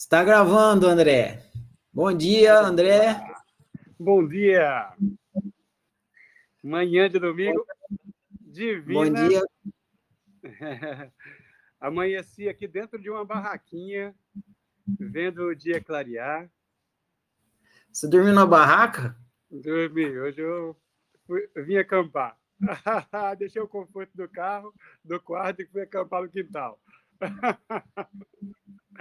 Está gravando, André. Bom dia, André. Bom dia. Manhã de domingo. Divina. Bom dia. Amanheci aqui dentro de uma barraquinha, vendo o dia clarear. Você dormiu na barraca? Dormi. Hoje eu, fui, eu vim acampar. Deixei o conforto do carro, do quarto e fui acampar no quintal.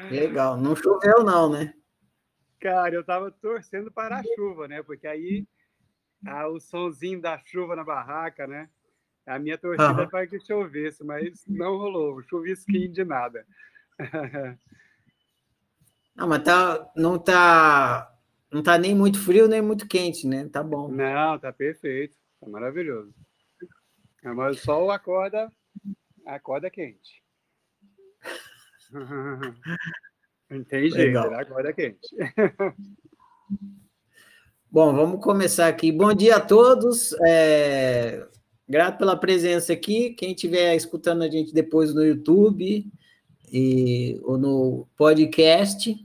Legal. Não choveu, não, né? Cara, eu tava torcendo para a chuva, né? Porque aí ah, o sonzinho da chuva na barraca, né? A minha torcida uhum. para que chovesse, mas não rolou, chuvisquinho de nada. não, mas tá, não tá, não tá nem muito frio nem muito quente, né? Tá bom. Não, tá perfeito, tá maravilhoso. Mas o sol acorda, acorda quente. Jeito, Legal. agora é quente. Bom, vamos começar aqui. Bom dia a todos. É... Grato pela presença aqui. Quem estiver escutando a gente depois no YouTube e, ou no podcast,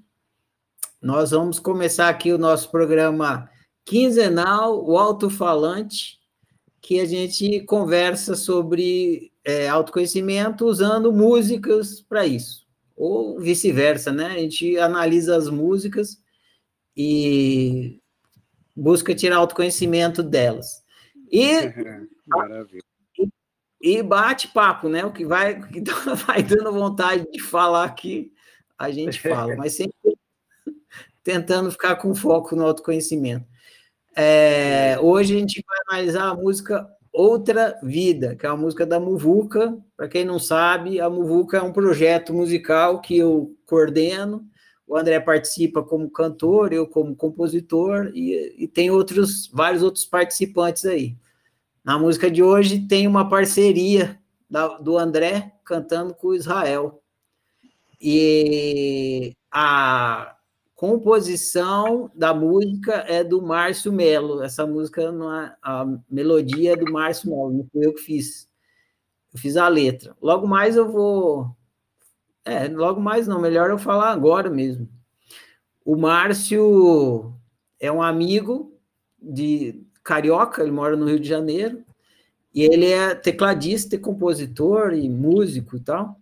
nós vamos começar aqui o nosso programa quinzenal, o Alto-Falante, que a gente conversa sobre é, autoconhecimento usando músicas para isso ou vice-versa, né? A gente analisa as músicas e busca tirar autoconhecimento delas. E, e, e bate papo, né? O que vai, o que vai dando vontade de falar aqui, a gente fala, mas sempre tentando ficar com foco no autoconhecimento. É, hoje a gente vai analisar a música Outra Vida, que é uma música da Muvuca. Para quem não sabe, a Muvuca é um projeto musical que eu coordeno. O André participa como cantor, eu como compositor, e, e tem outros, vários outros participantes aí. Na música de hoje tem uma parceria da, do André cantando com o Israel. E a, composição da música é do Márcio Melo. Essa música, é, a melodia é do Márcio Melo, não fui eu que fiz. Eu fiz a letra. Logo mais eu vou. É, logo mais não, melhor eu falar agora mesmo. O Márcio é um amigo de carioca, ele mora no Rio de Janeiro, e ele é tecladista, compositor e músico e tal.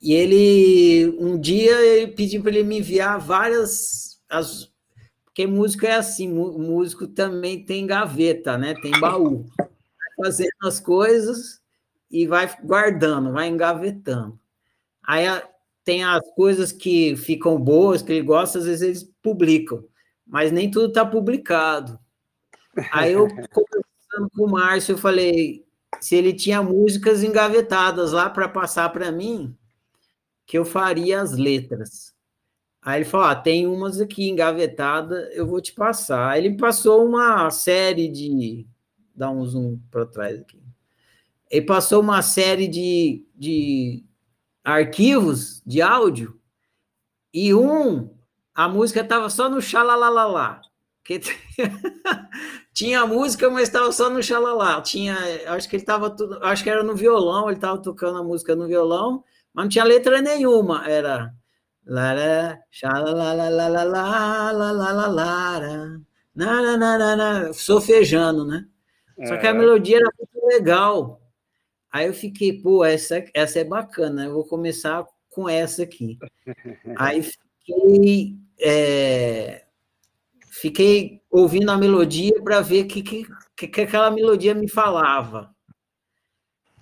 E ele, um dia, ele pediu para ele me enviar várias. As, porque músico é assim, músico também tem gaveta, né? Tem baú. Vai fazendo as coisas e vai guardando, vai engavetando. Aí tem as coisas que ficam boas, que ele gosta, às vezes eles publicam, mas nem tudo está publicado. Aí eu, conversando com o Márcio, eu falei se ele tinha músicas engavetadas lá para passar para mim, que eu faria as letras. Aí ele falou: ah, tem umas aqui engavetadas, eu vou te passar. Aí ele passou uma série de. Dá um zoom para trás aqui. Ele passou uma série de, de arquivos de áudio e um, a música estava só no xalalalá. Que tinha música, mas estava só no xalalá. Tinha, acho que ele estava acho que era no violão, ele estava tocando a música no violão mas não tinha letra nenhuma, era sofejando, né? Só que a melodia era muito legal. Aí eu fiquei, pô, essa, essa é bacana, eu vou começar com essa aqui. Aí fiquei, é, fiquei ouvindo a melodia para ver o que, que, que aquela melodia me falava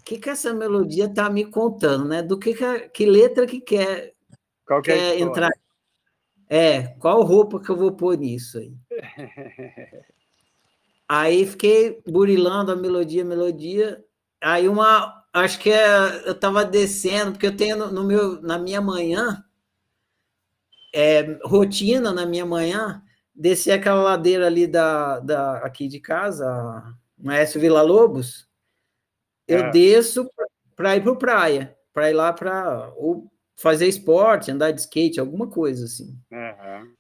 que, que essa melodia está me contando, né? Do que, que, que letra que quer, qual que é entrar. É, qual roupa que eu vou pôr nisso aí? aí fiquei burilando a melodia, melodia. Aí uma, acho que é, eu estava descendo, porque eu tenho no, no, meu, na minha manhã, é, rotina na minha manhã, descer aquela ladeira ali da, da aqui de casa, Maestro Vila Lobos, eu é. desço para ir para praia, para ir lá para fazer esporte, andar de skate, alguma coisa assim. Uhum.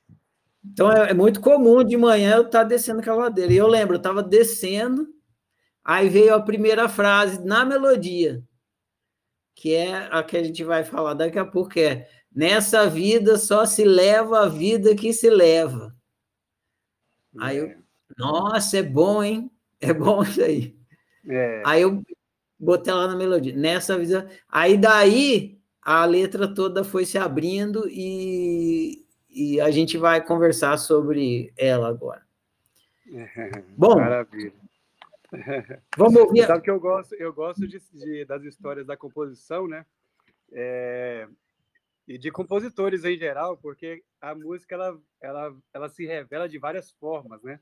Então é, é, muito comum de manhã eu estar tá descendo aquela ladeira. E eu lembro, eu estava descendo, aí veio a primeira frase na melodia, que é a que a gente vai falar daqui a pouco, é nessa vida só se leva a vida que se leva. Aí eu, é. nossa, é bom, hein? É bom isso aí. É. Aí eu botei lá na melodia. Nessa vida. Aí daí a letra toda foi se abrindo e, e a gente vai conversar sobre ela agora. Bom. Maravilha. Vamos ouvir. Sabe que eu gosto, eu gosto de, de das histórias da composição, né? É, e de compositores em geral, porque a música ela, ela, ela se revela de várias formas, né?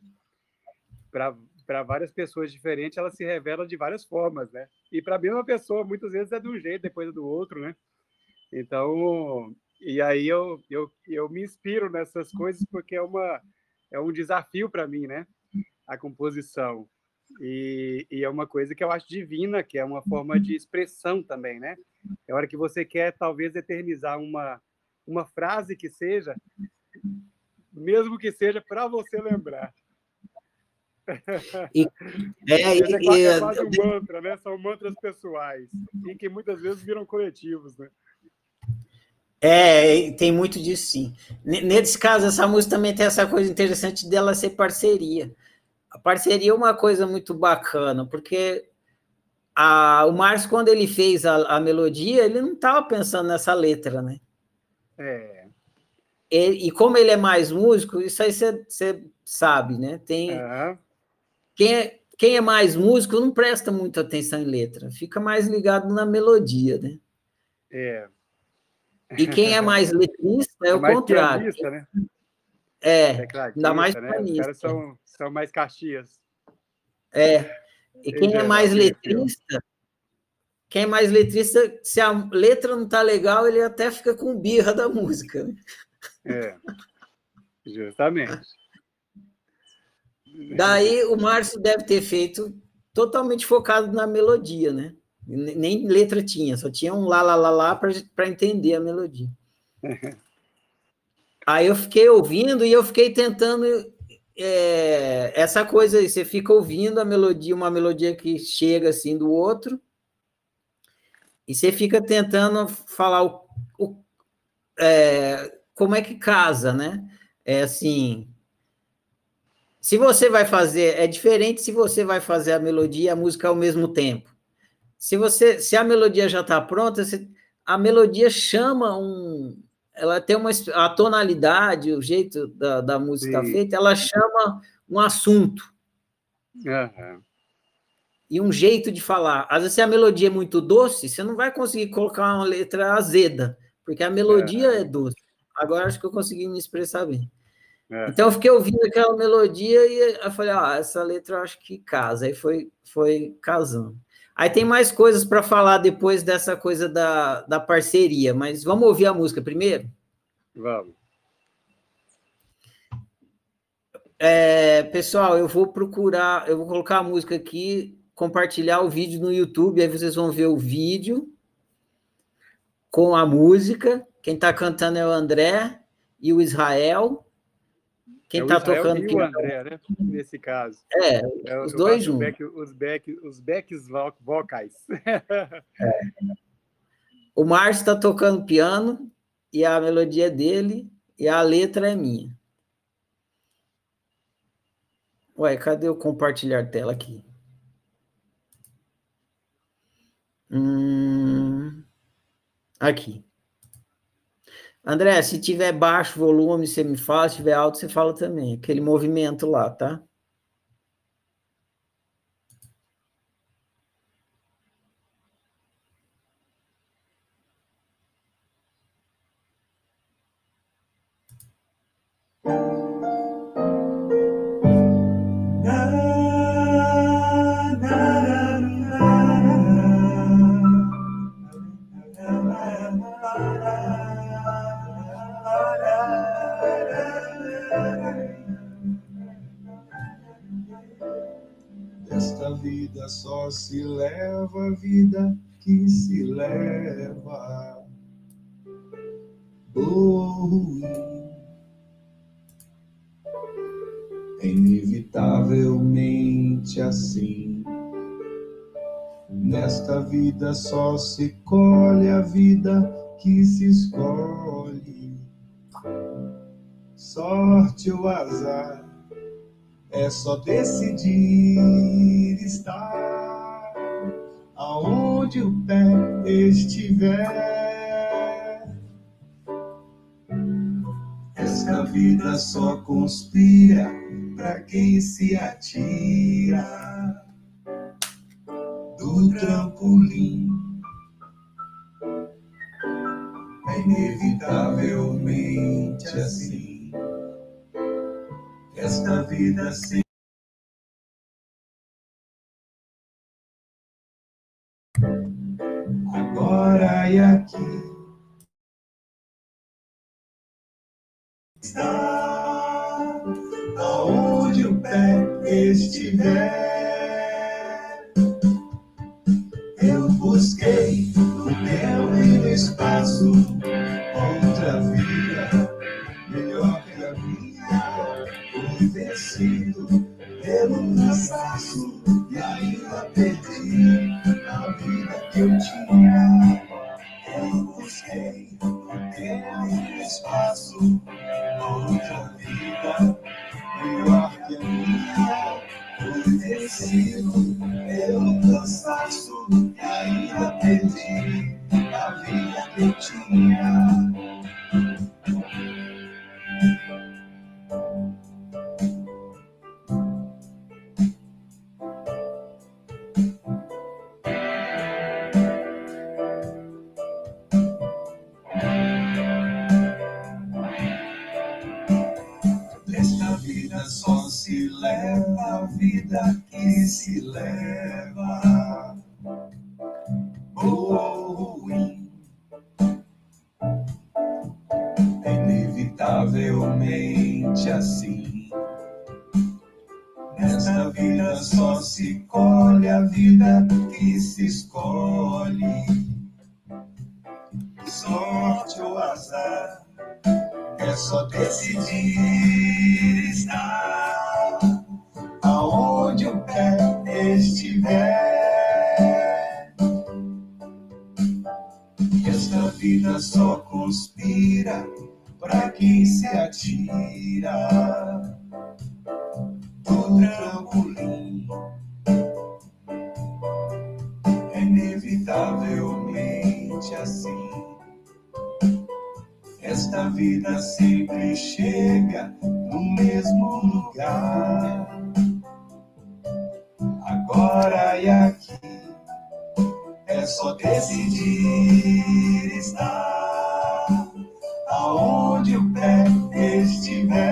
Para várias pessoas diferentes, ela se revela de várias formas, né? E para a mesma pessoa, muitas vezes é de um jeito, depois é do outro, né? Então, e aí eu, eu, eu me inspiro nessas coisas porque é, uma, é um desafio para mim, né? A composição. E, e, é uma coisa que eu acho divina, que é uma forma de expressão também, né? É hora que você quer, talvez, eternizar uma, uma frase que seja, mesmo que seja para você lembrar. E, é, é, quase, é quase um mantra, né? São mantras pessoais, e que muitas vezes viram coletivos, né? É, tem muito disso sim. Nesse caso, essa música também tem essa coisa interessante dela ser parceria a parceria é uma coisa muito bacana, porque a, o Márcio, quando ele fez a, a melodia, ele não estava pensando nessa letra, né? É. e como ele é mais músico, isso aí você sabe, né? Tem. Uhum. Quem, é, quem é mais músico não presta muita atenção em letra, fica mais ligado na melodia, né? É. E quem é mais letrista é, é o contrário. Pianista, né? É, ainda mais né? Os caras são, são mais caxias. É. E quem é mais letrista, quem é mais letrista, se a letra não tá legal, ele até fica com birra da música. Né? É, justamente. Daí o Márcio deve ter feito totalmente focado na melodia, né? Nem letra tinha, só tinha um lá, lá, lá, lá para entender a melodia. Aí eu fiquei ouvindo e eu fiquei tentando é, essa coisa aí, você fica ouvindo a melodia, uma melodia que chega assim do outro, e você fica tentando falar o, o é, como é que casa, né? É assim. Se você vai fazer, é diferente se você vai fazer a melodia e a música ao mesmo tempo. Se você, se a melodia já está pronta, você, a melodia chama um, ela tem uma a tonalidade, o jeito da, da música Sim. feita, ela chama um assunto. Uhum. E um jeito de falar. Às vezes, se a melodia é muito doce, você não vai conseguir colocar uma letra azeda, porque a melodia uhum. é doce. Agora acho que eu consegui me expressar bem. Uhum. Então eu fiquei ouvindo aquela melodia e eu falei, ah, essa letra eu acho que casa. Aí foi, foi casando. Aí tem mais coisas para falar depois dessa coisa da, da parceria, mas vamos ouvir a música primeiro? Vamos. É, pessoal, eu vou procurar, eu vou colocar a música aqui, compartilhar o vídeo no YouTube, aí vocês vão ver o vídeo com a música. Quem está cantando é o André e o Israel. Quem está é tá tocando. E o André, né? Nesse caso. É, é os dois juntos. Back, os, back, os backs vocais. É. O Márcio está tocando piano e a melodia é dele e a letra é minha. Ué, cadê o compartilhar tela aqui? Hum, aqui. André, se tiver baixo volume, você me fala, se tiver alto, você fala também. Aquele movimento lá, tá? Leva. Oh, é inevitavelmente assim. Nesta vida só se colhe a vida que se escolhe. Sorte ou azar é só decidir estar aonde o pé estiver. Esta vida só conspira para quem se atira do trampolim. É inevitavelmente assim. Esta vida sem aqui está aonde o pé estiver. busquei no tempo e no espaço outra vida melhor que a minha. Fui vencido pelo cansaço e ainda perdi a vida que eu tinha. Vida sempre chega no mesmo lugar. Agora e aqui é só decidir estar aonde o pé estiver.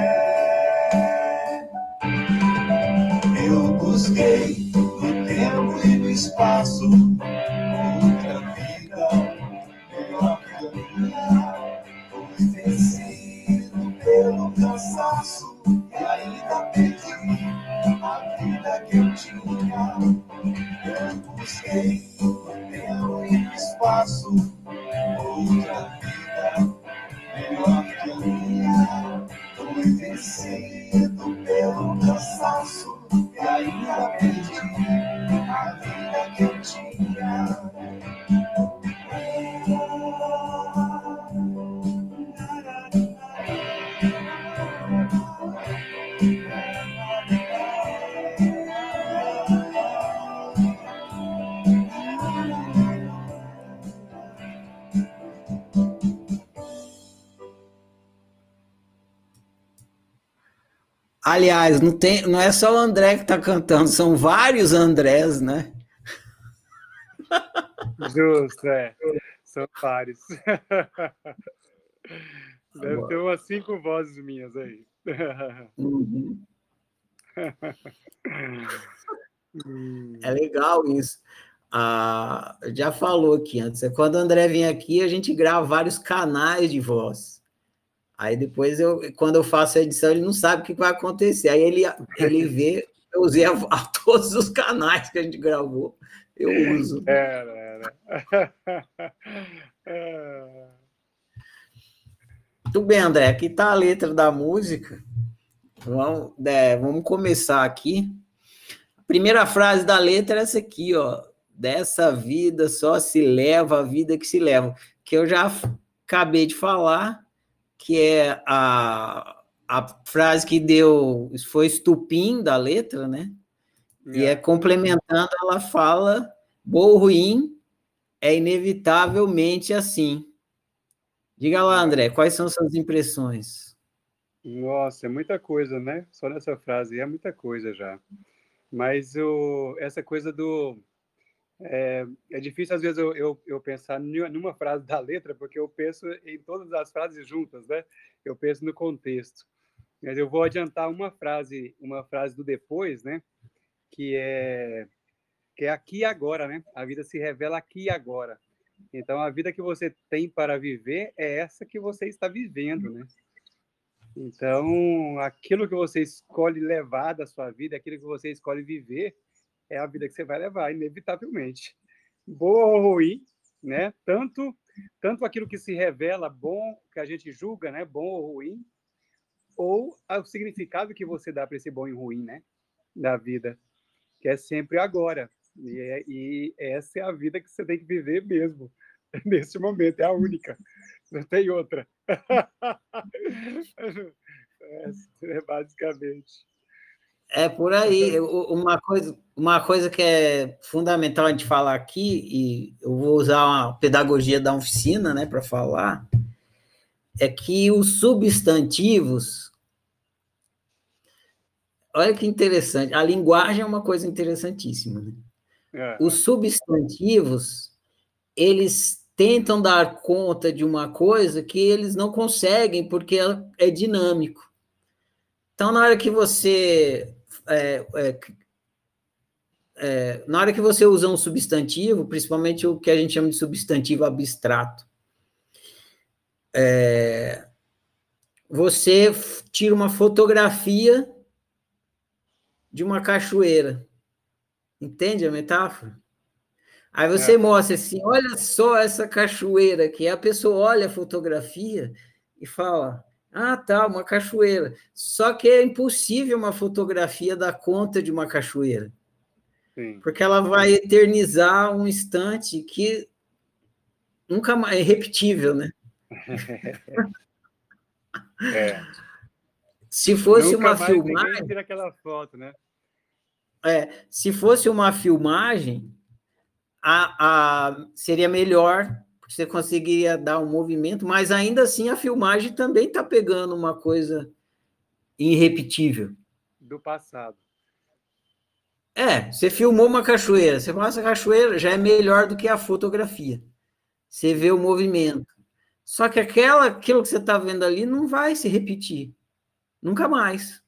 Aliás, não, tem, não é só o André que está cantando, são vários Andrés, né? Justo, é. São vários. Deve ter umas cinco vozes minhas aí. Uhum. É legal isso. Ah, já falou aqui antes. É quando o André vem aqui, a gente grava vários canais de voz. Aí depois, eu, quando eu faço a edição, ele não sabe o que vai acontecer. Aí ele, ele vê, eu usei a, a todos os canais que a gente gravou, eu uso. É, é. Muito bem, André. Aqui está a letra da música. Vamos, é, vamos começar aqui. A primeira frase da letra é essa aqui, ó. dessa vida só se leva a vida que se leva, que eu já acabei de falar, que é a, a frase que deu, foi estupim da letra, né? É. E é complementando, ela fala, bom ou ruim é inevitavelmente assim. Diga lá, André, quais são suas impressões? Nossa, é muita coisa, né? Só nessa frase é muita coisa já. Mas o, essa coisa do. É, é difícil, às vezes, eu, eu, eu, pensar numa frase da letra, porque eu penso em todas as frases juntas, né? Eu penso no contexto. Mas eu vou adiantar uma frase, uma frase do depois, né? Que é, que é aqui e agora, né? A vida se revela aqui e agora. Então, a vida que você tem para viver é essa que você está vivendo, né? Então, aquilo que você escolhe levar da sua vida, aquilo que você escolhe viver, é a vida que você vai levar, inevitavelmente. Boa ou ruim, né? Tanto tanto aquilo que se revela bom, que a gente julga, né, bom ou ruim, ou o significado que você dá para esse bom e ruim, né, da vida, que é sempre agora. E, é, e essa é a vida que você tem que viver mesmo, nesse momento, é a única, não tem outra. é, basicamente. É por aí. Uma coisa, uma coisa que é fundamental a gente falar aqui, e eu vou usar uma pedagogia da oficina né, para falar, é que os substantivos. Olha que interessante. A linguagem é uma coisa interessantíssima. Né? É. Os substantivos, eles tentam dar conta de uma coisa que eles não conseguem porque é dinâmico. Então, na hora que você é, é, é, na hora que você usa um substantivo, principalmente o que a gente chama de substantivo abstrato, é, você tira uma fotografia de uma cachoeira. Entende a metáfora? Aí você é. mostra assim, olha só essa cachoeira aqui. A pessoa olha a fotografia e fala, ah, tá, uma cachoeira. Só que é impossível uma fotografia dar conta de uma cachoeira. Sim. Porque ela vai eternizar um instante que nunca mais é repetível, né? é. Se fosse nunca uma filmagem. aquela foto, né? É, se fosse uma filmagem, a, a, seria melhor, você conseguiria dar um movimento, mas ainda assim a filmagem também está pegando uma coisa irrepetível. Do passado. É, você filmou uma cachoeira, você mostra a cachoeira, já é melhor do que a fotografia. Você vê o movimento. Só que aquela, aquilo que você está vendo ali não vai se repetir. Nunca mais.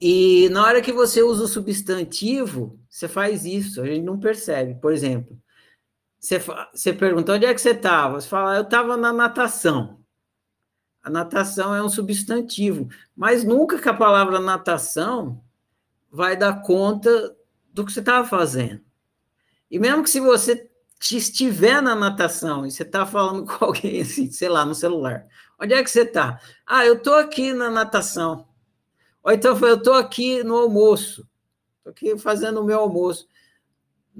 E na hora que você usa o substantivo, você faz isso, a gente não percebe. Por exemplo, você, você pergunta onde é que você estava? Você fala, eu estava na natação. A natação é um substantivo, mas nunca que a palavra natação vai dar conta do que você estava fazendo. E mesmo que se você estiver na natação e você está falando com alguém assim, sei lá, no celular, onde é que você está? Ah, eu estou aqui na natação. Ou então eu estou aqui no almoço, estou aqui fazendo o meu almoço.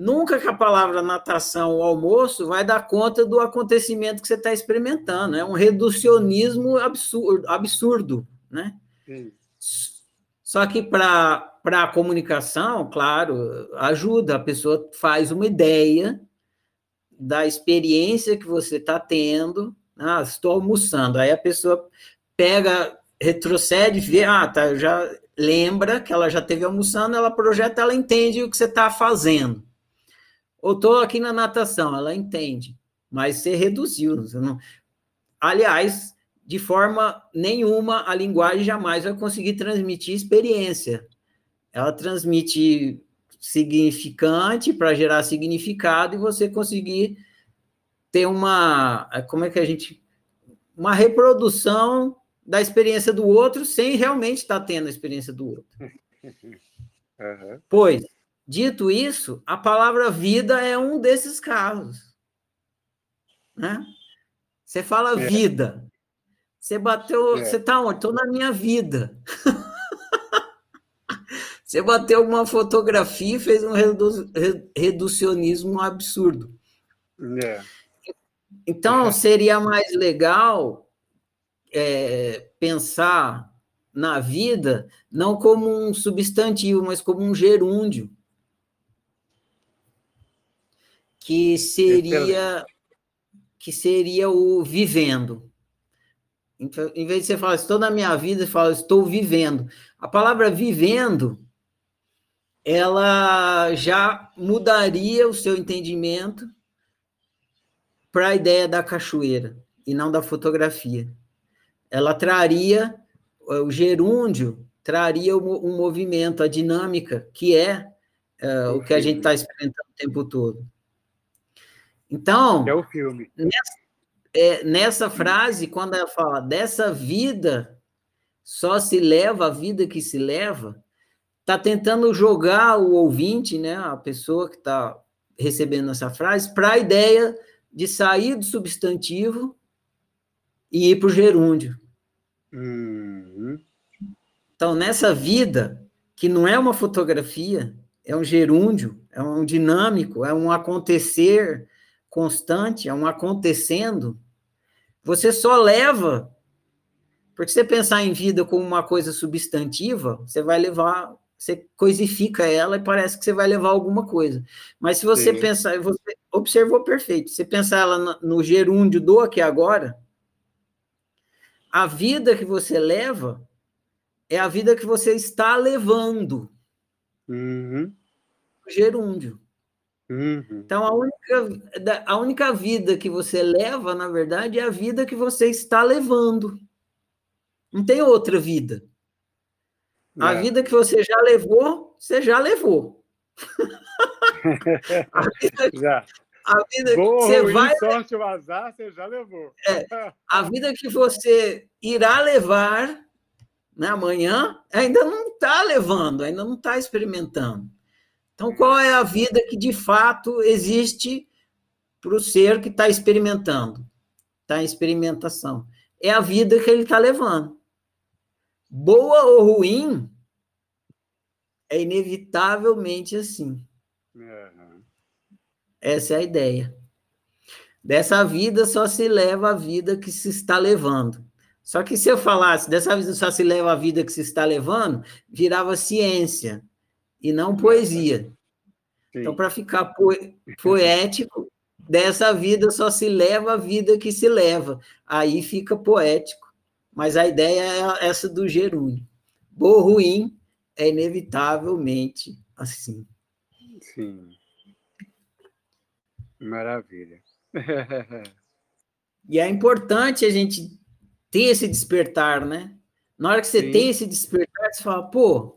Nunca que a palavra natação ou almoço vai dar conta do acontecimento que você está experimentando. É um reducionismo absurdo, absurdo né? Sim. Só que para a comunicação, claro, ajuda, a pessoa faz uma ideia da experiência que você está tendo. Ah, estou almoçando. Aí a pessoa pega retrocede, vê, ah, tá, já lembra que ela já teve almoçando, ela projeta, ela entende o que você está fazendo. Ou estou aqui na natação, ela entende, mas você reduziu. Você não... Aliás, de forma nenhuma, a linguagem jamais vai conseguir transmitir experiência. Ela transmite significante para gerar significado e você conseguir ter uma, como é que a gente, uma reprodução da experiência do outro sem realmente estar tendo a experiência do outro. Uhum. Pois, dito isso, a palavra vida é um desses casos. Né? Você fala é. vida. Você bateu. É. Você está onde? Estou na minha vida. Você bateu uma fotografia e fez um redu reducionismo absurdo. É. Então, seria mais legal é, pensar na vida não como um substantivo, mas como um gerúndio. Que seria, que seria o vivendo. Então, em vez de você falar, estou na minha vida, você fala, estou vivendo. A palavra vivendo ela já mudaria o seu entendimento para a ideia da cachoeira e não da fotografia. Ela traria o gerúndio, traria um movimento, a dinâmica, que é uh, o que a gente está experimentando o tempo todo. Então, é o filme. Nessa, é, nessa frase, quando ela fala dessa vida, só se leva a vida que se leva, está tentando jogar o ouvinte, né, a pessoa que está recebendo essa frase, para a ideia de sair do substantivo e ir para o gerúndio. Uhum. Então, nessa vida, que não é uma fotografia, é um gerúndio, é um dinâmico, é um acontecer constante, é um acontecendo, você só leva. Porque você pensar em vida como uma coisa substantiva, você vai levar você coisifica ela e parece que você vai levar alguma coisa. Mas se você Sim. pensar, você observou perfeito, você pensar ela no gerúndio do aqui agora, a vida que você leva é a vida que você está levando. Uhum. Gerúndio. Uhum. Então, a única, a única vida que você leva, na verdade, é a vida que você está levando. Não tem outra vida. A é. vida que você já levou, você já levou. a vida, já. A vida Boa, que você ruim, vai. sorte ou azar, você já levou. É, a vida que você irá levar né, amanhã ainda não está levando, ainda não está experimentando. Então, qual é a vida que de fato existe para o ser que está experimentando? Está em experimentação. É a vida que ele está levando boa ou ruim, é inevitavelmente assim. Uhum. Essa é a ideia. Dessa vida só se leva a vida que se está levando. Só que se eu falasse dessa vida só se leva a vida que se está levando, virava ciência e não poesia. Sim. Então, para ficar poético, dessa vida só se leva a vida que se leva. Aí fica poético mas a ideia é essa do gerúndio. Boa ou ruim é inevitavelmente assim. Sim. Maravilha. e é importante a gente ter esse despertar, né? Na hora que você Sim. tem esse despertar, você fala, pô,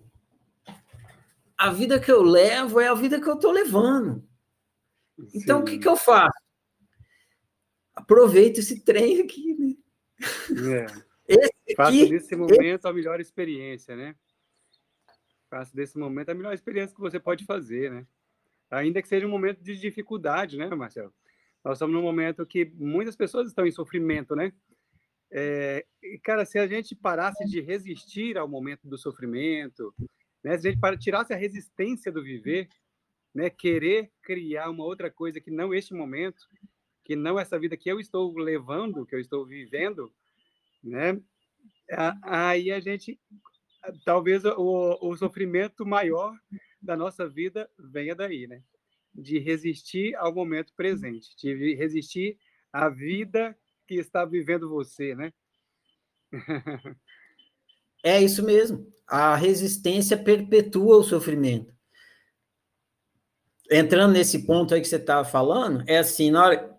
a vida que eu levo é a vida que eu estou levando. Então, Sim. o que, que eu faço? Aproveito esse trem aqui, né? É. Esse aqui, desse momento esse... a melhor experiência, né? Faça desse momento a melhor experiência que você pode fazer, né? Ainda que seja um momento de dificuldade, né, Marcelo? Nós estamos num momento que muitas pessoas estão em sofrimento, né? É, e, cara, se a gente parasse de resistir ao momento do sofrimento, né? Se a gente tirasse a resistência do viver, né? Querer criar uma outra coisa que não este momento, que não essa vida que eu estou levando, que eu estou vivendo, né? Aí a gente, talvez o, o sofrimento maior da nossa vida venha daí, né? De resistir ao momento presente, de resistir à vida que está vivendo você, né? é isso mesmo. A resistência perpetua o sofrimento. Entrando nesse ponto aí que você estava falando, é assim, na hora,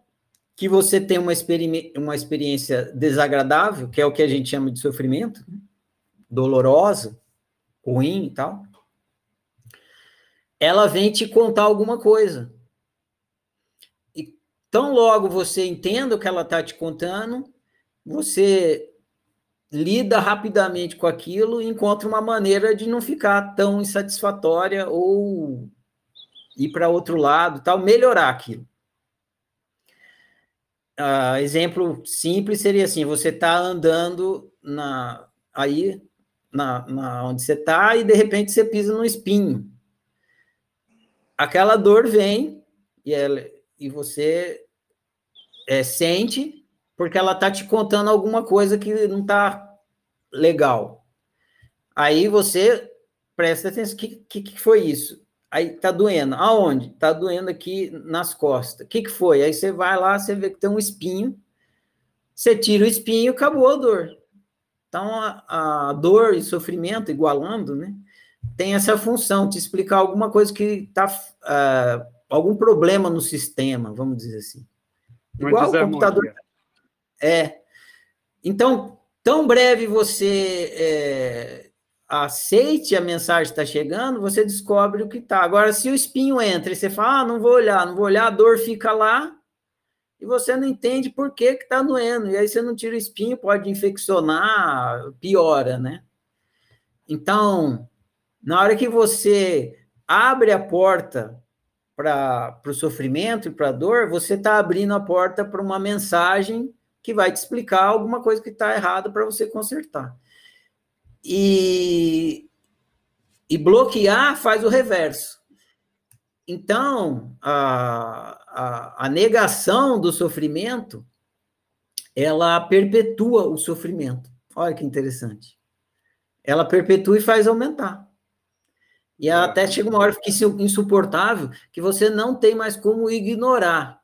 que você tem uma, experi uma experiência desagradável, que é o que a gente chama de sofrimento, dolorosa, ruim e tal, ela vem te contar alguma coisa. E tão logo você entenda o que ela está te contando, você lida rapidamente com aquilo e encontra uma maneira de não ficar tão insatisfatória ou ir para outro lado, tal, melhorar aquilo uh, exemplo simples seria assim: você está andando na aí na, na onde você está e de repente você pisa no espinho. Aquela dor vem e, ela, e você é, sente porque ela está te contando alguma coisa que não está legal. Aí você presta atenção, o que, que, que, foi isso? Aí tá doendo. Aonde? Tá doendo aqui nas costas. O que, que foi? Aí você vai lá, você vê que tem um espinho, você tira o espinho, acabou a dor. Então, a, a dor e sofrimento, igualando, né? Tem essa função de explicar alguma coisa que está. Uh, algum problema no sistema, vamos dizer assim. Igual o computador. É. Então, tão breve você é, aceite a mensagem que está chegando, você descobre o que está. Agora, se o espinho entra e você fala, ah, não vou olhar, não vou olhar, a dor fica lá, e você não entende por que está doendo. E aí você não tira o espinho, pode infeccionar, piora, né? Então, na hora que você abre a porta para o sofrimento e para a dor, você está abrindo a porta para uma mensagem que vai te explicar alguma coisa que está errada para você consertar. E, e bloquear faz o reverso. Então, a, a, a negação do sofrimento, ela perpetua o sofrimento. Olha que interessante. Ela perpetua e faz aumentar. E até chega uma hora que fica insuportável que você não tem mais como ignorar.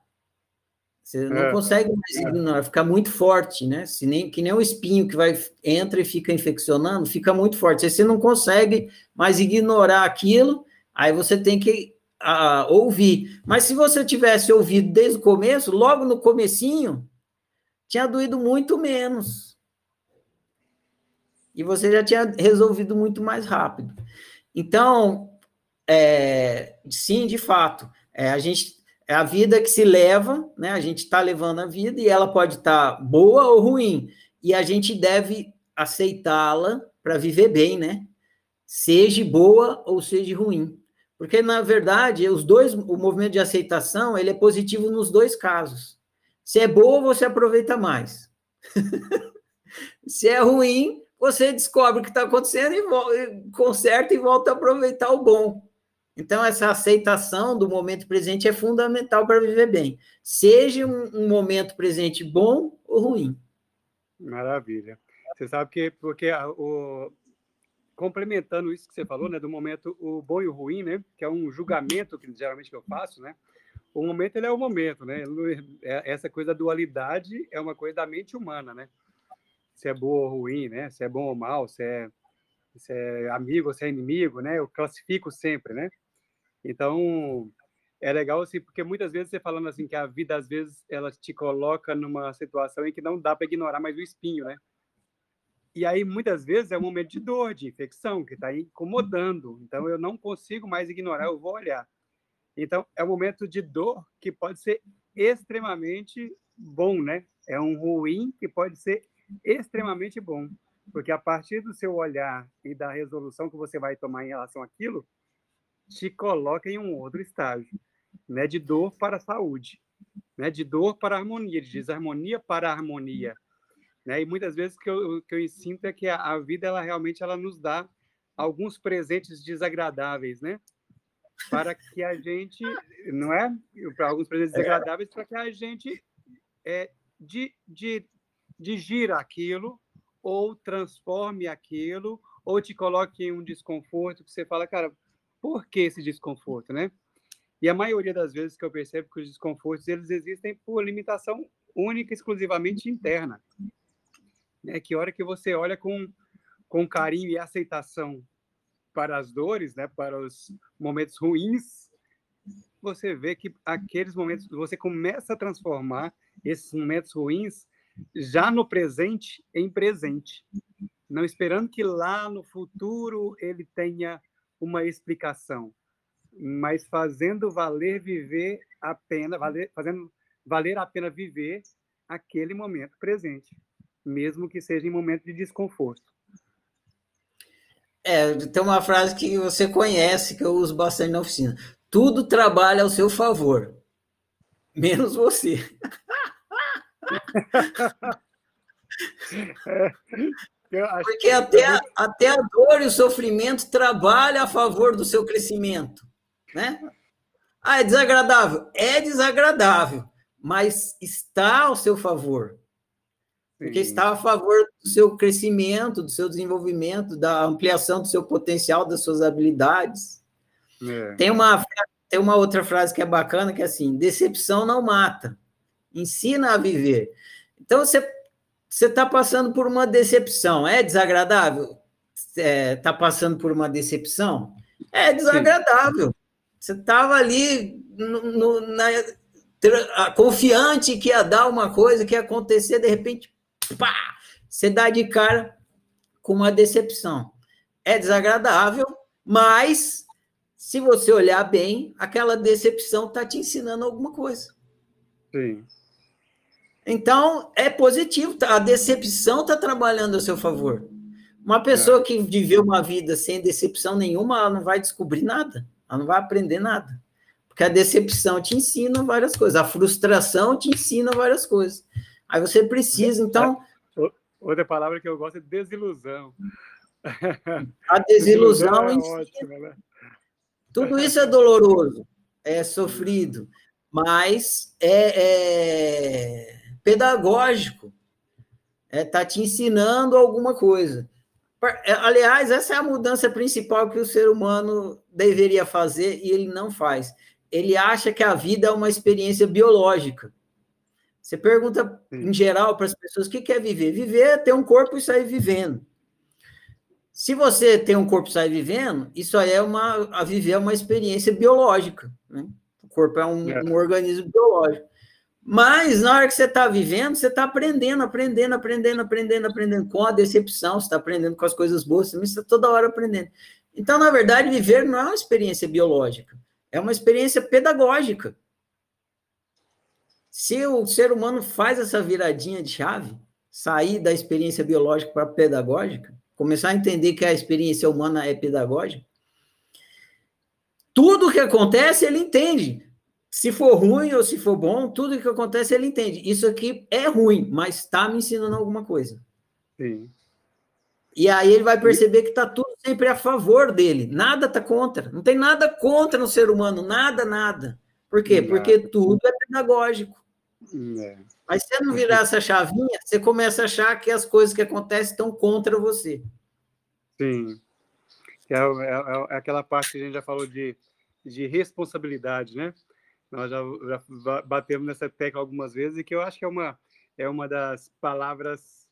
Você não é, consegue mais é. ignorar, fica muito forte, né? Se nem, que nem um espinho que vai entra e fica infeccionando, fica muito forte. Aí você não consegue mais ignorar aquilo, aí você tem que a ouvir. Mas se você tivesse ouvido desde o começo, logo no comecinho, tinha doído muito menos. E você já tinha resolvido muito mais rápido. Então, é, sim, de fato, é, a gente é a vida que se leva, né? A gente está levando a vida e ela pode estar tá boa ou ruim. E a gente deve aceitá-la para viver bem, né? Seja boa ou seja ruim. Porque, na verdade, os dois, o movimento de aceitação, ele é positivo nos dois casos. Se é boa, você aproveita mais. Se é ruim, você descobre o que está acontecendo e conserta e volta a aproveitar o bom. Então, essa aceitação do momento presente é fundamental para viver bem. Seja um, um, momento presente bom ou ruim. Maravilha. Você sabe que, porque o, complementando isso que você falou, né, do momento o bom e o ruim, né, que é um julgamento que geralmente que eu faço, né, o momento ele é o momento, né, é, essa coisa da dualidade é uma coisa da mente humana, né, se é boa ou ruim, né, se é bom ou mal, se é, se é amigo se é inimigo, né, eu classifico sempre, né, então é legal assim, porque muitas vezes você falando assim que a vida às vezes ela te coloca numa situação em que não dá para ignorar mais o espinho, né, e aí, muitas vezes, é um momento de dor, de infecção, que está incomodando. Então, eu não consigo mais ignorar, eu vou olhar. Então, é um momento de dor que pode ser extremamente bom, né? É um ruim que pode ser extremamente bom. Porque a partir do seu olhar e da resolução que você vai tomar em relação àquilo, te coloca em um outro estágio, né? De dor para a saúde, né? De dor para a harmonia, de desarmonia para a harmonia né? E muitas vezes que eu, que eu sinto é que a, a, vida, ela realmente ela nos dá alguns presentes desagradáveis, né? Para que a gente, não é? Para alguns presentes é. desagradáveis, para que a gente é, de, de, digira aquilo, ou transforme aquilo, ou te coloque em um desconforto que você fala, cara, por que esse desconforto, né? E a maioria das vezes que eu percebo que os desconfortos eles existem por limitação única, exclusivamente interna né, que hora que você olha com, com carinho e aceitação para as dores, né, para os momentos ruins, você vê que aqueles momentos, você começa a transformar esses momentos ruins já no presente em presente, não esperando que lá no futuro ele tenha uma explicação, mas fazendo valer viver a pena, valer, fazendo valer a pena viver aquele momento presente mesmo que seja em momento de desconforto. É, tem uma frase que você conhece, que eu uso bastante na oficina. Tudo trabalha ao seu favor, menos você. Porque até, a, até a dor e o sofrimento trabalham a favor do seu crescimento, né? Ah, é desagradável? É desagradável, mas está ao seu favor. Porque Sim. está a favor do seu crescimento, do seu desenvolvimento, da ampliação do seu potencial, das suas habilidades. É. Tem, uma, tem uma outra frase que é bacana, que é assim, decepção não mata, ensina a viver. Então, você está passando por uma decepção, é desagradável? Está é, tá passando por uma decepção? É desagradável. Sim. Você estava ali no, no, na, confiante que ia dar uma coisa, que ia acontecer, de repente, pá, você dá de cara com uma decepção. É desagradável, mas se você olhar bem, aquela decepção está te ensinando alguma coisa. Sim. Então, é positivo, tá? a decepção está trabalhando a seu favor. Uma pessoa é. que viveu uma vida sem decepção nenhuma, ela não vai descobrir nada, ela não vai aprender nada. Porque a decepção te ensina várias coisas, a frustração te ensina várias coisas. Aí você precisa, então. Outra palavra que eu gosto é desilusão. A desilusão, desilusão é ótima, né? Tudo isso é doloroso, é sofrido, mas é, é pedagógico. Está é, tá te ensinando alguma coisa. É, aliás, essa é a mudança principal que o ser humano deveria fazer e ele não faz. Ele acha que a vida é uma experiência biológica. Você pergunta, em geral, para as pessoas o que é viver. Viver é ter um corpo e sair vivendo. Se você tem um corpo e sai vivendo, isso aí é uma. A viver é uma experiência biológica. Né? O corpo é um, é. um organismo biológico. Mas na hora que você está vivendo, você está aprendendo, aprendendo, aprendendo, aprendendo, aprendendo com a decepção, você está aprendendo com as coisas boas, você está toda hora aprendendo. Então, na verdade, viver não é uma experiência biológica, é uma experiência pedagógica. Se o ser humano faz essa viradinha de chave, sair da experiência biológica para a pedagógica, começar a entender que a experiência humana é pedagógica, tudo que acontece ele entende. Se for ruim ou se for bom, tudo que acontece ele entende. Isso aqui é ruim, mas está me ensinando alguma coisa. Sim. E aí ele vai perceber que está tudo sempre a favor dele, nada está contra. Não tem nada contra no ser humano, nada, nada. Por quê? Nada. Porque tudo é pedagógico. É. Mas se você não virar essa chavinha, você começa a achar que as coisas que acontecem estão contra você. Sim. É, é, é aquela parte que a gente já falou de, de responsabilidade, né? Nós já, já, batemos nessa tecla algumas vezes e que eu acho que é uma, é uma das palavras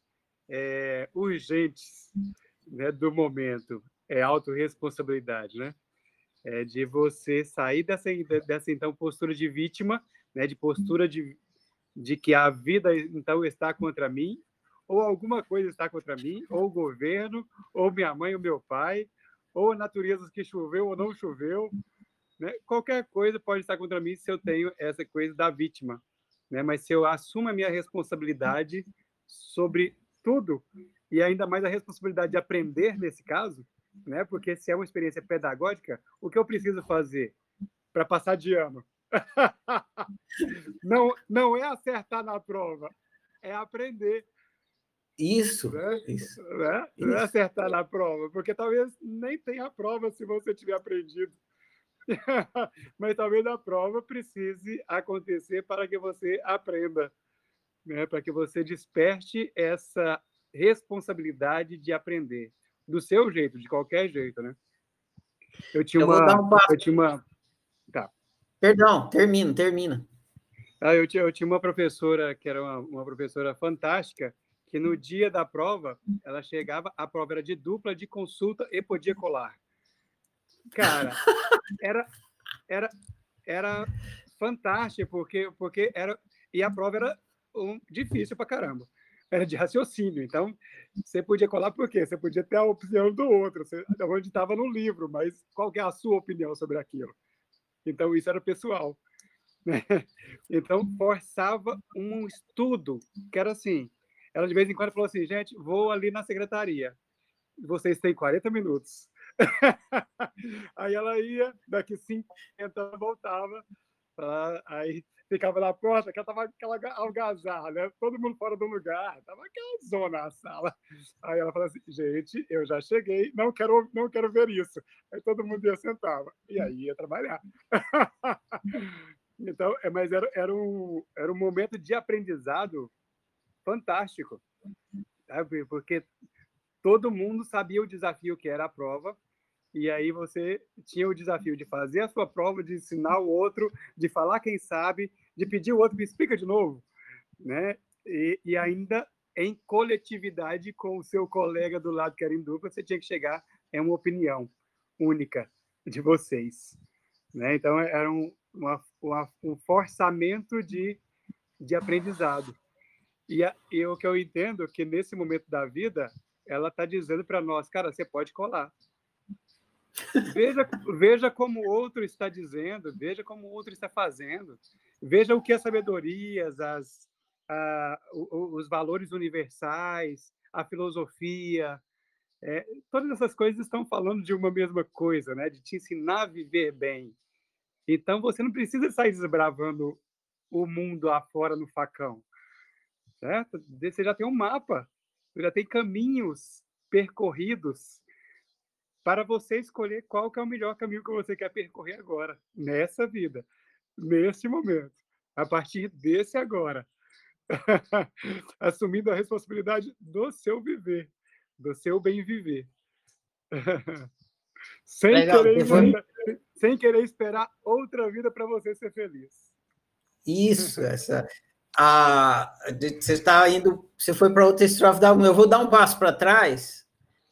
é, urgentes né, do momento. É autorresponsabilidade, né? É de você sair dessa, dessa então postura de vítima, né, de postura de, de que a vida então está contra mim, ou alguma coisa está contra mim, ou o governo, ou minha mãe ou meu pai, ou a natureza que choveu ou não choveu, né? Qualquer coisa pode estar contra mim se eu tenho essa coisa da vítima, né? Mas se eu assumo a minha responsabilidade sobre tudo e ainda mais a responsabilidade de aprender nesse caso, né? Porque se é uma experiência pedagógica, o que eu preciso fazer para passar de ano? não, não é acertar na prova, é aprender. Isso, né? isso, né? Não é acertar na prova, porque talvez nem tenha prova se você tiver aprendido. Mas talvez a prova precise acontecer para que você aprenda, né? para que você desperte essa responsabilidade de aprender, do seu jeito, de qualquer jeito. Né? Eu tinha eu uma. Um eu tinha uma Perdão, termina, termina. Ah, eu, tinha, eu tinha uma professora que era uma, uma, professora fantástica, que no dia da prova, ela chegava, a prova era de dupla, de consulta e podia colar. Cara, era, era, era fantástico, porque, porque era. E a prova era um, difícil pra caramba. Era de raciocínio. Então, você podia colar por quê? Você podia ter a opinião do outro, você, onde estava no livro, mas qual é a sua opinião sobre aquilo? Então, isso era pessoal. Né? Então, forçava um estudo, que era assim. Ela, de vez em quando, falou assim: gente, vou ali na secretaria. Vocês têm 40 minutos. Aí ela ia, daqui 50 ela voltava. Pra, aí ficava na porta, que tava aquela algazarra, né? Todo mundo fora do lugar, tava aquela zona na sala. Aí ela falou assim, gente, eu já cheguei, não quero, não quero ver isso. Aí todo mundo ia sentava, e aí ia trabalhar. então, é, mas era, era, um, era um momento de aprendizado fantástico, sabe? porque todo mundo sabia o desafio que era a prova, e aí você tinha o desafio de fazer a sua prova, de ensinar o outro, de falar quem sabe, de pedir o outro me explica de novo, né? E, e ainda em coletividade com o seu colega do lado que era em dupla, você tinha que chegar em uma opinião única de vocês, né? Então era um, uma, uma, um forçamento de, de aprendizado. E, a, e o que eu entendo é que nesse momento da vida, ela está dizendo para nós, cara, você pode colar, Veja, veja como o outro está dizendo, veja como o outro está fazendo, veja o que as sabedorias, as, a, os valores universais, a filosofia, é, todas essas coisas estão falando de uma mesma coisa, né? de te ensinar a viver bem. Então você não precisa sair desbravando o mundo afora no facão, certo? Você já tem um mapa, você já tem caminhos percorridos para você escolher qual que é o melhor caminho que você quer percorrer agora, nessa vida, neste momento, a partir desse agora. Assumindo a responsabilidade do seu viver, do seu bem viver. sem, Legal, querer, depois... sem querer esperar outra vida para você ser feliz. Isso, essa. A, você está indo, você foi para outra estrofe da Eu vou dar um passo para trás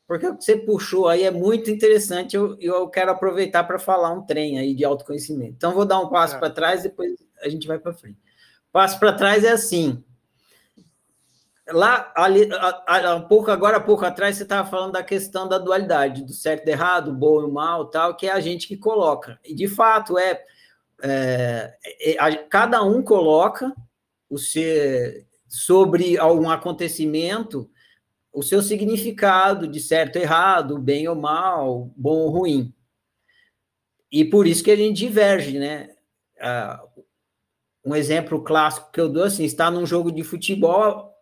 porque o que você puxou aí é muito interessante. Eu, eu quero aproveitar para falar um trem aí de autoconhecimento. Então, vou dar um passo é. para trás, depois a gente vai para frente. Passo para trás é assim. Lá, ali, a, a, pouco, agora há pouco atrás, você estava falando da questão da dualidade, do certo e errado, bom e mal, tal, que é a gente que coloca. E de fato é, é, é a, cada um coloca o ser sobre algum acontecimento o seu significado de certo errado, bem ou mal, bom ou ruim. E por isso que a gente diverge, né? Uh, um exemplo clássico que eu dou assim, está num jogo de futebol,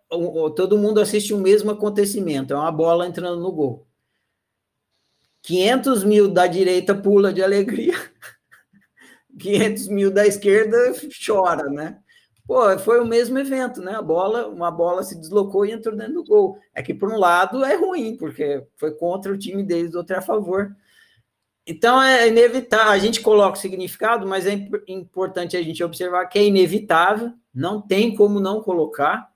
todo mundo assiste o mesmo acontecimento, é uma bola entrando no gol. 500 mil da direita pula de alegria, 500 mil da esquerda chora, né? Pô, foi o mesmo evento, né? A bola, uma bola se deslocou e entrou dentro do gol. É que, por um lado, é ruim, porque foi contra o time deles, do outro é a favor. Então, é inevitável. A gente coloca o significado, mas é importante a gente observar que é inevitável, não tem como não colocar.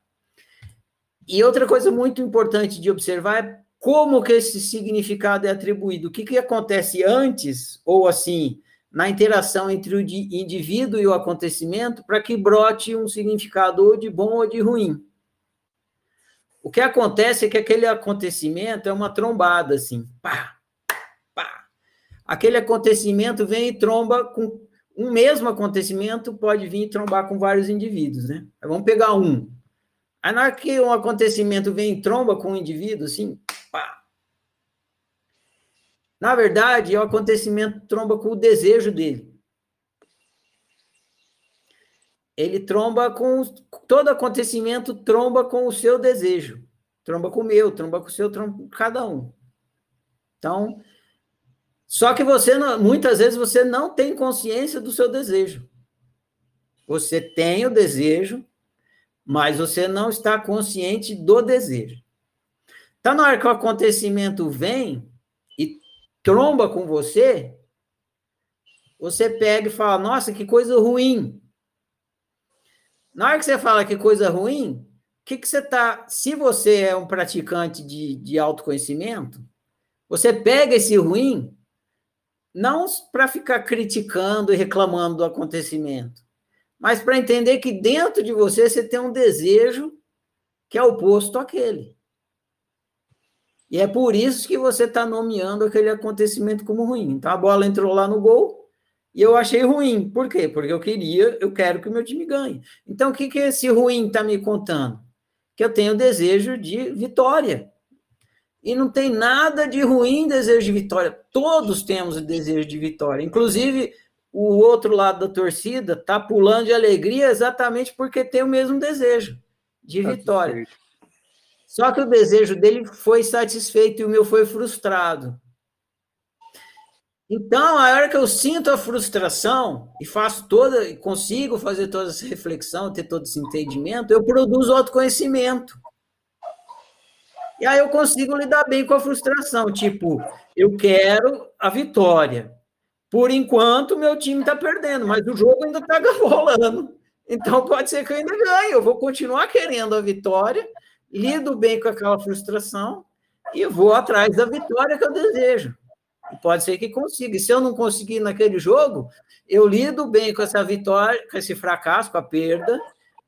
E outra coisa muito importante de observar é como que esse significado é atribuído. O que, que acontece antes, ou assim, na interação entre o indivíduo e o acontecimento para que brote um significado ou de bom ou de ruim. O que acontece é que aquele acontecimento é uma trombada, assim, pá, pá. Aquele acontecimento vem e tromba com um mesmo acontecimento pode vir e trombar com vários indivíduos, né? Vamos pegar um. Aí na hora que um acontecimento vem e tromba com um indivíduo, assim, na verdade, o acontecimento tromba com o desejo dele. Ele tromba com todo acontecimento tromba com o seu desejo, tromba com o meu, tromba com o seu, tromba com cada um. Então, só que você muitas vezes você não tem consciência do seu desejo. Você tem o desejo, mas você não está consciente do desejo. Então, na hora que o acontecimento vem, tromba com você, você pega e fala, nossa, que coisa ruim. Na hora que você fala que coisa ruim, o que, que você tá. Se você é um praticante de, de autoconhecimento, você pega esse ruim, não para ficar criticando e reclamando do acontecimento, mas para entender que dentro de você você tem um desejo que é oposto àquele. E é por isso que você está nomeando aquele acontecimento como ruim. Então a bola entrou lá no gol e eu achei ruim. Por quê? Porque eu queria, eu quero que o meu time ganhe. Então o que, que esse ruim está me contando? Que eu tenho desejo de vitória. E não tem nada de ruim desejo de vitória. Todos temos o desejo de vitória. Inclusive, o outro lado da torcida está pulando de alegria exatamente porque tem o mesmo desejo de vitória. Só que o desejo dele foi satisfeito e o meu foi frustrado. Então, a hora que eu sinto a frustração e faço toda, consigo fazer toda essa reflexão, ter todo esse entendimento, eu produzo autoconhecimento. E aí eu consigo lidar bem com a frustração. Tipo, eu quero a vitória. Por enquanto, meu time está perdendo, mas o jogo ainda está rolando. Então, pode ser que eu ainda ganhe. Eu vou continuar querendo a vitória, lido bem com aquela frustração e vou atrás da vitória que eu desejo. Pode ser que consiga. E se eu não conseguir naquele jogo, eu lido bem com essa vitória, com esse fracasso, com a perda,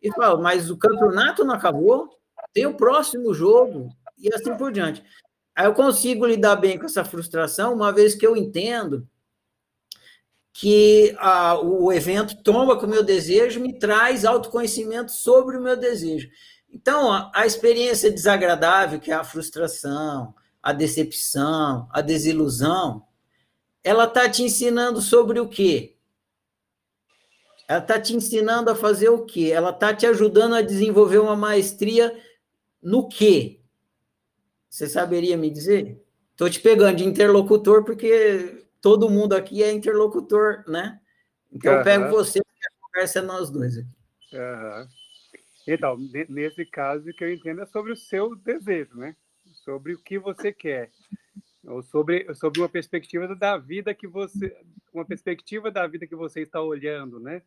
e falo, mas o campeonato não acabou, tem o próximo jogo, e assim por diante. Aí eu consigo lidar bem com essa frustração, uma vez que eu entendo que a, o evento toma com o meu desejo, me traz autoconhecimento sobre o meu desejo. Então, a, a experiência desagradável, que é a frustração, a decepção, a desilusão, ela está te ensinando sobre o quê? Ela está te ensinando a fazer o quê? Ela está te ajudando a desenvolver uma maestria no quê? Você saberia me dizer? Estou te pegando de interlocutor porque todo mundo aqui é interlocutor, né? Então uhum. eu pego você e a conversa é nós dois aqui. Uhum. Então, nesse caso, que eu entendo é sobre o seu desejo, né? sobre o que você quer, ou sobre, sobre uma perspectiva da vida que você, uma perspectiva da vida que você está olhando, né?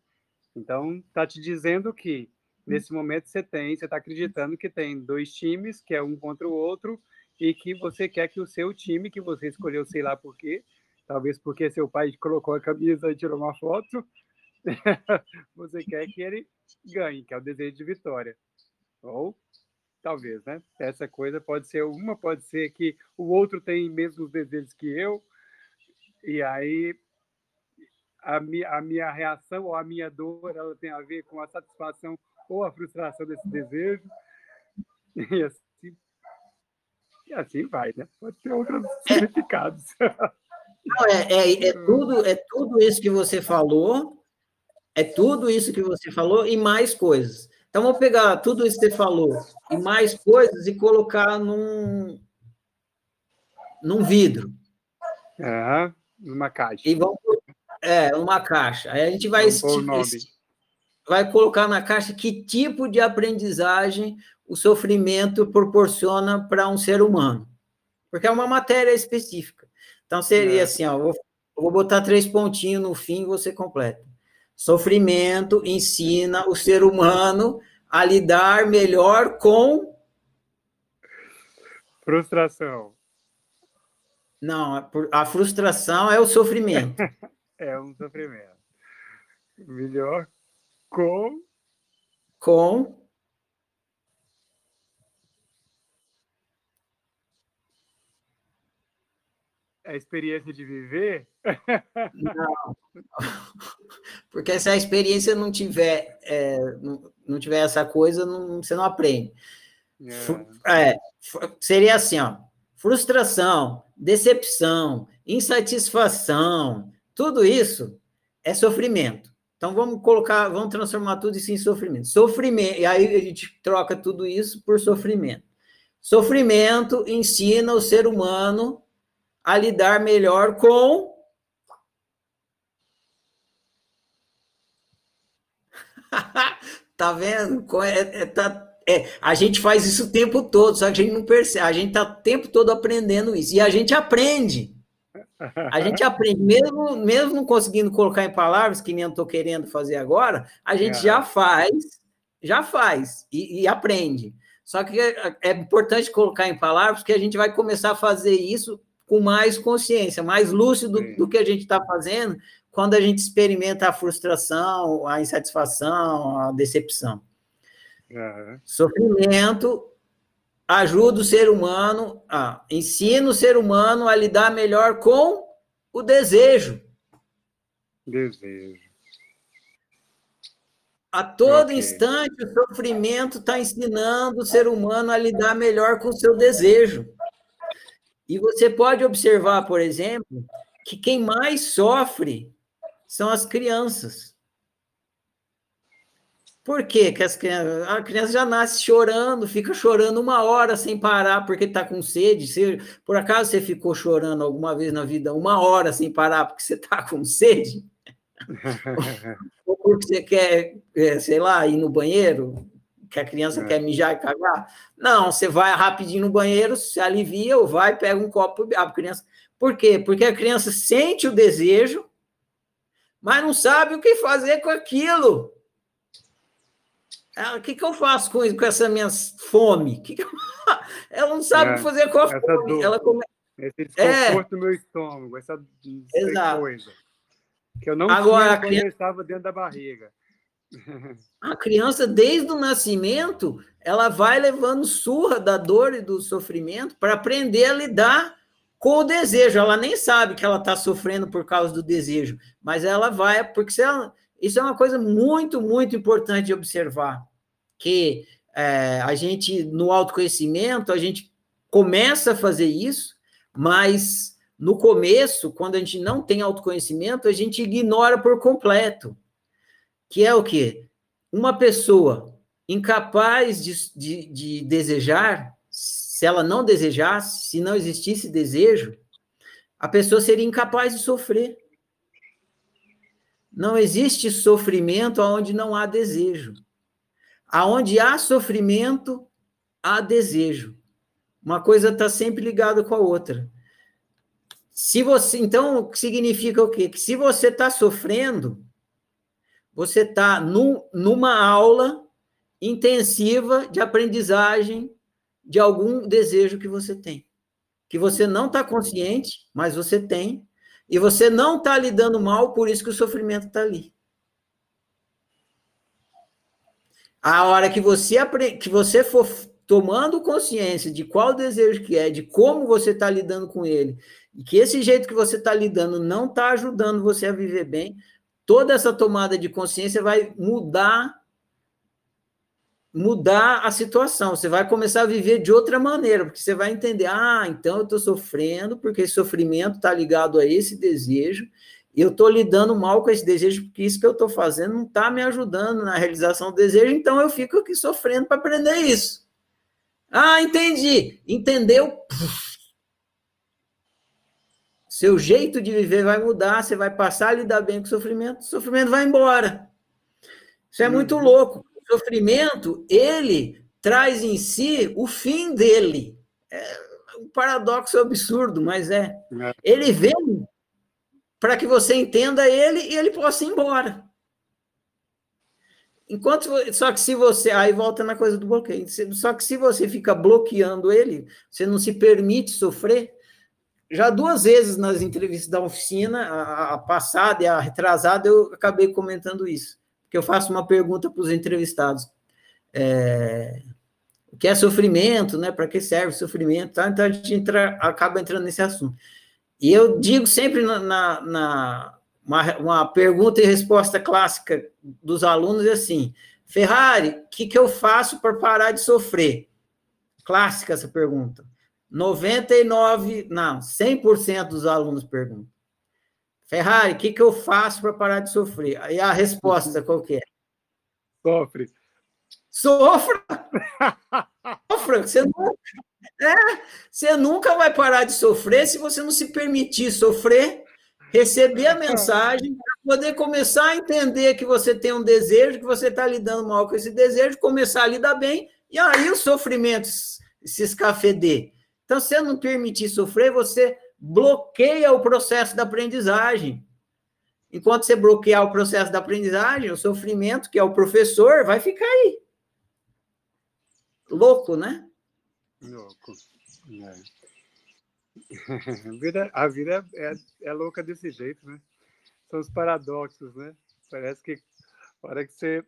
Então, está te dizendo que nesse momento você tem, você está acreditando que tem dois times, que é um contra o outro, e que você quer que o seu time, que você escolheu, sei lá por quê, talvez porque seu pai colocou a camisa e tirou uma foto, você quer que ele ganhe, que é o desejo de vitória. Ou talvez, né? Essa coisa pode ser uma, pode ser que o outro tem mesmos desejos que eu, e aí a minha, a minha reação ou a minha dor ela tem a ver com a satisfação ou a frustração desse desejo. E assim, e assim vai, né? Pode ter outros significados. Não, é, é, é, tudo, é tudo isso que você falou, é tudo isso que você falou e mais coisas. Então, vamos pegar tudo isso que você falou e mais coisas e colocar num, num vidro. É, numa caixa. E vamos, é, uma caixa. Aí a gente vai, vai colocar na caixa que tipo de aprendizagem o sofrimento proporciona para um ser humano. Porque é uma matéria específica. Então, seria é. assim, ó, vou, vou botar três pontinhos no fim e você completa. Sofrimento ensina o ser humano a lidar melhor com. Frustração. Não, a frustração é o sofrimento. é um sofrimento. Melhor com. Com. A experiência de viver? Não. Porque se a experiência não tiver, é, não, não, tiver essa coisa, não, você não aprende. É. é. seria assim, ó, frustração, decepção, insatisfação, tudo isso é sofrimento. Então vamos colocar, vamos transformar tudo isso em sofrimento. Sofrimento, e aí a gente troca tudo isso por sofrimento. Sofrimento ensina o ser humano a lidar melhor com. tá vendo? É, é, tá, é, a gente faz isso o tempo todo, só que a gente não percebe. A gente tá o tempo todo aprendendo isso. E a gente aprende. A gente aprende, mesmo, mesmo não conseguindo colocar em palavras, que nem eu estou querendo fazer agora, a gente é. já faz, já faz e, e aprende. Só que é, é importante colocar em palavras, porque a gente vai começar a fazer isso com mais consciência, mais lúcido Sim. do que a gente está fazendo quando a gente experimenta a frustração, a insatisfação, a decepção. Uhum. Sofrimento ajuda o ser humano, a, ensina o ser humano a lidar melhor com o desejo. Desejo. A todo okay. instante, o sofrimento está ensinando o ser humano a lidar melhor com o seu desejo. E você pode observar, por exemplo, que quem mais sofre são as crianças. Por quê que as crianças, a criança já nasce chorando, fica chorando uma hora sem parar porque está com sede? Se por acaso você ficou chorando alguma vez na vida uma hora sem parar porque você está com sede? Ou porque você quer, é, sei lá, ir no banheiro, que a criança é. quer mijar e cagar? Não, você vai rapidinho no banheiro, se alivia, ou vai, pega um copo e a criança. Por quê? Porque a criança sente o desejo, mas não sabe o que fazer com aquilo. Ela, o que, que eu faço com, com essa minha fome? Que que eu... Ela não sabe é, o que fazer com a fome. Ela come... Esse desconforto é. no meu estômago, essa, essa coisa. Que eu não Agora, tinha quando criança... estava dentro da barriga. A criança, desde o nascimento, ela vai levando surra da dor e do sofrimento para aprender a lidar com o desejo. Ela nem sabe que ela está sofrendo por causa do desejo, mas ela vai, porque ela, isso é uma coisa muito, muito importante de observar, que é, a gente, no autoconhecimento, a gente começa a fazer isso, mas no começo, quando a gente não tem autoconhecimento, a gente ignora por completo. Que é o quê? Uma pessoa incapaz de, de, de desejar, se ela não desejasse, se não existisse desejo, a pessoa seria incapaz de sofrer. Não existe sofrimento onde não há desejo. Aonde há sofrimento, há desejo. Uma coisa está sempre ligada com a outra. Se você, então, significa o quê? Que se você está sofrendo, você está num, numa aula intensiva de aprendizagem de algum desejo que você tem, que você não está consciente, mas você tem, e você não está lidando mal, por isso que o sofrimento está ali. A hora que você, que você for tomando consciência de qual desejo que é, de como você está lidando com ele, e que esse jeito que você está lidando não está ajudando você a viver bem, toda essa tomada de consciência vai mudar mudar a situação. Você vai começar a viver de outra maneira, porque você vai entender: ah, então eu estou sofrendo, porque esse sofrimento está ligado a esse desejo, eu estou lidando mal com esse desejo, porque isso que eu estou fazendo não está me ajudando na realização do desejo, então eu fico aqui sofrendo para aprender isso. Ah, entendi. Entendeu? Seu jeito de viver vai mudar, você vai passar a lidar bem com o sofrimento, o sofrimento vai embora. Isso é muito uhum. louco sofrimento, ele traz em si o fim dele. É um paradoxo absurdo, mas é. é. Ele vem para que você entenda ele e ele possa ir embora. Enquanto só que se você aí volta na coisa do bloqueio, só que se você fica bloqueando ele, você não se permite sofrer. Já duas vezes nas entrevistas da oficina, a, a passada e a retrasada, eu acabei comentando isso que eu faço uma pergunta para os entrevistados. É, o que é sofrimento, né? Para que serve sofrimento? Tá? Então a gente entra, acaba entrando nesse assunto. E eu digo sempre na, na, na uma, uma, pergunta e resposta clássica dos alunos é assim: Ferrari, o que, que eu faço para parar de sofrer? Clássica essa pergunta. 99, não, 100% dos alunos perguntam. Ferrari, o que, que eu faço para parar de sofrer? Aí a resposta qual que é? Sofre. Sofra! Sofra! Você nunca, é, você nunca vai parar de sofrer se você não se permitir sofrer, receber a mensagem, poder começar a entender que você tem um desejo, que você está lidando mal com esse desejo, começar a lidar bem, e aí o sofrimento se escafeder. Então, se você não permitir sofrer, você bloqueia o processo da aprendizagem. Enquanto você bloquear o processo da aprendizagem, o sofrimento, que é o professor, vai ficar aí. Louco, né? Louco. É. A vida, a vida é, é louca desse jeito, né? São os paradoxos, né? Parece que a hora que você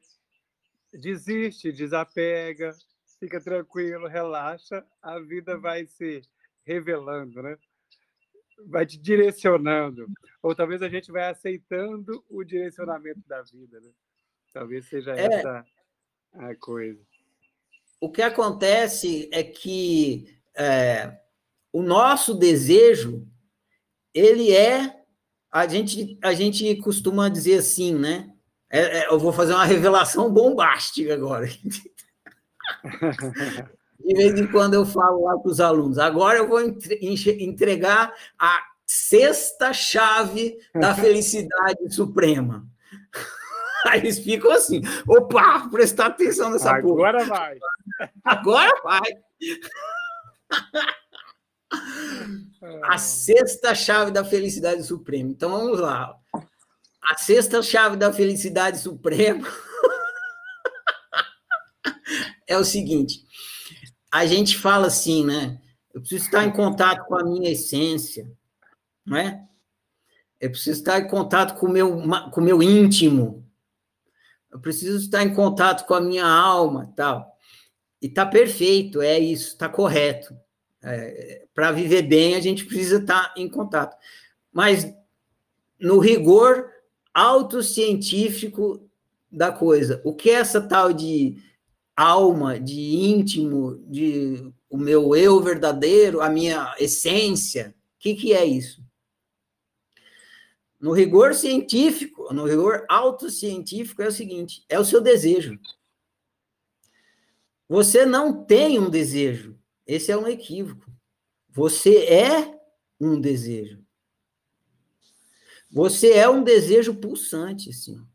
desiste, desapega, fica tranquilo, relaxa, a vida vai se revelando, né? vai te direcionando. Ou talvez a gente vai aceitando o direcionamento da vida. Né? Talvez seja é. essa a coisa. O que acontece é que é, o nosso desejo ele é a gente, a gente costuma dizer assim, né? É, é, eu vou fazer uma revelação bombástica agora. De vez em quando eu falo lá para os alunos, agora eu vou entregar a sexta chave da felicidade suprema. Aí eles ficam assim, opa, prestar atenção nessa Agora porra. vai. Agora vai. A sexta chave da felicidade suprema. Então vamos lá. A sexta chave da felicidade suprema é o seguinte: a gente fala assim, né? Eu preciso estar em contato com a minha essência, não é? Eu preciso estar em contato com o meu, com o meu íntimo. Eu preciso estar em contato com a minha alma, tal. E tá perfeito, é isso, tá correto. É, Para viver bem, a gente precisa estar em contato. Mas no rigor autocientífico da coisa, o que é essa tal de alma, de íntimo, de o meu eu verdadeiro, a minha essência. O que, que é isso? No rigor científico, no rigor autocientífico, é o seguinte: é o seu desejo. Você não tem um desejo. Esse é um equívoco. Você é um desejo. Você é um desejo pulsante, assim.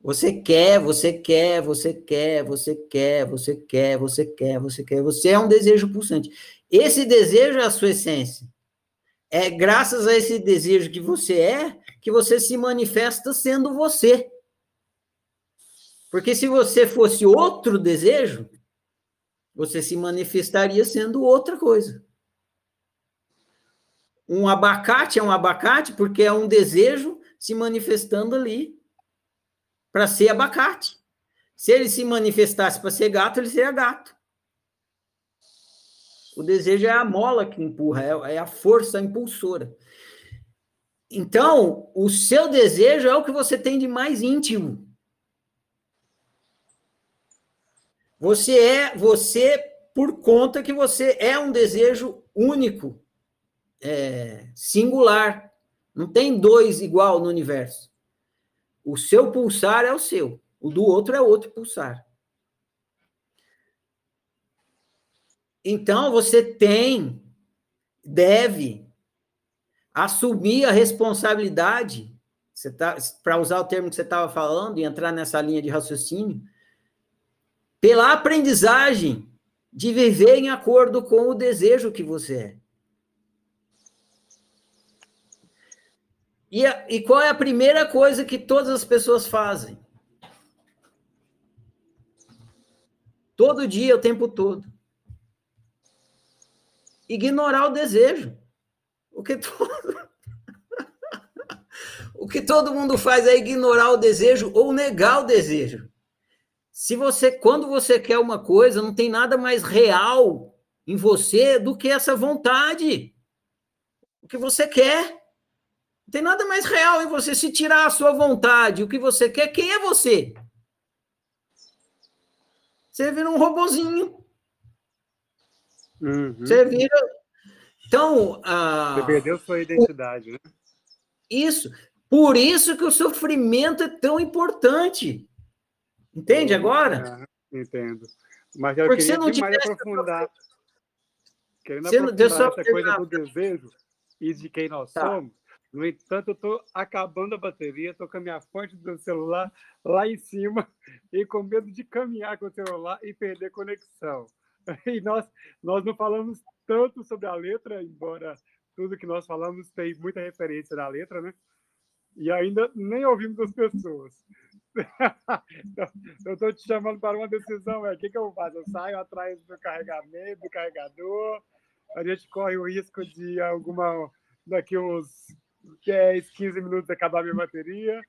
Você quer, você quer, você quer, você quer, você quer, você quer, você quer. Você é um desejo pulsante. Esse desejo é a sua essência. É graças a esse desejo que você é que você se manifesta sendo você. Porque se você fosse outro desejo, você se manifestaria sendo outra coisa. Um abacate é um abacate porque é um desejo se manifestando ali para ser abacate. Se ele se manifestasse para ser gato, ele seria gato. O desejo é a mola que empurra, é, é a força impulsora. Então, o seu desejo é o que você tem de mais íntimo. Você é você por conta que você é um desejo único, é, singular. Não tem dois igual no universo. O seu pulsar é o seu, o do outro é outro pulsar. Então você tem, deve assumir a responsabilidade, você tá, para usar o termo que você estava falando e entrar nessa linha de raciocínio, pela aprendizagem de viver em acordo com o desejo que você é. E, a, e qual é a primeira coisa que todas as pessoas fazem? Todo dia, o tempo todo. Ignorar o desejo. O que todo, o que todo mundo faz é ignorar o desejo ou negar o desejo. Se você, quando você quer uma coisa, não tem nada mais real em você do que essa vontade. O que você quer. Não tem nada mais real em você. Se tirar a sua vontade, o que você quer, quem é você? Você vira um robozinho. Uhum. Você vira. Então. A... Você perdeu sua identidade, né? Isso. Por isso que o sofrimento é tão importante. Entende agora? É, entendo. Mas eu Porque queria você não mais aprofundar. Querendo aprofundar essa coisa do desejo e de quem nós tá. somos. No entanto, eu estou acabando a bateria, estou com a minha fonte do celular lá em cima e com medo de caminhar com o celular e perder conexão. E nós, nós não falamos tanto sobre a letra, embora tudo que nós falamos tem muita referência da letra, né? E ainda nem ouvimos as pessoas. eu estou te chamando para uma decisão, é o que, que eu faço? Eu saio atrás do carregamento, do carregador, a gente corre o risco de alguma daqui uns 10, 15 minutos acabar minha bateria.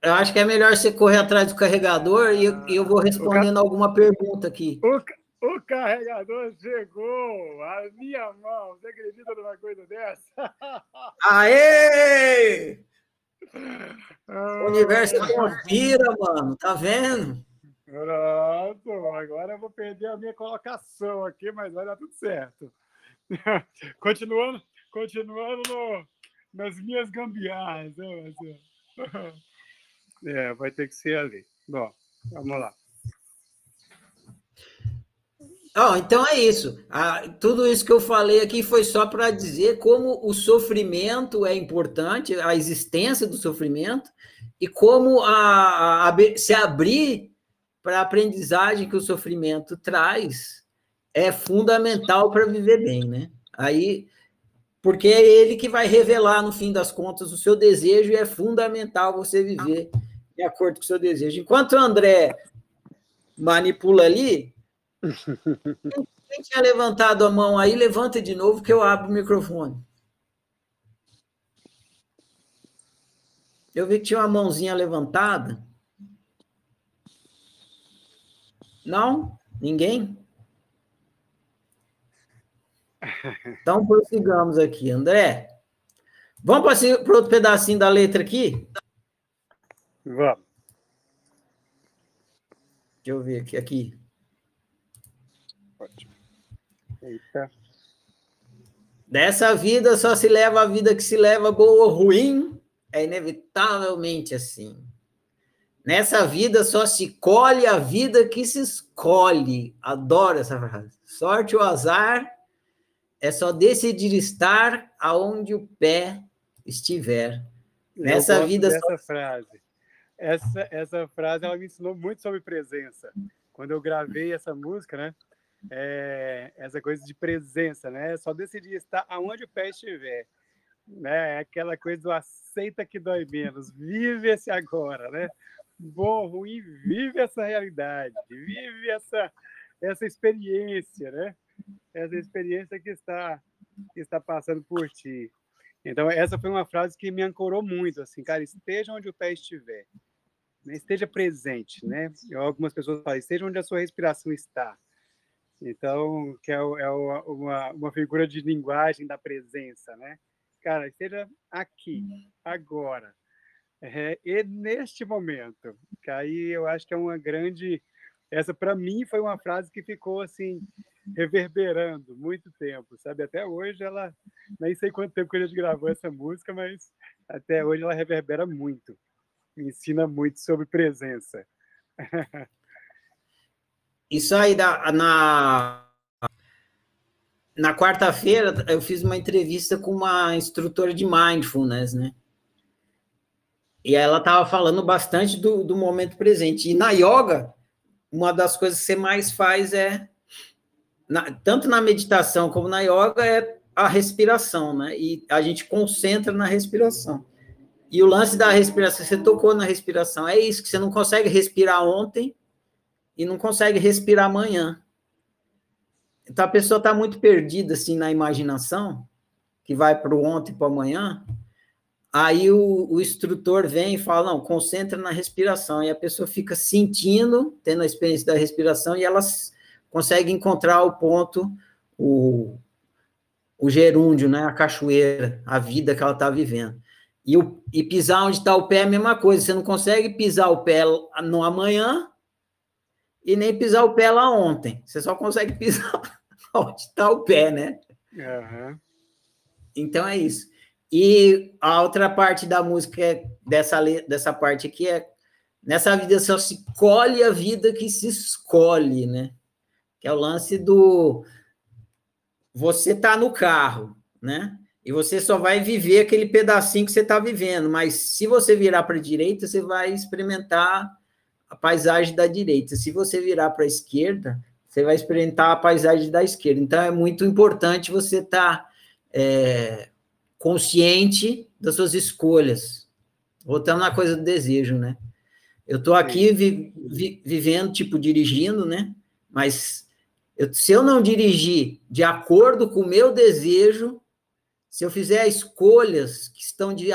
Eu acho que é melhor você correr atrás do carregador e, eu, eu vou respondendo ca... alguma pergunta aqui. O, o, carregador chegou! A minha mão! Você acredita numa coisa dessa? Aê! O universo conspira, mano. Tá vendo? Pronto, agora eu vou perder a minha colocação aqui, mas vai dar tudo certo. continuando, continuando no, nas minhas gambiarras. Né, Marcelo? É, vai ter que ser ali. Bom, vamos lá. Oh, então é isso. Ah, tudo isso que eu falei aqui foi só para dizer como o sofrimento é importante, a existência do sofrimento, e como a, a, a se abrir para a aprendizagem que o sofrimento traz é fundamental para viver bem, né? Aí, porque é ele que vai revelar, no fim das contas, o seu desejo e é fundamental você viver de acordo com o seu desejo. Enquanto o André manipula ali, quem tinha levantado a mão aí, levanta de novo que eu abro o microfone. Eu vi que tinha uma mãozinha levantada. Não? Ninguém? Então prossigamos aqui, André. Vamos para outro pedacinho da letra aqui? Vamos. Deixa eu ver aqui. aqui. Ótimo. Eita. Dessa vida só se leva a vida que se leva, boa ou ruim, é inevitavelmente assim. Nessa vida só se colhe a vida que se escolhe. Adoro essa frase. Sorte ou azar é só decidir estar aonde o pé estiver. Nessa vida dessa só... frase. Essa essa frase ela me ensinou muito sobre presença. Quando eu gravei essa música, né? é, essa coisa de presença, né? Só decidir estar aonde o pé estiver, né? É aquela coisa do aceita que dói menos, vive esse agora, né? Bom, ruim, vive essa realidade, vive essa essa experiência, né? Essa experiência que está que está passando por ti. Então essa foi uma frase que me ancorou muito, assim, cara, esteja onde o pé estiver, né? esteja presente, né? Algumas pessoas falam, esteja onde a sua respiração está. Então, que é, é uma, uma figura de linguagem da presença, né? Cara, esteja aqui, agora, é, e neste momento. Que aí eu acho que é uma grande. Essa, para mim, foi uma frase que ficou assim, reverberando muito tempo, sabe? Até hoje ela. Nem sei quanto tempo que a gente gravou essa música, mas até hoje ela reverbera muito. Me ensina muito sobre presença. Isso aí da, na na quarta-feira eu fiz uma entrevista com uma instrutora de mindfulness, né? E ela estava falando bastante do, do momento presente. E na yoga, uma das coisas que você mais faz é, na, tanto na meditação como na yoga, é a respiração, né? E a gente concentra na respiração. E o lance da respiração, você tocou na respiração, é isso, que você não consegue respirar ontem, e não consegue respirar amanhã. Então a pessoa está muito perdida assim na imaginação, que vai para o ontem para amanhã. Aí o, o, instrutor vem e fala: não, concentra na respiração. E a pessoa fica sentindo, tendo a experiência da respiração, e ela consegue encontrar o ponto, o, o gerúndio, né, a cachoeira, a vida que ela está vivendo. E, o, e pisar onde está o pé é a mesma coisa. Você não consegue pisar o pé no amanhã e nem pisar o pé lá ontem. Você só consegue pisar onde está o pé, né? Uhum. Então é isso. E a outra parte da música é dessa, dessa parte aqui é nessa vida só se colhe a vida que se escolhe, né? Que é o lance do você tá no carro, né? E você só vai viver aquele pedacinho que você está vivendo, mas se você virar para a direita, você vai experimentar a paisagem da direita. Se você virar para a esquerda, você vai experimentar a paisagem da esquerda. Então, é muito importante você estar tá, é, consciente das suas escolhas. Voltando na coisa do desejo, né? Eu estou aqui vi, vi, vivendo, tipo, dirigindo, né? Mas eu, se eu não dirigir de acordo com o meu desejo, se eu fizer escolhas que estão de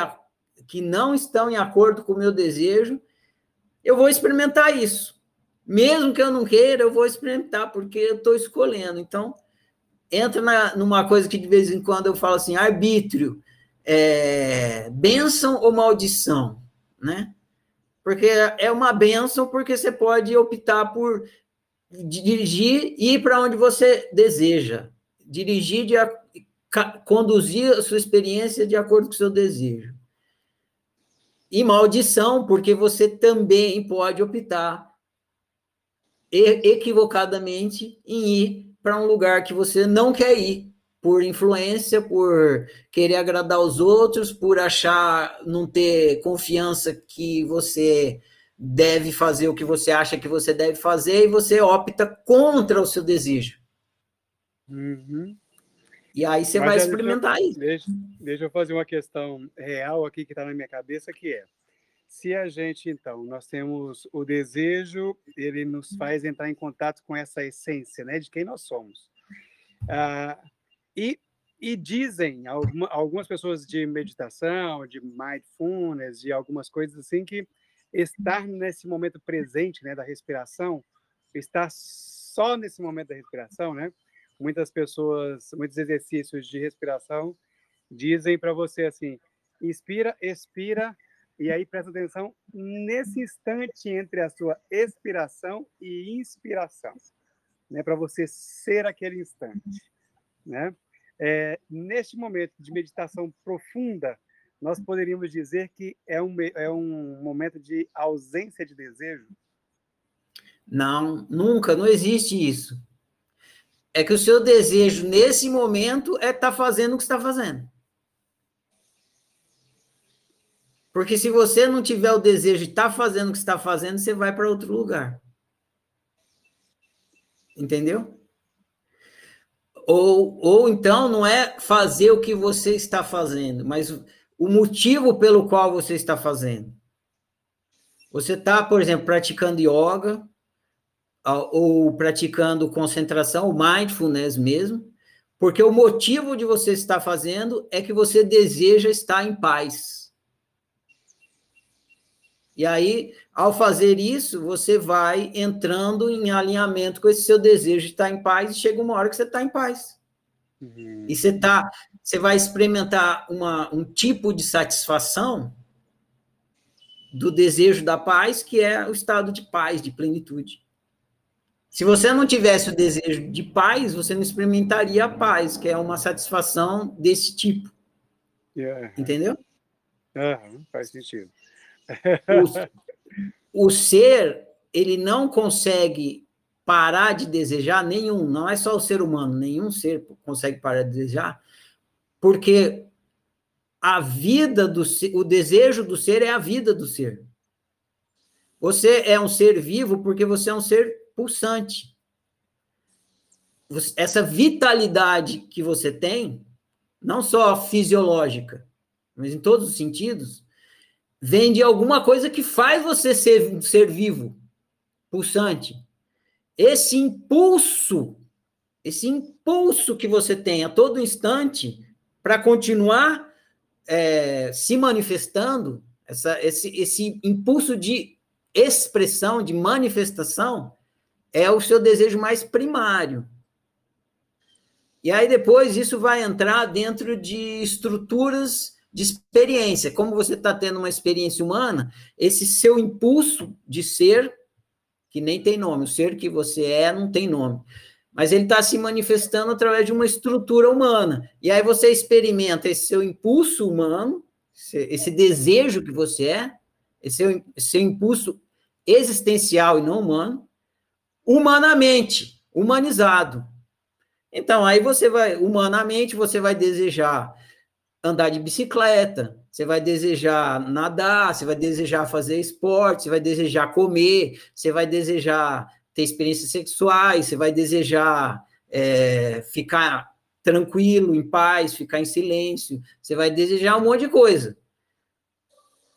que não estão em acordo com o meu desejo, eu vou experimentar isso. Mesmo que eu não queira, eu vou experimentar, porque eu estou escolhendo. Então, entra na, numa coisa que de vez em quando eu falo assim, arbítrio, é, bênção ou maldição, né? Porque é uma bênção porque você pode optar por dirigir e ir para onde você deseja. Dirigir de, conduzir a sua experiência de acordo com o seu desejo. E maldição, porque você também pode optar equivocadamente em ir para um lugar que você não quer ir, por influência, por querer agradar os outros, por achar não ter confiança que você deve fazer o que você acha que você deve fazer e você opta contra o seu desejo. Uhum. E aí você Mas vai experimentar deixa, isso. Deixa, deixa eu fazer uma questão real aqui que está na minha cabeça, que é, se a gente, então, nós temos o desejo, ele nos faz entrar em contato com essa essência, né, de quem nós somos. Ah, e, e dizem alguma, algumas pessoas de meditação, de mindfulness, de algumas coisas assim, que estar nesse momento presente, né, da respiração, estar só nesse momento da respiração, né, muitas pessoas, muitos exercícios de respiração dizem para você assim: inspira, expira, e aí presta atenção nesse instante entre a sua expiração e inspiração, né, para você ser aquele instante, né? É, neste momento de meditação profunda, nós poderíamos dizer que é um, é um momento de ausência de desejo? Não, nunca, não existe isso é que o seu desejo nesse momento é estar tá fazendo o que está fazendo. Porque se você não tiver o desejo de estar tá fazendo o que está fazendo, você vai para outro lugar. Entendeu? Ou, ou então não é fazer o que você está fazendo, mas o motivo pelo qual você está fazendo. Você está, por exemplo, praticando yoga, ou praticando concentração, mindfulness mesmo, porque o motivo de você estar fazendo é que você deseja estar em paz. E aí, ao fazer isso, você vai entrando em alinhamento com esse seu desejo de estar em paz e chega uma hora que você está em paz. Uhum. E você tá, você vai experimentar uma, um tipo de satisfação do desejo da paz, que é o estado de paz, de plenitude. Se você não tivesse o desejo de paz, você não experimentaria a paz, que é uma satisfação desse tipo. Yeah. Entendeu? Uhum, faz sentido. O, o ser, ele não consegue parar de desejar nenhum, não é só o ser humano, nenhum ser consegue parar de desejar, porque a vida do ser, o desejo do ser é a vida do ser. Você é um ser vivo porque você é um ser pulsante. Essa vitalidade que você tem, não só fisiológica, mas em todos os sentidos, vem de alguma coisa que faz você ser, ser vivo, pulsante. Esse impulso, esse impulso que você tem a todo instante para continuar é, se manifestando, essa, esse, esse impulso de expressão, de manifestação, é o seu desejo mais primário. E aí depois isso vai entrar dentro de estruturas de experiência. Como você está tendo uma experiência humana, esse seu impulso de ser, que nem tem nome, o ser que você é não tem nome, mas ele está se manifestando através de uma estrutura humana. E aí você experimenta esse seu impulso humano, esse desejo que você é, esse seu, esse seu impulso existencial e não humano, humanamente, humanizado. Então, aí você vai, humanamente, você vai desejar andar de bicicleta, você vai desejar nadar, você vai desejar fazer esporte, você vai desejar comer, você vai desejar ter experiências sexuais, você vai desejar é, ficar tranquilo, em paz, ficar em silêncio, você vai desejar um monte de coisa.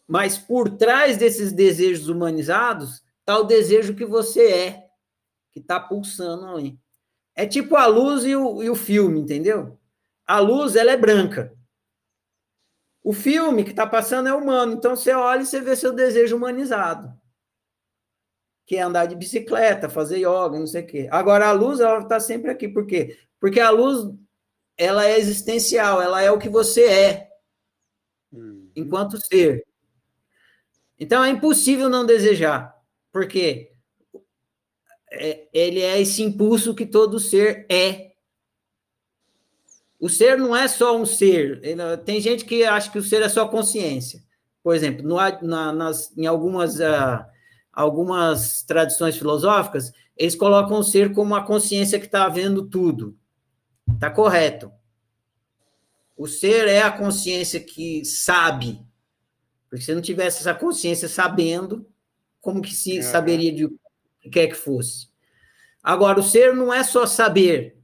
Mas por trás desses desejos humanizados está o desejo que você é, que está pulsando ali. É tipo a luz e o, e o filme, entendeu? A luz, ela é branca. O filme que está passando é humano, então você olha e você vê seu desejo humanizado. Que é andar de bicicleta, fazer yoga, não sei o quê. Agora, a luz, ela está sempre aqui. Por quê? Porque a luz, ela é existencial, ela é o que você é, hum. enquanto ser. Então, é impossível não desejar. Por quê? é, ele é esse impulso que todo ser é. O ser não é só um ser. Tem gente que acha que o ser é só consciência. Por exemplo, no, na, nas, em algumas, uh, algumas tradições filosóficas, eles colocam o ser como a consciência que está vendo tudo. Está correto. O ser é a consciência que sabe. Porque se não tivesse essa consciência sabendo, como que se saberia de o que quer que fosse? Agora, o ser não é só saber,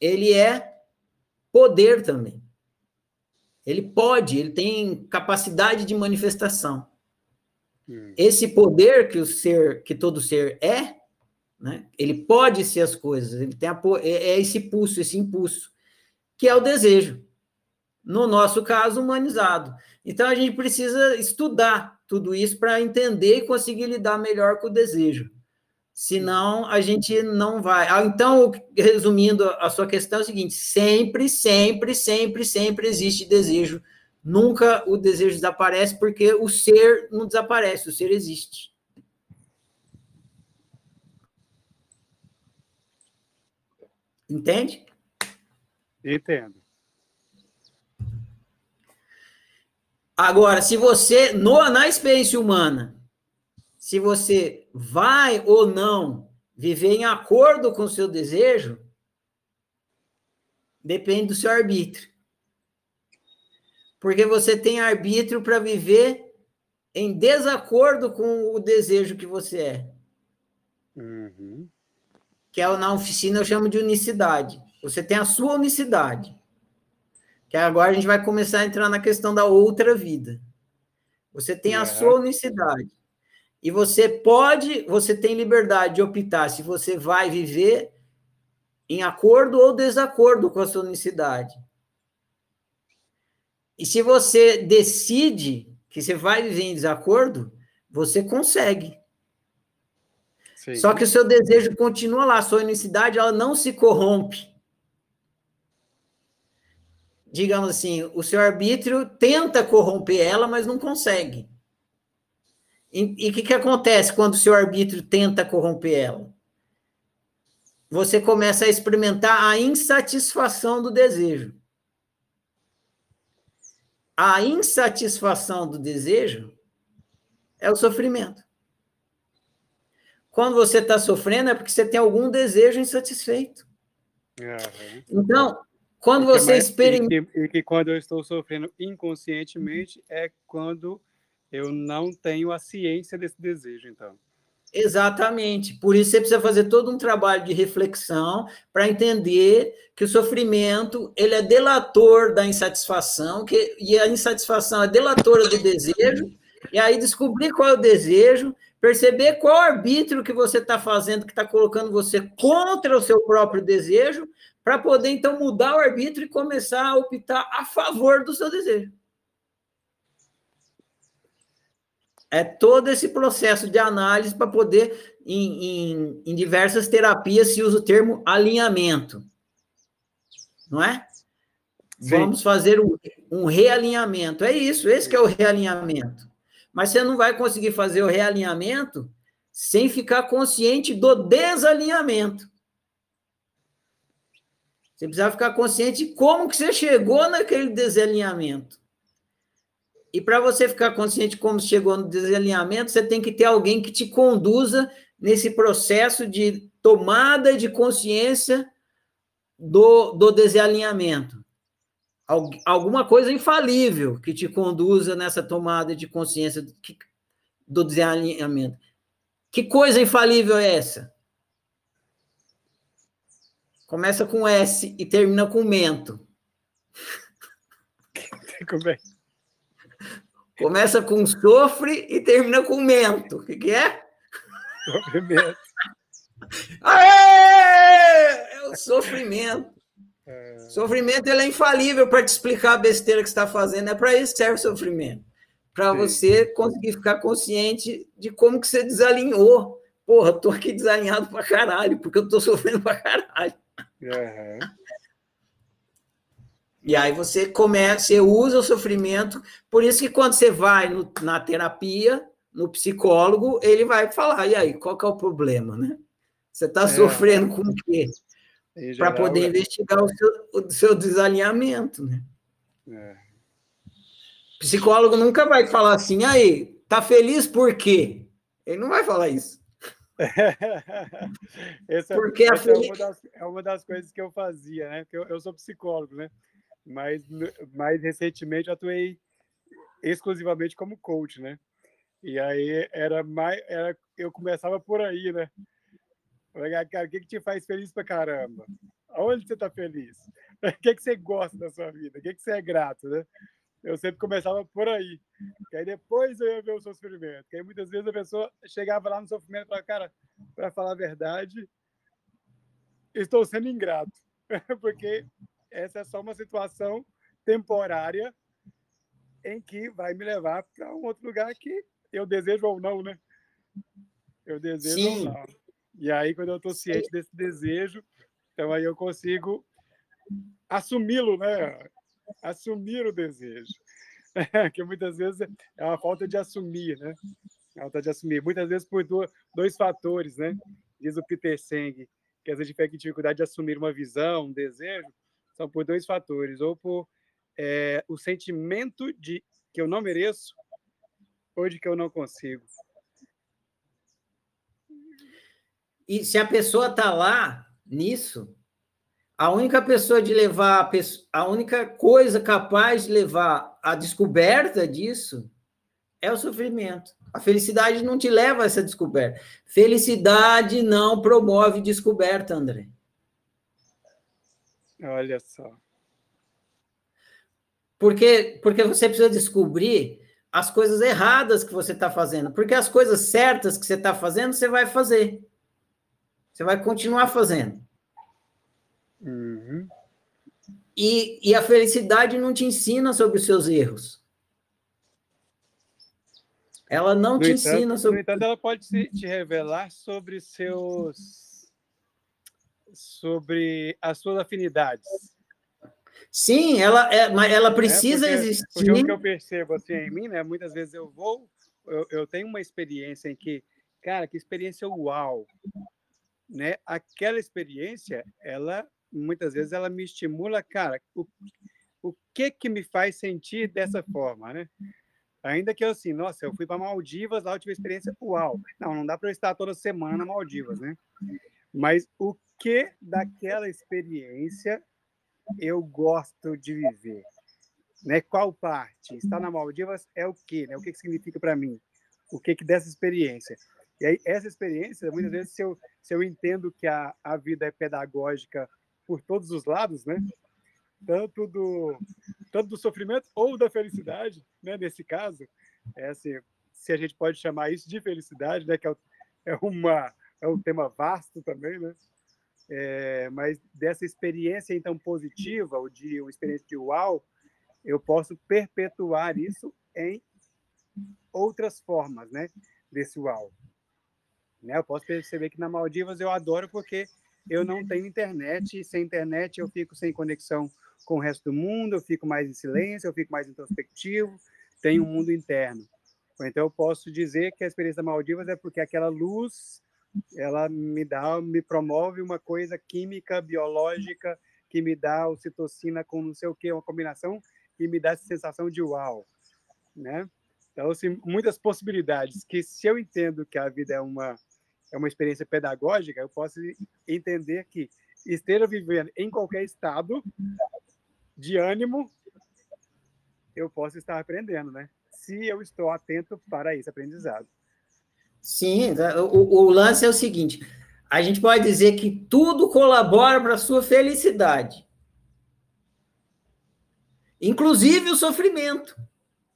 ele é poder também. Ele pode, ele tem capacidade de manifestação. Hum. Esse poder que o ser, que todo ser é, né? Ele pode ser as coisas, ele tem a, é, é esse pulso, esse impulso, que é o desejo. No nosso caso, humanizado. Então a gente precisa estudar tudo isso para entender e conseguir lidar melhor com o desejo. Senão a gente não vai. Ah, então, resumindo a sua questão, é o seguinte: sempre, sempre, sempre, sempre existe desejo. Nunca o desejo desaparece, porque o ser não desaparece, o ser existe. Entende? Entendo. Agora, se você, no, na experiência humana, se você vai ou não viver em acordo com o seu desejo, depende do seu arbítrio. Porque você tem arbítrio para viver em desacordo com o desejo que você é. Uhum que é na oficina eu chamo de unicidade. Você tem a sua unicidade. Que agora a gente vai começar a entrar na questão da outra vida. Você tem a é. sua unicidade. E você pode, você tem liberdade de optar se você vai viver em acordo ou desacordo com a sua unicidade. E se você decide que você vai viver em desacordo, você consegue. Sim. Só que o seu desejo continua lá, a sua unicidade ela não se corrompe. Digamos assim, o seu arbítrio tenta corromper ela, mas não consegue. E o que, que acontece quando o seu arbítrio tenta corromper ela? Você começa a experimentar a insatisfação do desejo. A insatisfação do desejo é o sofrimento. Quando você está sofrendo é porque você tem algum desejo insatisfeito. Uhum. Então, quando você experimenta. E que, e que quando eu estou sofrendo inconscientemente é quando eu não tenho a ciência desse desejo, então. Exatamente. Por isso você precisa fazer todo um trabalho de reflexão para entender que o sofrimento ele é delator da insatisfação, que, e a insatisfação é delatora do desejo, e aí descobrir qual é o desejo, perceber qual arbítrio que você está fazendo, que está colocando você contra o seu próprio desejo, para poder então mudar o arbítrio e começar a optar a favor do seu desejo. É todo esse processo de análise para poder, em, em, em, diversas terapias, se usa o termo alinhamento. Não é? Sim. Vamos fazer um, um realinhamento. É isso, esse é o realinhamento. Mas você não vai conseguir fazer o realinhamento sem ficar consciente do desalinhamento. Você precisa ficar consciente de como que você chegou naquele desalinhamento. E para você ficar consciente como chegou no desalinhamento, você tem que ter alguém que te conduza nesse processo de tomada de consciência do, do desalinhamento alguma coisa infalível que te conduza nessa tomada de consciência do, desalinhamento. Que coisa infalível é essa? Começa com S e termina com mento. Começa com sofre e termina com mento. O que, que é? Sofrimento. Aê! É o sofrimento. É... Sofrimento ele é infalível para te explicar a besteira que você está fazendo. É para isso que serve o sofrimento. Para você conseguir ficar consciente de como que você desalinhou. Porra, tô aqui desalinhado para caralho, porque eu tô sofrendo para caralho. Uhum. E aí você começa, você usa o sofrimento. Por isso que quando você vai no, na terapia, no psicólogo, ele vai falar, e aí, qual que é o problema, né? Você está é. sofrendo com o quê? Para poder é. investigar o seu, o seu desalinhamento, né? É. Psicólogo nunca vai falar assim, aí, tá feliz por quê? Ele não vai falar isso. essa, Porque essa é, uma das, é, uma das, coisas que eu fazia, né? Porque eu, eu sou psicólogo, né? Mas mais recentemente atuei exclusivamente como coach, né? E aí era mais, era, eu começava por aí, né? Cara, o que, que te faz feliz pra caramba? Aonde você tá feliz? O que, que você gosta da sua vida? O que, que você é grato, né? Eu sempre começava por aí. Que aí depois eu ia ver o sofrimento. Que aí muitas vezes a pessoa chegava lá no sofrimento e falava, cara, para falar a verdade, estou sendo ingrato. Porque essa é só uma situação temporária em que vai me levar para um outro lugar que eu desejo ou não, né? Eu desejo Sim. ou não. E aí, quando eu estou ciente desse desejo, então aí eu consigo assumi-lo, né? Assumir o desejo. que muitas vezes é uma falta de assumir, né? É falta de assumir. Muitas vezes por dois fatores, né? Diz o Peter Seng, que às vezes a gente tem dificuldade de assumir uma visão, um desejo, são por dois fatores. Ou por é, o sentimento de que eu não mereço, ou de que eu não consigo. E se a pessoa está lá nisso, a única pessoa de levar, a única coisa capaz de levar a descoberta disso é o sofrimento. A felicidade não te leva a essa descoberta. Felicidade não promove descoberta, André. Olha só. Porque, porque você precisa descobrir as coisas erradas que você está fazendo. Porque as coisas certas que você está fazendo, você vai fazer. Você vai continuar fazendo. Uhum. E, e a felicidade não te ensina sobre os seus erros. Ela não no te entanto, ensina sobre. No entanto, ela pode te revelar sobre seus. Sobre as suas afinidades. Sim, ela, é, mas ela é, precisa é porque, existir. Porque o que eu percebo assim em mim, né? Muitas vezes eu vou, eu, eu tenho uma experiência em que, cara, que experiência uau, né? Aquela experiência, ela muitas vezes ela me estimula, cara, o, o que que me faz sentir dessa forma, né? Ainda que eu assim, nossa, eu fui para Maldivas, lá eu tive experiência uau. Não, não dá para eu estar toda semana na Maldivas, né? Mas o que daquela experiência eu gosto de viver? Né? Qual parte? Estar na Maldivas é o quê? Né? O que, que significa para mim? O que, que dessa experiência? E aí, essa experiência, muitas vezes, se eu, se eu entendo que a, a vida é pedagógica por todos os lados, né? Tanto do, tanto do sofrimento ou da felicidade, né? Nesse caso, é assim, se a gente pode chamar isso de felicidade, né? Que é, é uma é um tema vasto também, né? É, mas dessa experiência então positiva, ou de uma experiência de uau, eu posso perpetuar isso em outras formas, né? Desse uau. Né? Eu posso perceber que na Maldivas eu adoro porque eu não tenho internet, e sem internet eu fico sem conexão com o resto do mundo, eu fico mais em silêncio, eu fico mais introspectivo, tenho um mundo interno. Então eu posso dizer que a experiência da Maldivas é porque aquela luz ela me dá, me promove uma coisa química, biológica, que me dá ocitocina com não sei o que, uma combinação que me dá essa sensação de uau, né? Então, assim, muitas possibilidades que se eu entendo que a vida é uma é uma experiência pedagógica, eu posso entender que esteja vivendo em qualquer estado de ânimo, eu posso estar aprendendo, né? Se eu estou atento para esse aprendizado. Sim, tá, o, o lance é o seguinte: a gente pode dizer que tudo colabora para a sua felicidade, inclusive o sofrimento.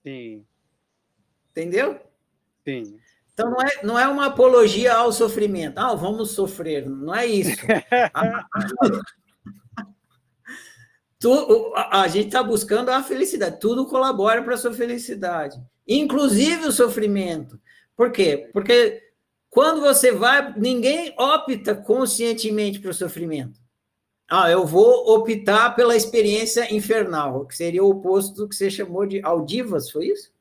Sim. Entendeu? Sim. Então, não é, não é uma apologia ao sofrimento. Ah, vamos sofrer. Não é isso. tu, a, a gente está buscando a felicidade. Tudo colabora para a sua felicidade. Inclusive o sofrimento. Por quê? Porque quando você vai, ninguém opta conscientemente para o sofrimento. Ah, eu vou optar pela experiência infernal, que seria o oposto do que você chamou de Aldivas, foi isso?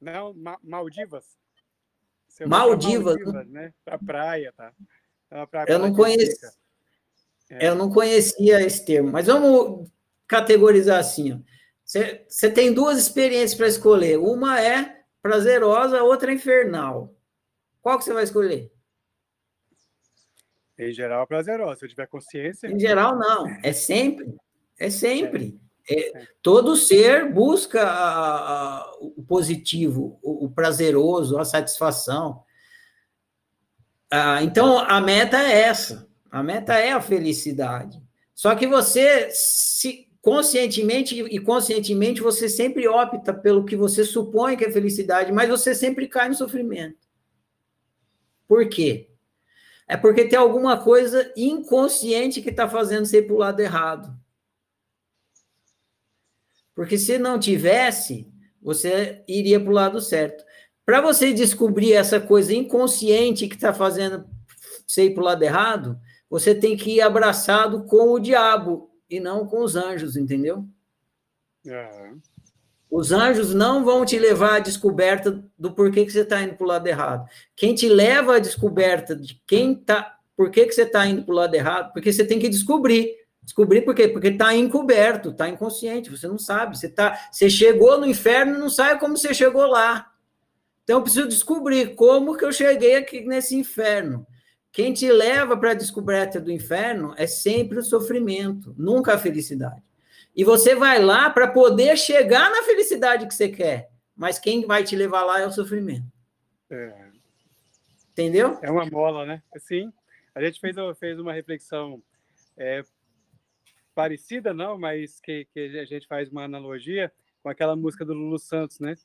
Não, Ma Maldivas. Maldivas. Maldivas, né? A praia, tá? praia eu não conheço. É. Eu não conhecia esse termo, mas vamos categorizar assim. Você tem duas experiências para escolher. Uma é prazerosa, outra é infernal. Qual que você vai escolher? Em geral, prazerosa. Se eu tiver consciência. Em geral, não. É sempre. É sempre. É, todo ser busca a, a, o positivo, o, o, prazeroso, a satisfação. Ah, então, a meta é essa. A meta é a felicidade. Só que você, se conscientemente e conscientemente, você sempre opta pelo que você supõe que é felicidade, mas você sempre cai no sofrimento. Por quê? É porque tem alguma coisa inconsciente que está fazendo você ir para o lado errado. Porque se não tivesse, você iria para o lado certo. Para você descobrir essa coisa inconsciente que está fazendo você ir para o lado errado, você tem que ir abraçado com o diabo e não com os anjos, entendeu? Uhum. Os anjos não vão te levar à descoberta do porquê que você está indo para o lado errado. Quem te leva à descoberta de quem tá, por que, que você está indo para o lado errado, porque você tem que descobrir. Descobrir por quê? Porque está encoberto, está inconsciente, você não sabe. Você, tá, você chegou no inferno e não sabe como você chegou lá. Então, eu preciso descobrir como que eu cheguei aqui nesse inferno. Quem te leva para a descoberta do inferno é sempre o sofrimento, nunca a felicidade. E você vai lá para poder chegar na felicidade que você quer, mas quem vai te levar lá é o sofrimento. É. Entendeu? É uma mola, né? Sim. A gente fez, fez uma reflexão é, parecida, não, mas que, que a gente faz uma analogia com aquela música do Lulu Santos, né?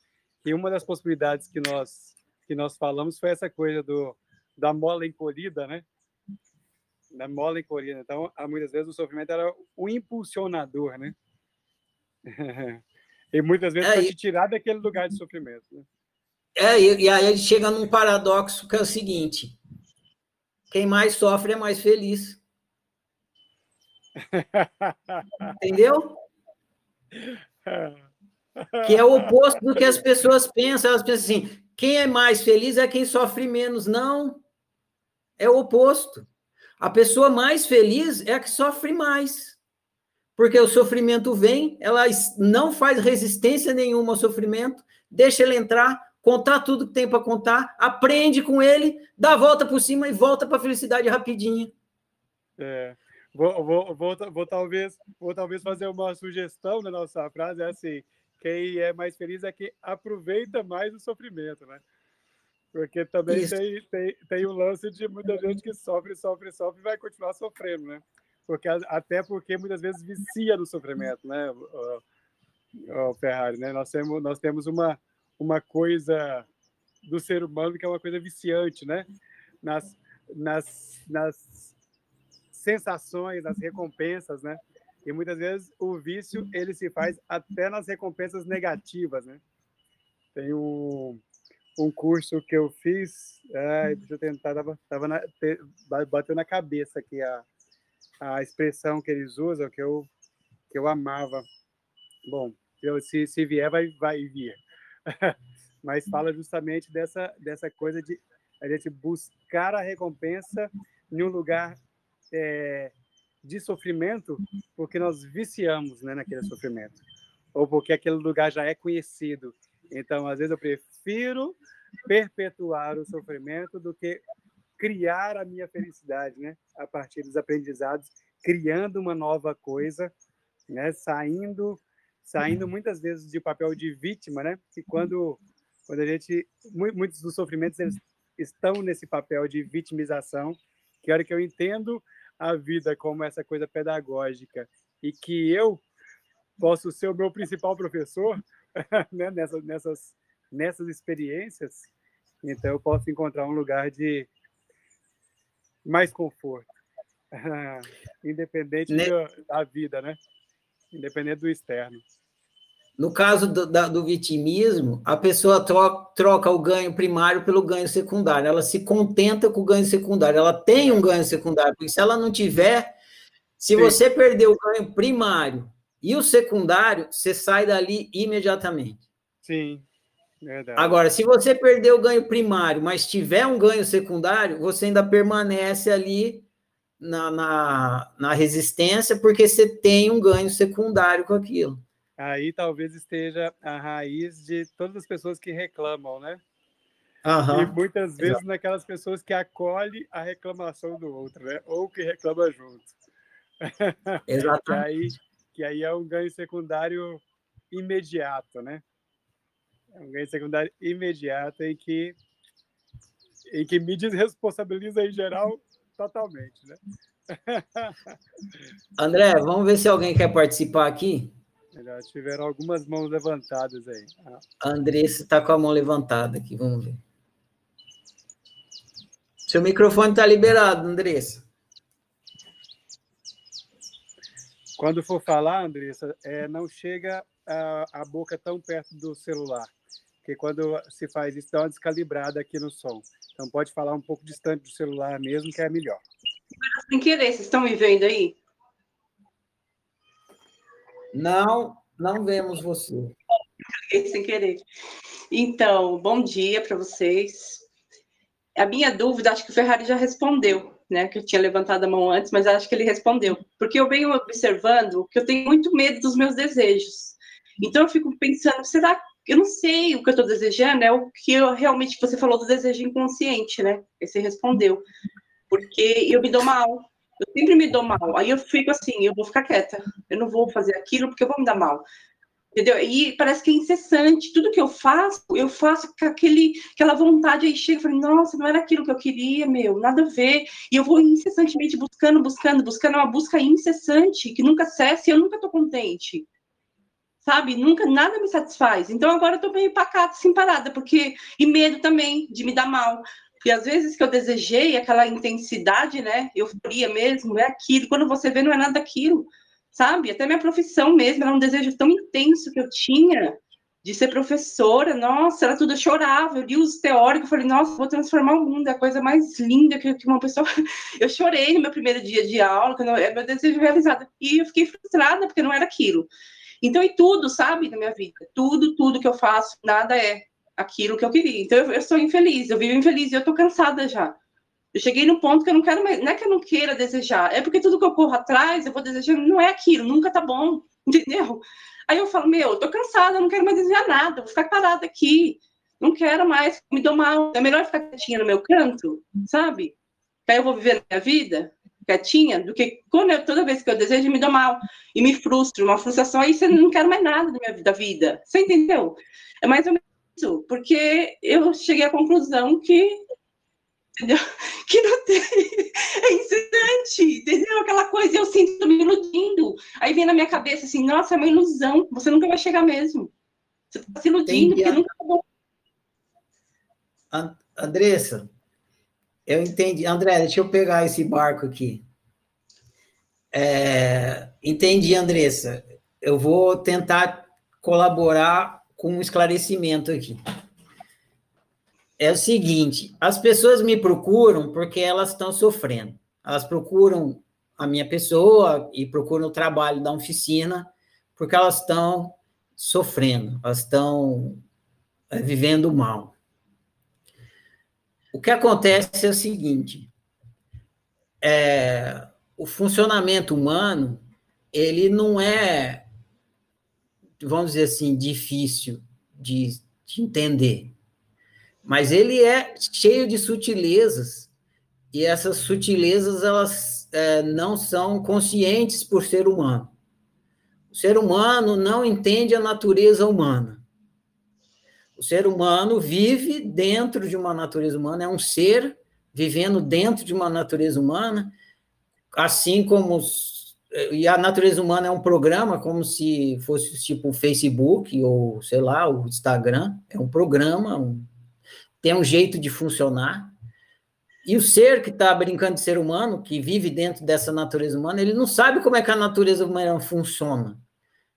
E uma das possibilidades que nós que nós falamos foi essa coisa do da mola encolhida, né? Da mola encolhida. Então, muitas vezes o sofrimento era o impulsionador, né? e muitas vezes é, para te tirar daquele lugar de sofrimento. Né? É, e, e aí gente chega num paradoxo que é o seguinte: quem mais sofre é mais feliz. Entendeu? Que é o oposto do que as pessoas pensam. Elas pensam assim: quem é mais feliz é quem sofre menos. Não. É o oposto. A pessoa mais feliz é a que sofre mais. Porque o sofrimento vem, ela não faz resistência nenhuma ao sofrimento, deixa ele entrar, contar tudo que tem para contar, aprende com ele, dá a volta por cima e volta para a felicidade rapidinho. É. Vou, vou, vou, vou, talvez, vou talvez fazer uma sugestão na nossa frase, é assim, quem é mais feliz é quem aproveita mais o sofrimento, né? Porque também tem, tem, tem o lance de muita gente que sofre, sofre, sofre e vai continuar sofrendo, né? Porque, até porque muitas vezes vicia no sofrimento, né, o, o Ferrari, né? Nós temos, nós temos uma, uma coisa do ser humano que é uma coisa viciante, né? Nas, nas, nas sensações, nas recompensas, né? E muitas vezes o vício ele se faz até nas recompensas negativas, né? Tem um, um curso que eu fiz, é, deixa eu tentar, tava, tava na, te, bateu na cabeça aqui a, a expressão que eles usam, que eu, que eu amava. Bom, eu, se, se vier, vai, vai vir. Mas fala justamente dessa, dessa coisa de a gente buscar a recompensa em um lugar é, de sofrimento porque nós viciamos né, naquele sofrimento, ou porque aquele lugar já é conhecido. Então, às vezes, eu prefiro perpetuar o sofrimento do que criar a minha felicidade, né? A partir dos aprendizados, criando uma nova coisa, né? Saindo, saindo muitas vezes de papel de vítima, né? Que quando, quando a gente, muitos dos sofrimentos eles estão nesse papel de vitimização, que hora que eu entendo a vida como essa coisa pedagógica e que eu posso ser o meu principal professor né, nessas, nessas, nessas experiências, então eu posso encontrar um lugar de mais conforto, independente ne... da vida, né? Independente do externo. No caso do, da, do vitimismo, a pessoa troca, troca, o ganho primário pelo ganho secundário. Ela se contenta com o ganho secundário. Ela tem um ganho secundário, porque se ela não tiver, se Sim. você perder o ganho primário e o secundário, você sai dali imediatamente. Sim. Verdade. Agora, se você perder o ganho primário, mas tiver um ganho secundário, você ainda permanece ali na, na, na resistência porque você tem um ganho secundário com aquilo. Aí talvez esteja a raiz de todas as pessoas que reclamam, né? Uhum. E muitas vezes Exato. naquelas pessoas que acolhem a reclamação do outro, né? Ou que reclama junto. Exato. que, aí, que aí é um ganho secundário imediato, né? É um ganho secundário imediato em que, em que me desresponsabiliza em geral totalmente, né? André, vamos ver se alguém quer participar aqui. Já tiveram algumas mãos levantadas aí. A Andressa está com a mão levantada aqui, vamos ver. Seu microfone está liberado, Andressa. Quando for falar, Andressa, é, não chega a, a boca tão perto do celular, porque quando se faz isso, dá uma descalibrada aqui no som. Então, pode falar um pouco distante do celular mesmo, que é melhor. Sem querer, vocês estão me vendo aí? Não, não vemos você. Sem querer. Então, bom dia para vocês. A minha dúvida, acho que o Ferrari já respondeu, né? Que eu tinha levantado a mão antes, mas acho que ele respondeu. Porque eu venho observando que eu tenho muito medo dos meus desejos. Então, eu fico pensando, será eu não sei o que eu estou desejando, é o que eu, realmente você falou do desejo inconsciente, né? E você respondeu. Porque eu me dou mal. Eu sempre me dou mal. Aí eu fico assim, eu vou ficar quieta. Eu não vou fazer aquilo porque eu vou me dar mal. Entendeu? E parece que é incessante. Tudo que eu faço, eu faço com aquele, aquela vontade aí chega, eu falo, nossa, não era aquilo que eu queria, meu, nada a ver. E eu vou incessantemente buscando, buscando, buscando, é uma busca incessante que nunca cessa e eu nunca estou contente sabe? Nunca nada me satisfaz. Então agora eu tô meio pacata, assim, parada, porque e medo também de me dar mal. Porque às vezes que eu desejei aquela intensidade, né? Euforia mesmo, é aquilo. Quando você vê, não é nada daquilo, sabe? Até minha profissão mesmo era um desejo tão intenso que eu tinha de ser professora. Nossa, era tudo, eu chorava. Eu li os teóricos, falei, nossa, vou transformar o mundo, é a coisa mais linda que, uma pessoa. Eu chorei no meu primeiro dia de aula, quando eu, é meu desejo realizado. E eu fiquei frustrada, porque não era aquilo. Então, e tudo, sabe, na minha vida, tudo, tudo que eu faço, nada é aquilo que eu queria. Então, eu, eu sou infeliz, eu vivo infeliz e eu tô cansada já. Eu cheguei no ponto que eu não quero mais, não é que eu não queira desejar, é porque tudo que eu corro atrás, eu vou desejando, não é aquilo, nunca tá bom, entendeu? Aí eu falo, meu, eu tô cansada, eu não quero mais desejar nada, vou ficar parada aqui, não quero mais, me dou mal, é melhor ficar quietinha no meu canto, sabe? Que aí eu vou viver a minha vida, quietinha do que quando eu, toda vez que eu desejo, me dou mal e me frustro, uma frustração, aí você não quer mais nada da minha da vida. Você entendeu? É mais ou menos isso, porque eu cheguei à conclusão que entendeu? que não tem, é incessante, entendeu? Aquela coisa, eu sinto me iludindo. Aí vem na minha cabeça assim, nossa, é uma ilusão, você nunca vai chegar mesmo. Você está se iludindo, Entendi. porque nunca. Andressa, eu entendi. André, deixa eu pegar esse barco aqui. É, entendi, Andressa. Eu vou tentar colaborar com um esclarecimento aqui. É o seguinte: as pessoas me procuram porque elas estão sofrendo. Elas procuram a minha pessoa e procuram o trabalho da oficina porque elas estão sofrendo, elas estão é, vivendo mal. O que acontece é o seguinte: é, o funcionamento humano ele não é, vamos dizer assim, difícil de, de entender, mas ele é cheio de sutilezas e essas sutilezas elas é, não são conscientes por ser humano. O ser humano não entende a natureza humana. O ser humano vive dentro de uma natureza humana, é um ser vivendo dentro de uma natureza humana, assim como. E a natureza humana é um programa, como se fosse tipo o Facebook ou, sei lá, o Instagram. É um programa, um, tem um jeito de funcionar. E o ser que está brincando de ser humano, que vive dentro dessa natureza humana, ele não sabe como é que a natureza humana funciona.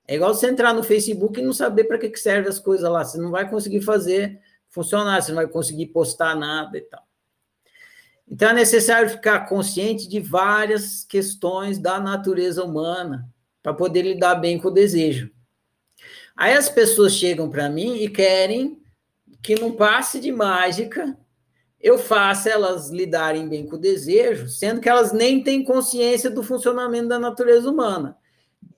É igual você entrar no Facebook e não saber para que, que serve as coisas lá. Você não vai conseguir fazer funcionar, você não vai conseguir postar nada e tal. Então é necessário ficar consciente de várias questões da natureza humana para poder lidar bem com o desejo. Aí as pessoas chegam para mim e querem que não passe de mágica eu faço elas lidarem bem com o desejo, sendo que elas nem têm consciência do funcionamento da natureza humana.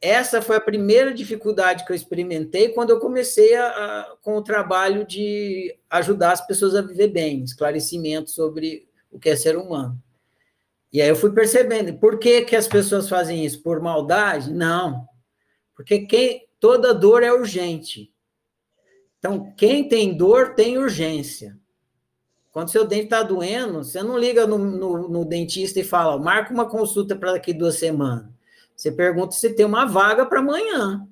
Essa foi a primeira dificuldade que eu experimentei quando eu comecei a, a, com o trabalho de ajudar as pessoas a viver bem, esclarecimento sobre o que é ser humano. E aí eu fui percebendo, por que, que as pessoas fazem isso? Por maldade? Não. Porque quem, toda dor é urgente. Então, quem tem dor tem urgência. Quando seu dente está doendo, você não liga no, no, no, dentista e fala, marca uma consulta para daqui duas semanas. Você pergunta se tem uma vaga para amanhã.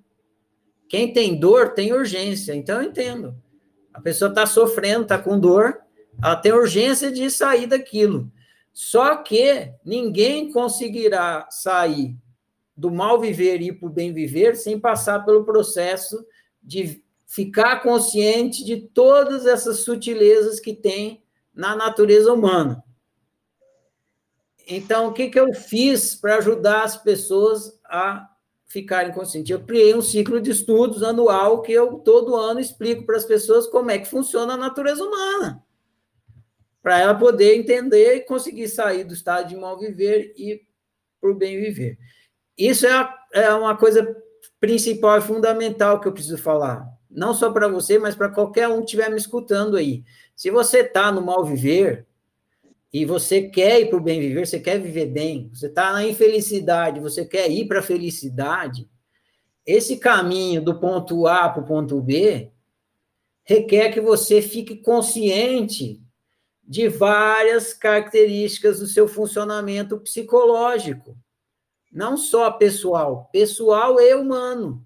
Quem tem dor tem urgência. Então, eu entendo. A pessoa está sofrendo, está com dor, ela tem urgência de sair daquilo. Só que ninguém conseguirá sair do mal viver e ir para o bem viver sem passar pelo processo de ficar consciente de todas essas sutilezas que tem na natureza humana. Então, o que, que eu fiz para ajudar as pessoas a ficarem conscientes? Eu criei um ciclo de estudos anual que eu todo ano explico para as pessoas como é que funciona a natureza humana, para ela poder entender e conseguir sair do estado de mal viver e para o bem viver. Isso é, é uma coisa principal e fundamental que eu preciso falar, não só para você, mas para qualquer um que estiver me escutando aí. Se você está no mal viver e você quer ir para o bem viver, você quer viver bem, você está na infelicidade, você quer ir para a felicidade, esse caminho do ponto A para o ponto B requer que você fique consciente de várias características do seu funcionamento psicológico, não só pessoal, pessoal e humano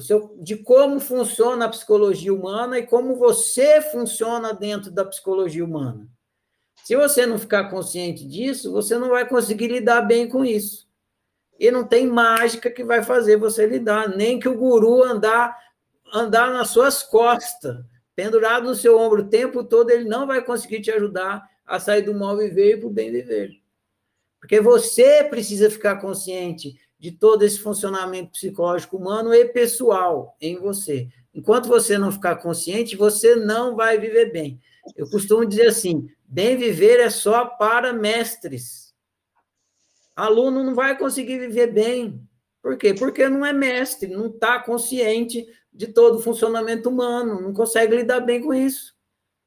seu, de como funciona a psicologia humana e como você funciona dentro da psicologia humana. Se você não ficar consciente disso, você não vai conseguir lidar bem com isso. E não tem mágica que vai fazer você lidar, nem que o guru andar andar nas suas costas, pendurado no seu ombro o tempo todo, ele não vai conseguir te ajudar a sair do mal viver e para o bem viver. Porque você precisa ficar consciente de todo esse funcionamento psicológico humano e pessoal em você. Enquanto você não ficar consciente, você não vai viver bem. Eu costumo dizer assim: bem viver é só para mestres. Aluno não vai conseguir viver bem. Por quê? Porque não é mestre, não está consciente de todo o funcionamento humano, não consegue lidar bem com isso.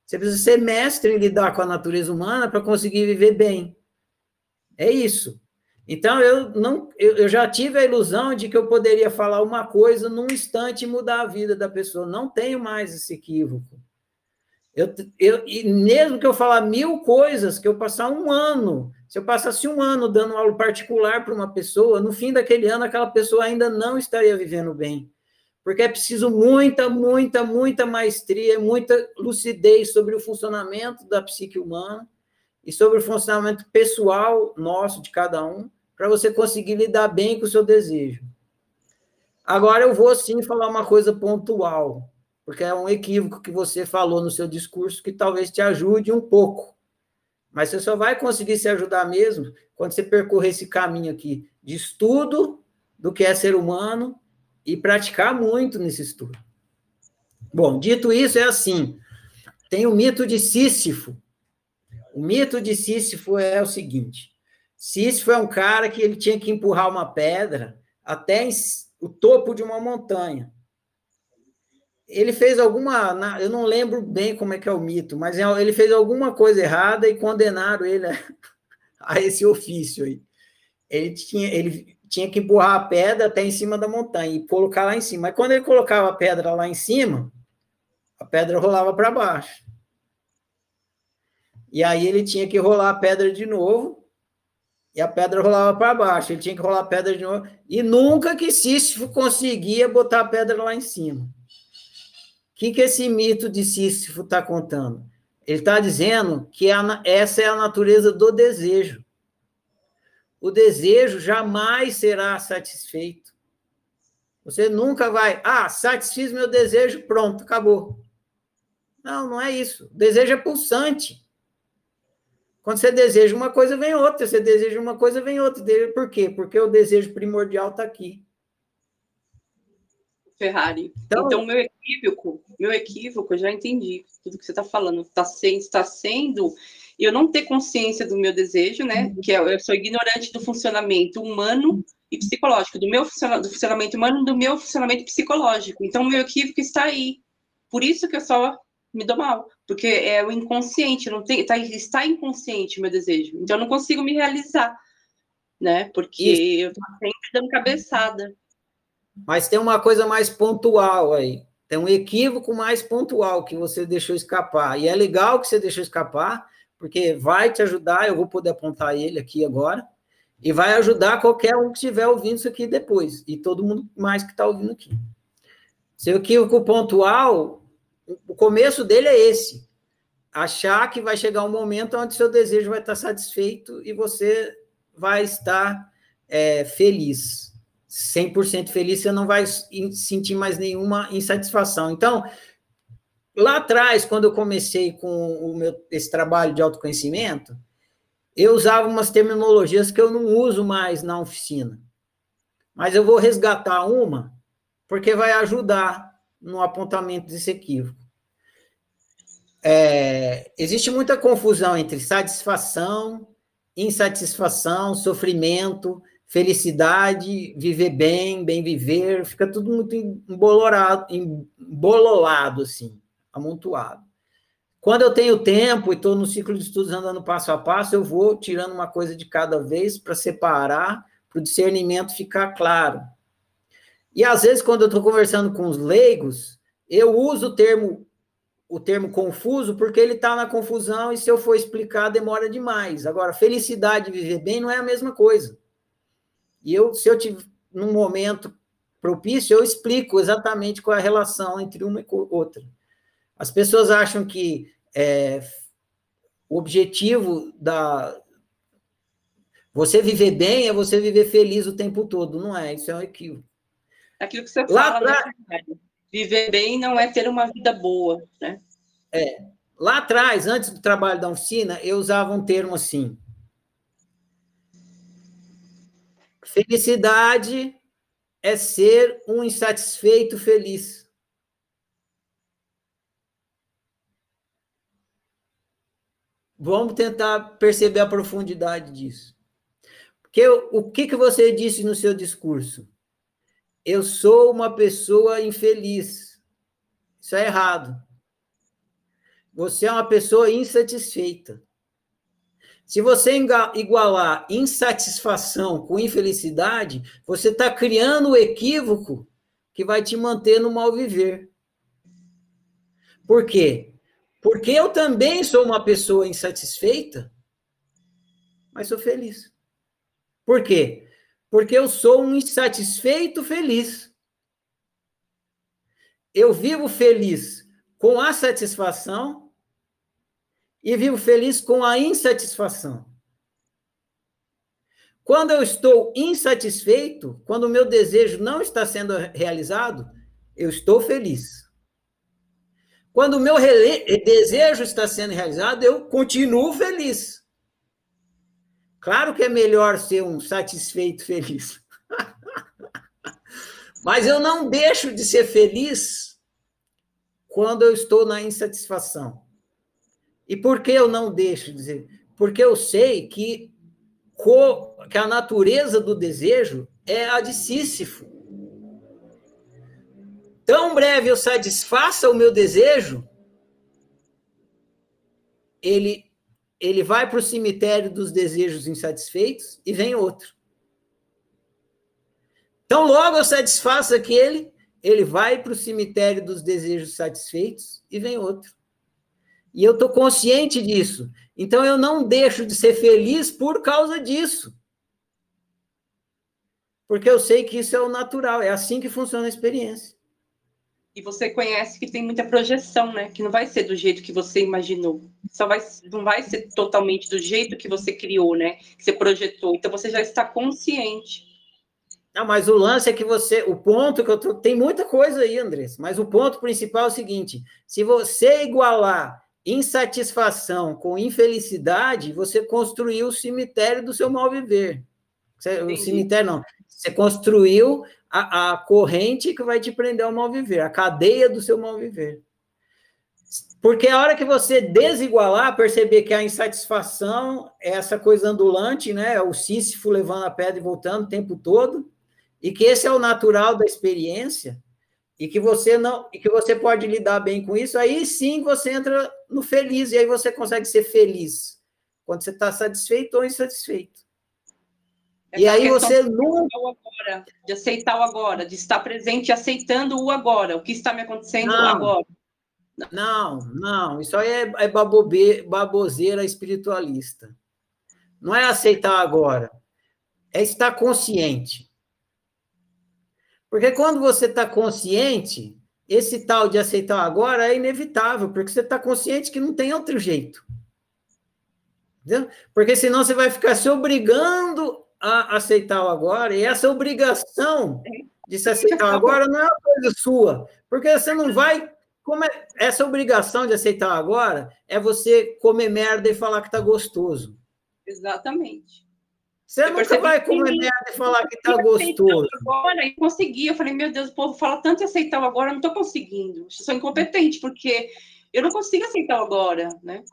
Você precisa ser mestre em lidar com a natureza humana para conseguir viver bem. É isso. Então, eu, não, eu, já tive a ilusão de que eu poderia falar uma coisa num instante e mudar a vida da pessoa. Não tenho mais esse equívoco. Eu, eu, e mesmo que eu falar mil coisas, que eu passar um ano, se eu passasse um ano dando aula particular para uma pessoa, no fim daquele ano aquela pessoa ainda não estaria vivendo bem. Porque é preciso muita, muita, muita maestria, muita lucidez sobre o funcionamento da psique humana e sobre o funcionamento pessoal nosso, de cada um, para você conseguir lidar bem com o seu desejo. Agora eu vou sim falar uma coisa pontual, porque é um equívoco que você falou no seu discurso que talvez te ajude um pouco. Mas você só vai conseguir se ajudar mesmo quando você percorrer esse caminho aqui de estudo do que é ser humano e praticar muito nesse estudo. Bom, dito isso, é assim: tem o mito de Sísifo, o mito de Sísifo é o seguinte: Sísifo é um cara que ele tinha que empurrar uma pedra até o topo de uma montanha. Ele fez alguma, eu não lembro bem como é que é o mito, mas é, ele fez alguma coisa errada e condenaram ele a, a esse ofício aí. Ele tinha, ele tinha que empurrar a pedra até em cima da montanha e colocar lá em cima. Mas quando ele colocava a pedra lá em cima, a pedra rolava para baixo. E aí ele tinha que rolar a pedra de novo, e a pedra rolava para baixo. Ele tinha que rolar a pedra de novo, e nunca que Sísifo conseguia botar a pedra lá em cima. O que, que esse mito de Sísifo está contando? Ele está dizendo que a, essa é a natureza do desejo. O desejo jamais será satisfeito. Você nunca vai, ah, satisfiz meu desejo, pronto, acabou. Não, não é isso. O desejo é pulsante. Quando você deseja uma coisa, vem outra. Você deseja uma coisa, vem outra. Por quê? Porque o desejo primordial está aqui. Ferrari. Então, então, meu equívoco, meu equívoco, eu já entendi tudo que você está falando. Está sendo, está sendo eu não ter consciência do meu desejo, né? Que é, eu sou ignorante do funcionamento humano e psicológico, do meu do funcionamento humano, do meu funcionamento psicológico. Então, meu equívoco está aí. Por isso que eu só me dou mal, porque é o inconsciente, não tem, tá, está inconsciente o meu desejo. Então, eu não consigo me realizar, né? Porque isso. eu estou sempre dando cabeçada. Mas tem uma coisa mais pontual aí. Tem um equívoco mais pontual que você deixou escapar. E é legal que você deixou escapar, porque vai te ajudar. Eu vou poder apontar ele aqui agora. E vai ajudar qualquer um que estiver ouvindo isso aqui depois. E todo mundo mais que está ouvindo aqui. Seu equívoco pontual, o começo dele é esse. Achar que vai chegar um momento onde seu desejo vai estar satisfeito e você vai estar é, feliz. 100% feliz, você não vai sentir mais nenhuma insatisfação. Então, lá atrás, quando eu comecei com o meu, esse trabalho de autoconhecimento, eu usava umas terminologias que eu não uso mais na oficina. Mas eu vou resgatar uma, porque vai ajudar no apontamento desse equívoco. É, existe muita confusão entre satisfação, insatisfação, sofrimento, felicidade, viver bem, bem viver, fica tudo muito embolorado, embololado, assim, amontoado. Quando eu tenho tempo e estou no ciclo de estudos andando passo a passo, eu vou tirando uma coisa de cada vez para separar, para o discernimento ficar claro. E às vezes, quando eu estou conversando com os leigos, eu uso o termo o termo confuso porque ele está na confusão e se eu for explicar demora demais. Agora, felicidade e viver bem não é a mesma coisa. E eu, se eu tiver num momento propício, eu explico exatamente qual é a relação entre uma e outra. As pessoas acham que é, o objetivo da você viver bem é você viver feliz o tempo todo, não é? Isso é um equívoco. Aquilo que você Lá fala, pra... viver bem não é ter uma vida boa, né? É. Lá atrás, antes do trabalho da oficina, eu usava um termo assim: Felicidade é ser um insatisfeito feliz. Vamos tentar perceber a profundidade disso. Porque o que, que você disse no seu discurso? Eu sou uma pessoa infeliz. Isso é errado. Você é uma pessoa insatisfeita. Se você igualar insatisfação com infelicidade, você está criando o equívoco que vai te manter no mal viver. Por quê? Porque eu também sou uma pessoa insatisfeita, mas sou feliz. Por quê? Porque eu sou um insatisfeito feliz. Eu vivo feliz com a satisfação e vivo feliz com a insatisfação. Quando eu estou insatisfeito, quando o meu desejo não está sendo realizado, eu estou feliz. Quando o meu desejo está sendo realizado, eu continuo feliz. Claro que é melhor ser um satisfeito feliz. Mas eu não deixo de ser feliz quando eu estou na insatisfação. E por que eu não deixo dizer? Porque eu sei que, que a natureza do desejo é a de Sísifo. Tão breve eu satisfaça o meu desejo, ele, ele vai para o cemitério dos desejos insatisfeitos e vem outro. Então, logo eu satisfaço aquele, ele vai para o cemitério dos desejos satisfeitos e vem outro. E eu estou consciente disso. Então eu não deixo de ser feliz por causa disso. Porque eu sei que isso é o natural, é assim que funciona a experiência. E você conhece que tem muita projeção, né? Que não vai ser do jeito que você imaginou. Só vai, não vai ser totalmente do jeito que você criou, né? Que você projetou. Então você já está consciente. Não, mas o lance é que você, o ponto que eu tô, tem muita coisa aí, Andrés, mas o ponto principal é o seguinte: se você igualar insatisfação com infelicidade, você construiu o cemitério do seu mal viver. Você, o cemitério não. Você construiu a, a corrente que vai te prender ao mal viver, a cadeia do seu mal viver. Porque a hora que você desigualar, perceber que a insatisfação é essa coisa andulante, né? É o Sísifo levando a pedra e voltando o tempo todo, e que esse é o natural da experiência, e que você não, e que você pode lidar bem com isso, aí sim você entra no feliz, e aí você consegue ser feliz quando você está satisfeito ou insatisfeito. É e aí você nunca. Agora, de aceitar o agora, de estar presente aceitando o agora, o que está me acontecendo não, agora. Não, não, isso aí é, é babobe, baboseira espiritualista. Não é aceitar agora, é estar consciente. Porque quando você está consciente, esse tal de aceitar agora é inevitável, porque você está consciente que não tem outro jeito. Entendeu? Porque senão você vai ficar se obrigando a aceitar o agora, e essa obrigação de se aceitar agora não é uma coisa sua, porque você não vai. Como é, essa obrigação de aceitar agora é você comer merda e falar que tá gostoso. Exatamente. Você eu nunca vai comer merda e falar que tá gostoso. Agora, e consegui. Eu falei, meu Deus, o povo fala tanto em aceitar agora, eu não tô conseguindo. Eu sou incompetente, porque eu não consigo aceitar agora, né?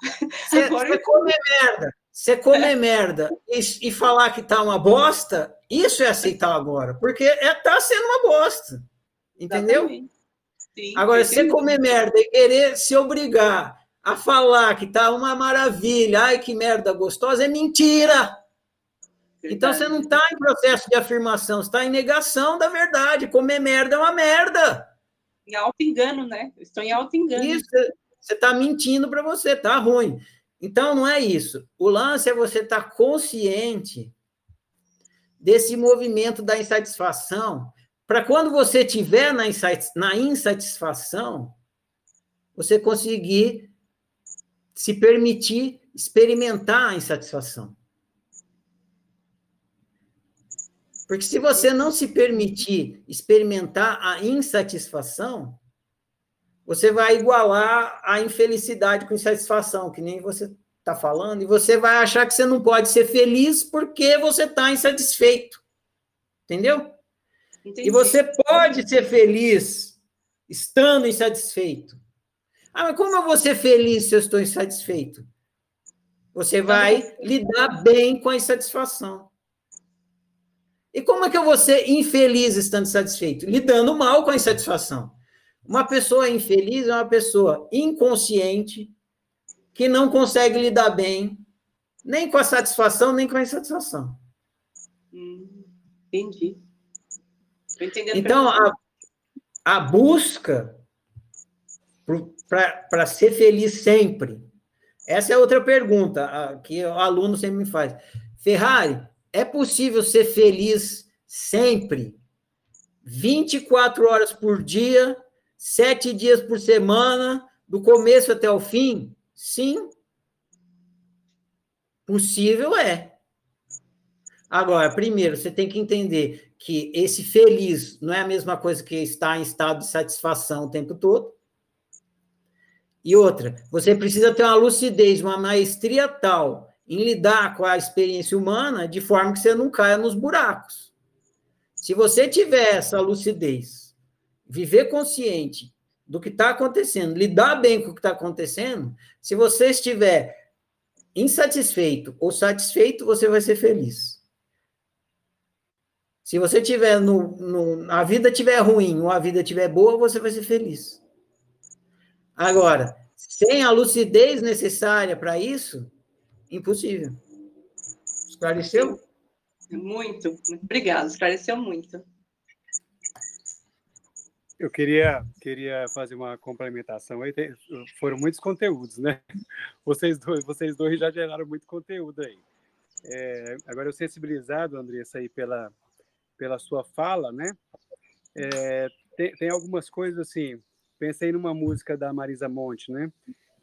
Você, agora você eu... come merda. Você comer merda e, e, falar que tá uma bosta, isso é aceitar agora, porque é, tá sendo uma bosta. Entendeu? Sim, agora, você comer merda e querer se obrigar a falar que tá uma maravilha, ai que merda gostosa, é mentira. Verdade. Então você não está em processo de afirmação, está em negação da verdade. Comer merda é uma merda. Em auto-engano, né? estou em auto-engano. Isso, você está mentindo para você, tá ruim. Então, não é isso. O lance é você estar tá consciente desse movimento da insatisfação, para quando você estiver na, na insatisfação, você conseguir se permitir experimentar a insatisfação. Porque se você não se permitir experimentar a insatisfação, você vai igualar a infelicidade com insatisfação, que nem você está falando, e você vai achar que você não pode ser feliz porque você está insatisfeito. Entendeu? Entendi. E você pode ser feliz estando insatisfeito. Ah, mas como eu vou ser feliz se eu estou insatisfeito? Você vai lidar bem com a insatisfação. E como é que eu vou ser infeliz estando satisfeito? Lidando mal com a insatisfação. Uma pessoa infeliz é uma pessoa inconsciente que não consegue lidar bem nem com a satisfação, nem com a insatisfação. Hum, entendi. Então, a, a busca para ser feliz sempre. Essa é outra pergunta a, que o aluno sempre me faz. Ferrari, é possível ser feliz sempre? 24 horas por dia, sete dias por semana, do começo até o fim? Sim. Possível é. Agora, primeiro, você tem que entender que esse feliz não é a mesma coisa que estar em estado de satisfação o tempo todo. E outra, você precisa ter uma lucidez, uma maestria tal em lidar com a experiência humana de forma que você não caia nos buracos. Se você tiver essa lucidez, viver consciente do que está acontecendo, lidar bem com o que está acontecendo, se você estiver insatisfeito ou satisfeito, você vai ser feliz. Se você tiver no, no a vida tiver ruim ou a vida tiver boa, você vai ser feliz. Agora, sem a lucidez necessária para isso, impossível. Esclareceu? Muito. Obrigada, esclareceu muito. Eu queria, queria fazer uma complementação. Aí foram muitos conteúdos, né? Vocês dois, vocês dois já geraram muito conteúdo aí. É, agora, eu sensibilizado, Andressa, aí pela, pela sua fala, né? É, tem, tem algumas coisas assim. Pensei numa música da Marisa Monte, né?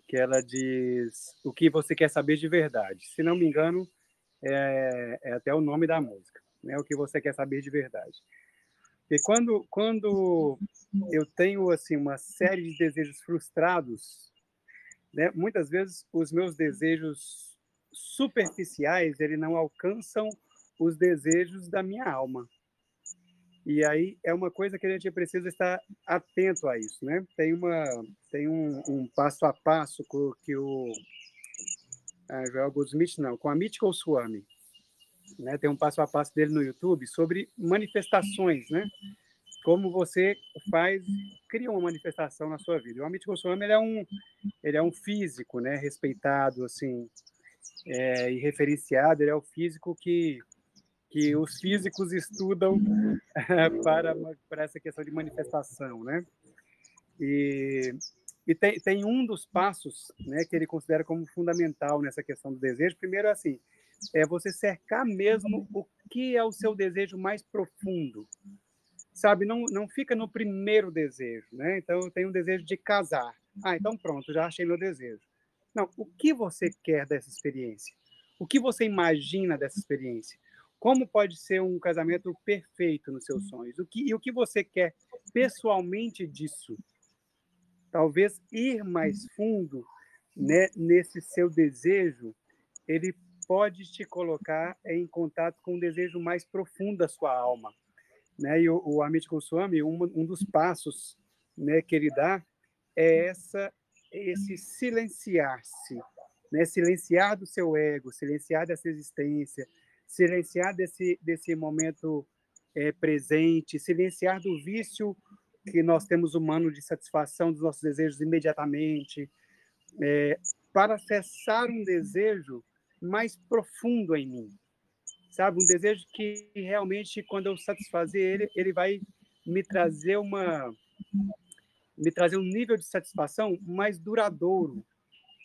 Que ela diz o que você quer saber de verdade. Se não me engano, é, é até o nome da música, né? O que você quer saber de verdade. E quando, quando eu tenho assim uma série de desejos frustrados, né, muitas vezes os meus desejos superficiais ele não alcançam os desejos da minha alma. E aí é uma coisa que a gente precisa estar atento a isso, né? Tem uma tem um, um passo a passo que o ah, Joel Goldsmith não, com a Mythical Swami, né? Tem um passo a passo dele no YouTube sobre manifestações, né? Como você faz cria uma manifestação na sua vida. O Amit Goswami ele é um ele é um físico, né? Respeitado assim é, e referenciado. Ele é o físico que que os físicos estudam para, para essa questão de manifestação, né? E, e tem, tem um dos passos né, que ele considera como fundamental nessa questão do desejo. Primeiro, assim, é você cercar mesmo o que é o seu desejo mais profundo. Sabe, não, não fica no primeiro desejo, né? Então, eu tenho um desejo de casar. Ah, então pronto, já achei meu desejo. Não, o que você quer dessa experiência? O que você imagina dessa experiência? Como pode ser um casamento perfeito nos seus sonhos? O que, e o que você quer pessoalmente disso? Talvez ir mais fundo né, nesse seu desejo, ele pode te colocar em contato com um desejo mais profundo da sua alma. Né? E o, o Amit Goswami, um, um dos passos né, que ele dá é essa, esse silenciar-se, né? silenciar do seu ego, silenciar dessa existência, silenciar desse, desse momento é, presente, silenciar do vício que nós temos humano de satisfação dos nossos desejos imediatamente, é, para acessar um desejo mais profundo em mim, sabe? Um desejo que realmente, quando eu satisfazer ele, ele vai me trazer uma me trazer um nível de satisfação mais duradouro,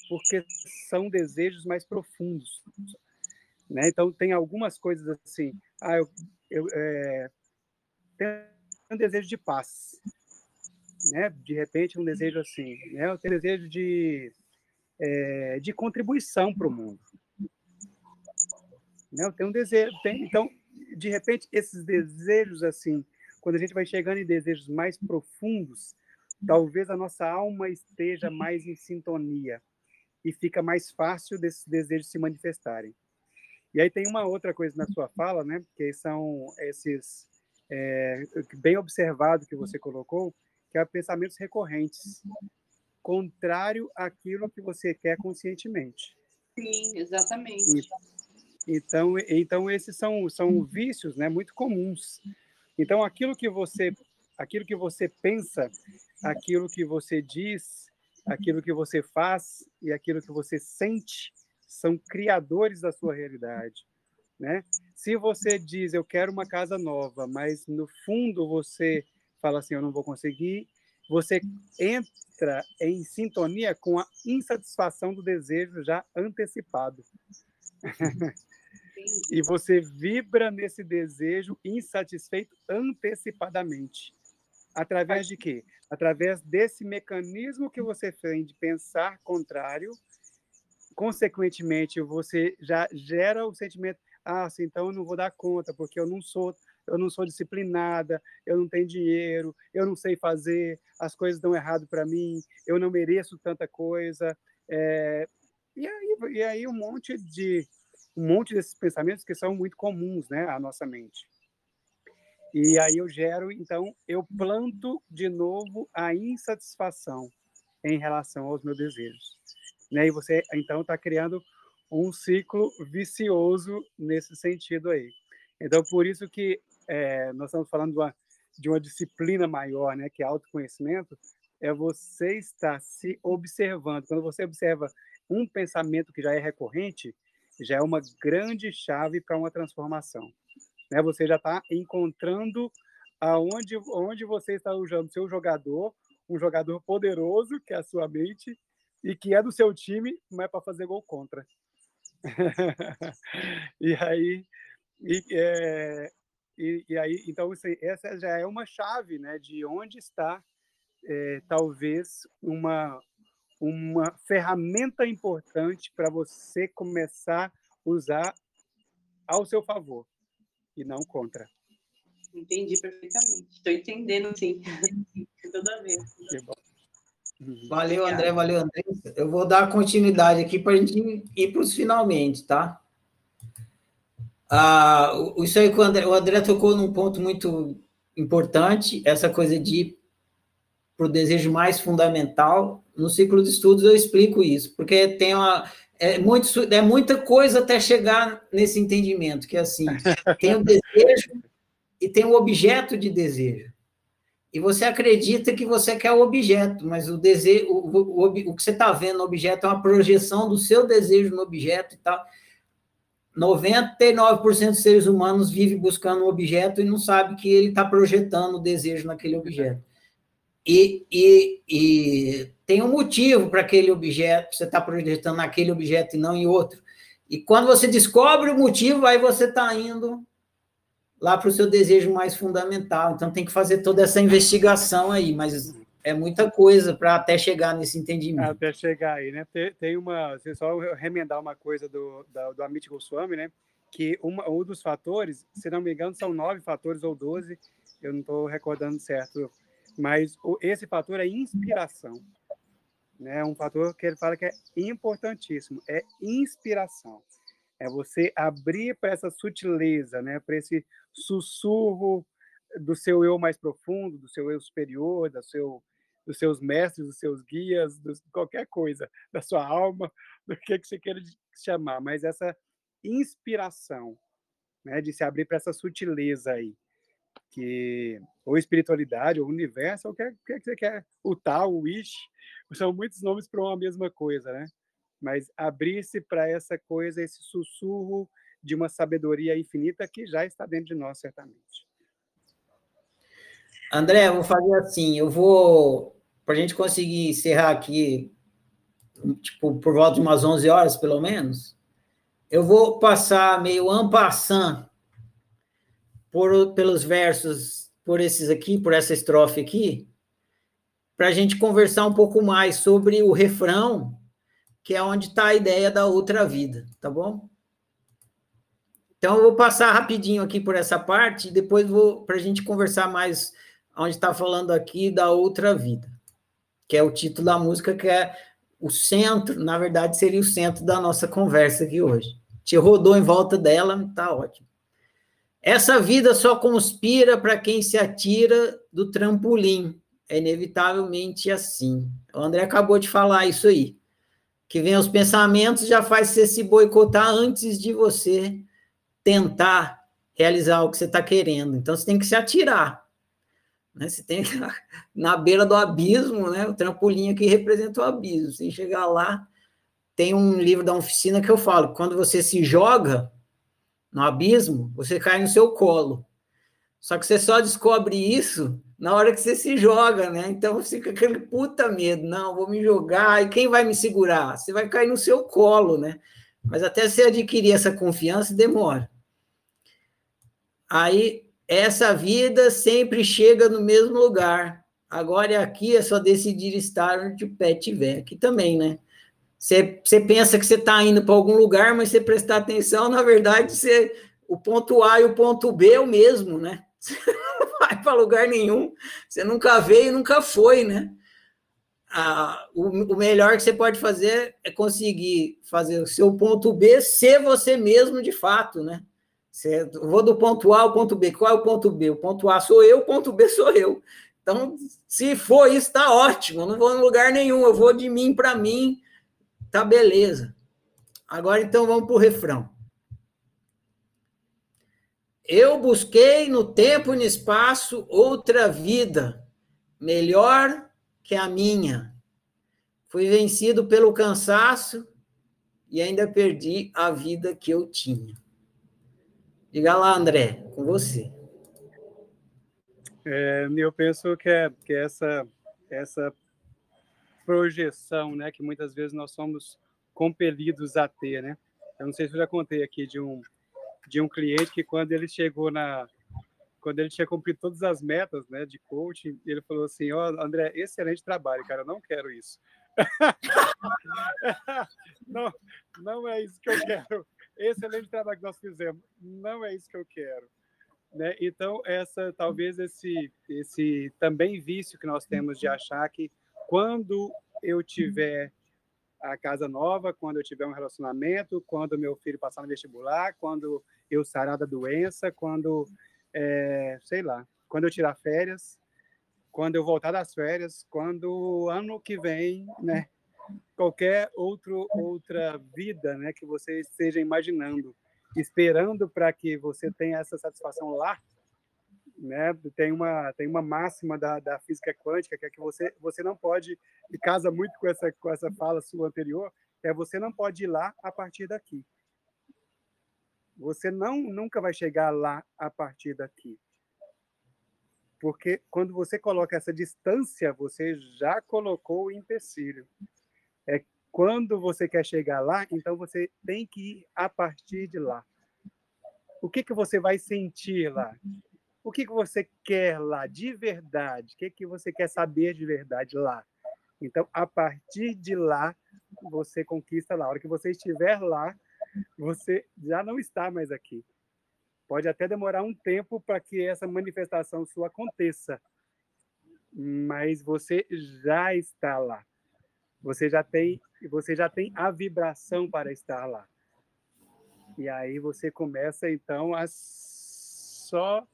porque são desejos mais profundos. Né? Então, tem algumas coisas assim. Ah, eu, eu é, tenho um desejo de paz. Né? De repente, um desejo assim. Né? Eu tenho um desejo de, é, de contribuição para o mundo. Né? Eu tenho um desejo. Tem, então, de repente, esses desejos assim, quando a gente vai chegando em desejos mais profundos, talvez a nossa alma esteja mais em sintonia e fica mais fácil desses desejos se manifestarem. E aí tem uma outra coisa na sua fala, né? Que são esses é, bem observado que você colocou, que é pensamentos recorrentes, contrário àquilo que você quer conscientemente. Sim, exatamente. Então, então esses são são vícios, né? Muito comuns. Então aquilo que você aquilo que você pensa, aquilo que você diz, aquilo que você faz e aquilo que você sente são criadores da sua realidade, né? Se você diz eu quero uma casa nova, mas no fundo você fala assim eu não vou conseguir, você entra em sintonia com a insatisfação do desejo já antecipado. e você vibra nesse desejo insatisfeito antecipadamente. Através de quê? Através desse mecanismo que você tem de pensar contrário consequentemente, você já gera o sentimento, ah, assim, então eu não vou dar conta, porque eu não sou eu não sou disciplinada, eu não tenho dinheiro, eu não sei fazer, as coisas dão errado para mim, eu não mereço tanta coisa. É... E, aí, e aí um monte de um monte desses pensamentos que são muito comuns né, à nossa mente. E aí eu gero, então, eu planto de novo a insatisfação em relação aos meus desejos né? E você então está criando um ciclo vicioso nesse sentido aí. Então, por isso que é, nós estamos falando de uma, de uma disciplina maior, né? Que é autoconhecimento, é você estar se observando. Quando você observa um pensamento que já é recorrente, já é uma grande chave para uma transformação. Né? Você já está encontrando aonde onde você está usando seu jogador, um jogador poderoso que é a sua mente, e que é do seu time, mas é para fazer gol contra. e aí, e, é, e, e, aí, então assim, essa já é uma chave, né, de onde está é, talvez uma uma ferramenta importante para você começar a usar ao seu favor e não contra. Entendi perfeitamente. Estou entendendo, sim. Toda vez. Que bom. Uhum. Valeu, André, valeu, André. Eu vou dar continuidade aqui para a gente ir para os finalmente, tá? Ah, isso aí o André, o André tocou num ponto muito importante, essa coisa de para o desejo mais fundamental. No ciclo de estudos eu explico isso, porque tem uma, é, muito, é muita coisa até chegar nesse entendimento, que é assim, tem o desejo e tem o objeto de desejo. E você acredita que você quer o objeto, mas o desejo, o, o, o que você está vendo no objeto é uma projeção do seu desejo no objeto e tal. 99% dos seres humanos vive buscando um objeto e não sabe que ele está projetando o desejo naquele objeto. E, e, e tem um motivo para aquele objeto, você está projetando naquele objeto e não em outro. E quando você descobre o motivo, aí você está indo lá para o seu desejo mais fundamental. Então tem que fazer toda essa investigação aí, mas é muita coisa para até chegar nesse entendimento. Até chegar aí, né? Tem, tem uma, só remendar uma coisa do, do Amit Goswami, né? Que uma, um dos fatores, se não me engano, são nove fatores ou doze, eu não estou recordando certo, mas esse fator é inspiração. Né? Um fator que ele fala que é importantíssimo, é inspiração. É você abrir para essa sutileza, né? para esse sussurro do seu eu mais profundo, do seu eu superior, do seu, dos seus mestres, dos seus guias, de qualquer coisa, da sua alma, do que, que você queira chamar, mas essa inspiração né, de se abrir para essa sutileza aí, que ou espiritualidade, ou universo, ou o que, que você quer, o tal, o wish, são muitos nomes para uma mesma coisa, né? Mas abrir-se para essa coisa, esse sussurro de uma sabedoria infinita que já está dentro de nós, certamente. André, vou fazer assim, eu vou, para a gente conseguir encerrar aqui, tipo, por volta de umas 11 horas, pelo menos, eu vou passar meio ampassant por, pelos versos, por esses aqui, por essa estrofe aqui, para a gente conversar um pouco mais sobre o refrão, que é onde está a ideia da outra vida, tá bom? Então, eu vou passar rapidinho aqui por essa parte, e depois vou para a gente conversar mais, onde está falando aqui da outra vida, que é o título da música, que é o centro, na verdade, seria o centro da nossa conversa aqui hoje. Te rodou em volta dela, tá ótimo. Essa vida só conspira para quem se atira do trampolim. É inevitavelmente assim. O André acabou de falar isso aí. Que vem os pensamentos já faz você se boicotar antes de você tentar realizar o que você está querendo. Então, você tem que se atirar. Né? Você tem que, na beira do abismo, né? o trampolim aqui representa o abismo. Sem chegar lá, tem um livro da oficina que eu falo, quando você se joga no abismo, você cai no seu colo. Só que você só descobre isso na hora que você se joga, né? Então você fica aquele puta medo, não, vou me jogar, e quem vai me segurar? Você vai cair no seu colo, né? Mas até você adquirir essa confiança demora. Aí essa vida sempre chega no mesmo lugar. Agora é aqui é só decidir estar onde o pé estiver. Aqui também, né? Você, pensa que você está indo para algum lugar, mas você prestar atenção, na verdade, o ponto A e o ponto B é o mesmo, né? Você não vai para lugar nenhum, você nunca veio e nunca foi, né? Ah, o, o, melhor que você pode fazer é conseguir fazer o seu ponto B ser você mesmo de fato, né? Vou do ponto A ao ponto B. Qual é o ponto B? O ponto A sou eu, o ponto B sou eu. Então, se for isso, está ótimo. Eu não vou em lugar nenhum, eu vou de mim para mim, tá beleza. Agora, então, vamos para o refrão. Eu busquei no tempo e no espaço outra vida, melhor que a minha. Fui vencido pelo cansaço e ainda perdi a vida que eu tinha. Diga lá, André, com você. É, eu penso que é, que é essa, essa projeção, né, que muitas vezes nós somos compelidos a ter, né? Eu não sei se eu já contei aqui de um de um cliente que quando ele chegou na quando ele tinha cumprido todas as metas, né, de coaching, ele falou assim: "Ó, oh, André, excelente trabalho, cara, eu não quero isso". não, não é isso que eu quero excelente trabalho que nós fizemos. Não é isso que eu quero. Né? Então, essa talvez esse, esse também vício que nós temos de achar que quando eu tiver a casa nova, quando eu tiver um relacionamento, quando meu filho passar no vestibular, quando eu sarar da doença, quando, é, sei lá, quando eu tirar férias, quando eu voltar das férias, quando ano que vem, né? Qualquer outro, outra vida né, que você esteja imaginando, esperando para que você tenha essa satisfação lá, né? Tem uma tem uma máxima da, da física quântica que é que você você não pode e casa muito com essa com essa fala sua anterior, é você não pode ir lá a partir daqui. Você não nunca vai chegar lá a partir daqui. Porque quando você coloca essa distância, você já colocou o empecilho. É quando você quer chegar lá, então você tem que ir a partir de lá. O que que você vai sentir lá? O que, que você quer lá de verdade? O que, que você quer saber de verdade lá? Então, a partir de lá, você conquista lá. A hora que você estiver lá, você já não está mais aqui. Pode até demorar um tempo para que essa manifestação sua aconteça, mas você já está lá. Você já tem, você já tem a vibração para estar lá. E aí você começa então a só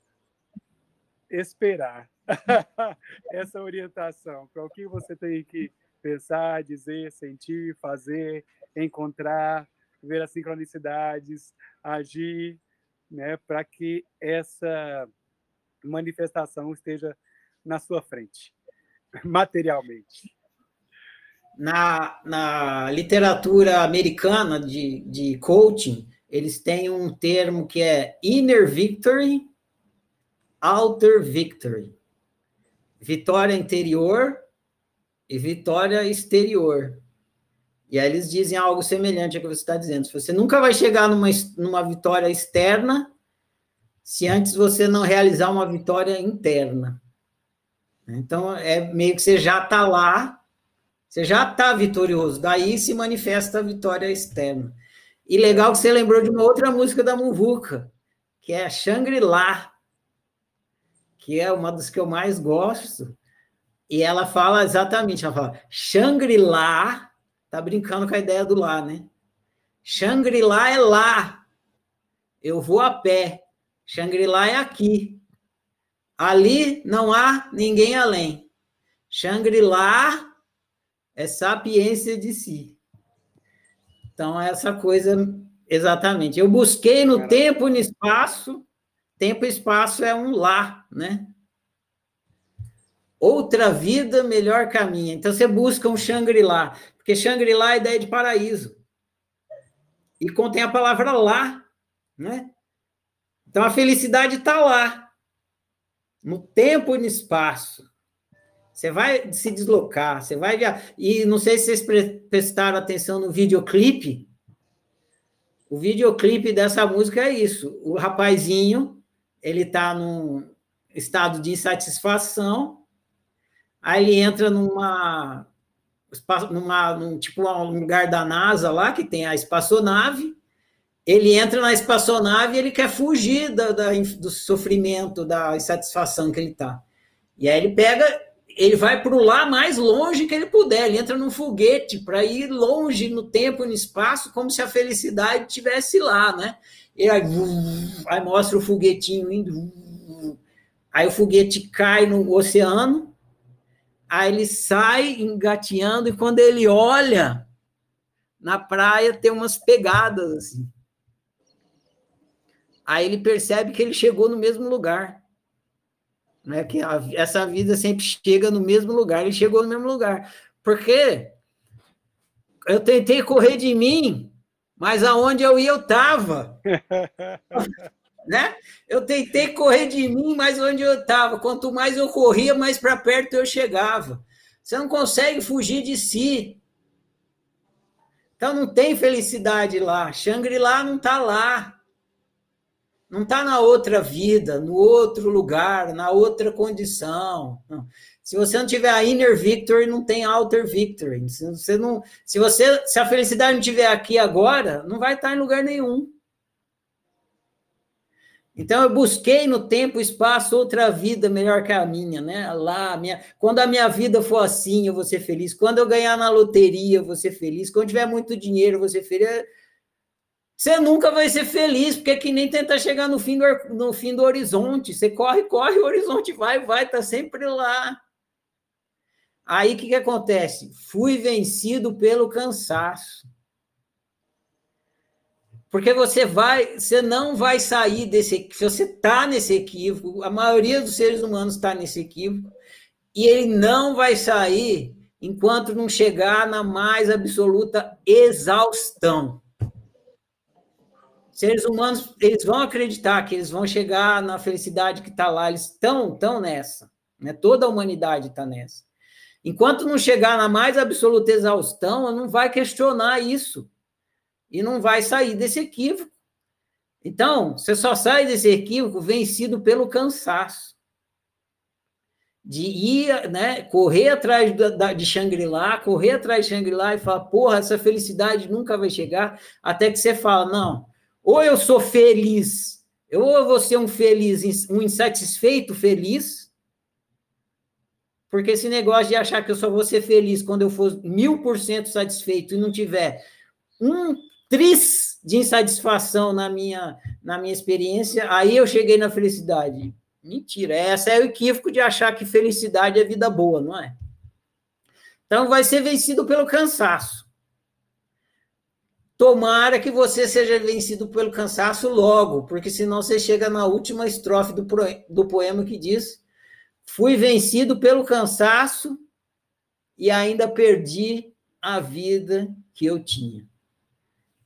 esperar essa orientação para o que você tem que pensar, dizer, sentir, fazer, encontrar, ver as sincronicidades, agir, né, para que essa manifestação esteja na sua frente, materialmente. Na, na literatura americana de, de coaching, eles têm um termo que é inner victory outer victory. Vitória interior e vitória exterior. E aí eles dizem algo semelhante ao que você está dizendo. Você nunca vai chegar numa, numa vitória externa se antes você não realizar uma vitória interna. Então, é meio que você já está lá, você já está vitorioso, daí se manifesta a vitória externa. E legal que você lembrou de uma outra música da Muvuca, que é Shangri-La que é uma das que eu mais gosto, e ela fala exatamente, ela fala, Shangri-La, tá brincando com a ideia do lá, né? Shangri-La é lá, eu vou a pé, Shangri-La é aqui, ali não há ninguém além, Shangri-La é sapiência de si. Então, essa coisa, exatamente. Eu busquei no tempo e no espaço Tempo e espaço é um lá, né? Outra vida, melhor caminho. Então você busca um Shangri-La, porque Shangri-La é ideia de paraíso. E contém a palavra lá, né? Então a felicidade está lá, no tempo e no espaço. Você vai se deslocar, você vai viajar. E não sei se vocês prestaram atenção no videoclipe. O videoclipe dessa música é isso: o rapazinho ele está num estado de insatisfação, aí ele entra numa, numa num, tipo um lugar da NASA lá, que tem a espaçonave, ele entra na espaçonave e ele quer fugir da, da, do sofrimento, da insatisfação que ele está. E aí ele pega, ele vai para o lá mais longe que ele puder, ele entra num foguete para ir longe no tempo e no espaço, como se a felicidade estivesse lá, né? E aí, aí mostra o foguetinho indo. Aí o foguete cai no oceano. Aí ele sai engateando e quando ele olha na praia tem umas pegadas assim. Aí ele percebe que ele chegou no mesmo lugar. Né? Que a, essa vida sempre chega no mesmo lugar. Ele chegou no mesmo lugar. Porque eu tentei correr de mim mas aonde eu ia, eu estava. né? Eu tentei correr de mim, mas onde eu estava. Quanto mais eu corria, mais para perto eu chegava. Você não consegue fugir de si. Então não tem felicidade lá. Shangri-La não está lá. Não está na outra vida, no outro lugar, na outra condição. Não. Se você não tiver a inner victory, não tem outer victory. Se você não, se você, se a felicidade não estiver aqui agora, não vai estar em lugar nenhum. Então eu busquei no tempo, espaço, outra vida melhor que a minha, né? Lá, minha, quando a minha vida for assim, eu vou ser feliz. Quando eu ganhar na loteria, eu vou ser feliz. Quando tiver muito dinheiro, eu vou ser feliz. você nunca vai ser feliz, porque é que nem tentar chegar no fim do, no fim do horizonte. Você corre, corre, o horizonte vai, vai, tá sempre lá. Aí o que, que acontece? Fui vencido pelo cansaço. Porque você vai, você não vai sair desse, se você está nesse equívoco, a maioria dos seres humanos está nesse equívoco, e ele não vai sair enquanto não chegar na mais absoluta exaustão seres humanos, eles vão acreditar que eles vão chegar na felicidade que está lá, eles estão tão nessa, né? Toda a humanidade está nessa. Enquanto não chegar na mais absoluta exaustão, não vai questionar isso e não vai sair desse equívoco. Então, você só sai desse equívoco vencido pelo cansaço. De ir, né, correr atrás de Shangri-La, correr atrás de Shangri-La e falar, porra, essa felicidade nunca vai chegar, até que você fala, não, ou eu sou feliz, ou eu vou ser um feliz, um insatisfeito feliz, porque esse negócio de achar que eu só vou ser feliz quando eu for mil por cento satisfeito e não tiver um tris de insatisfação na minha, na minha experiência, aí eu cheguei na felicidade. Mentira, essa é o equívoco de achar que felicidade é vida boa, não é? Então vai ser vencido pelo cansaço. Tomara que você seja vencido pelo cansaço logo, porque senão você chega na última estrofe do, do poema que diz: Fui vencido pelo cansaço e ainda perdi a vida que eu tinha.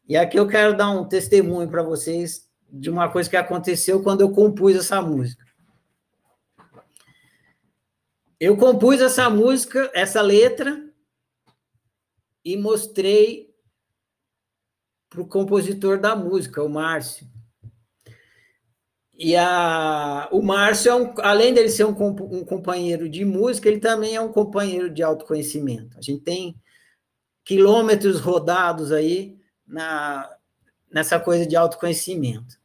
E aqui eu quero dar um testemunho para vocês de uma coisa que aconteceu quando eu compus essa música. Eu compus essa música, essa letra, e mostrei para o compositor da música, o Márcio. E a, o Márcio, é um, além dele ser um, um companheiro de música, ele também é um companheiro de autoconhecimento. A gente tem quilômetros rodados aí na, nessa coisa de autoconhecimento.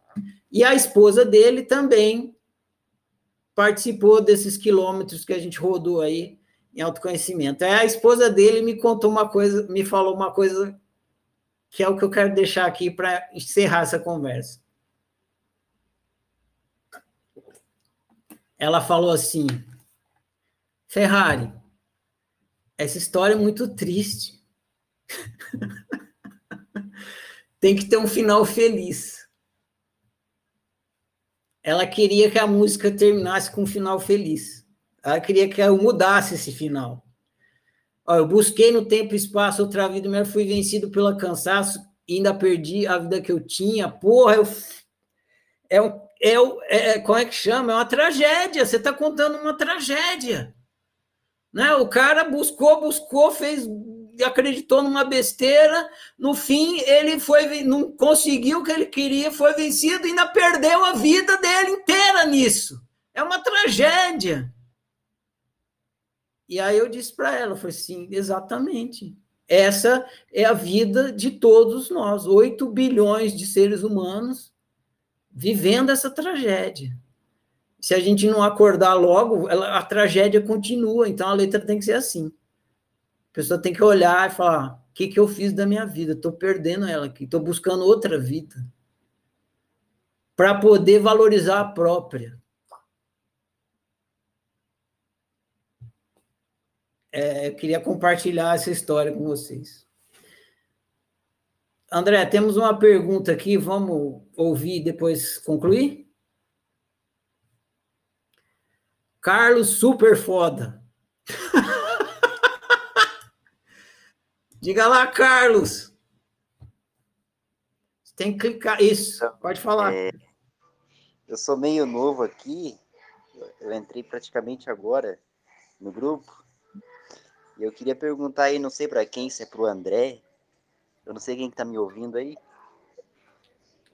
E a esposa dele também participou desses quilômetros que a gente rodou aí em autoconhecimento. Aí a esposa dele me contou uma coisa, me falou uma coisa que é o que eu quero deixar aqui para encerrar essa conversa. Ela falou assim: Ferrari, essa história é muito triste. Tem que ter um final feliz. Ela queria que a música terminasse com um final feliz. Ela queria que eu mudasse esse final. Ó, eu busquei no tempo e espaço outra vida, mas fui vencido pelo cansaço ainda perdi a vida que eu tinha. Porra, eu, é, um, é, é, é, como é que chama? É uma tragédia. Você está contando uma tragédia. Né? O cara buscou, buscou, fez, acreditou numa besteira. No fim, ele foi, não conseguiu o que ele queria, foi vencido e ainda perdeu a vida dele inteira nisso. É uma tragédia. E aí eu disse para ela, foi assim, exatamente. Essa é a vida de todos nós, 8 bilhões de seres humanos vivendo essa tragédia. Se a gente não acordar logo, ela, a tragédia continua, então a letra tem que ser assim. A pessoa tem que olhar e falar: o que, que eu fiz da minha vida? Estou perdendo ela aqui, estou buscando outra vida. Para poder valorizar a própria. é, eu queria compartilhar essa história com vocês. André, temos uma pergunta aqui, vamos ouvir e depois concluir? Carlos Super Foda. Diga lá, Carlos. Tem que clicar. Isso, então, pode falar. É, eu sou meio novo aqui, eu entrei praticamente agora no grupo. E eu queria perguntar aí, não sei para quem, se é pro André. Eu não sei quem que tá me ouvindo aí.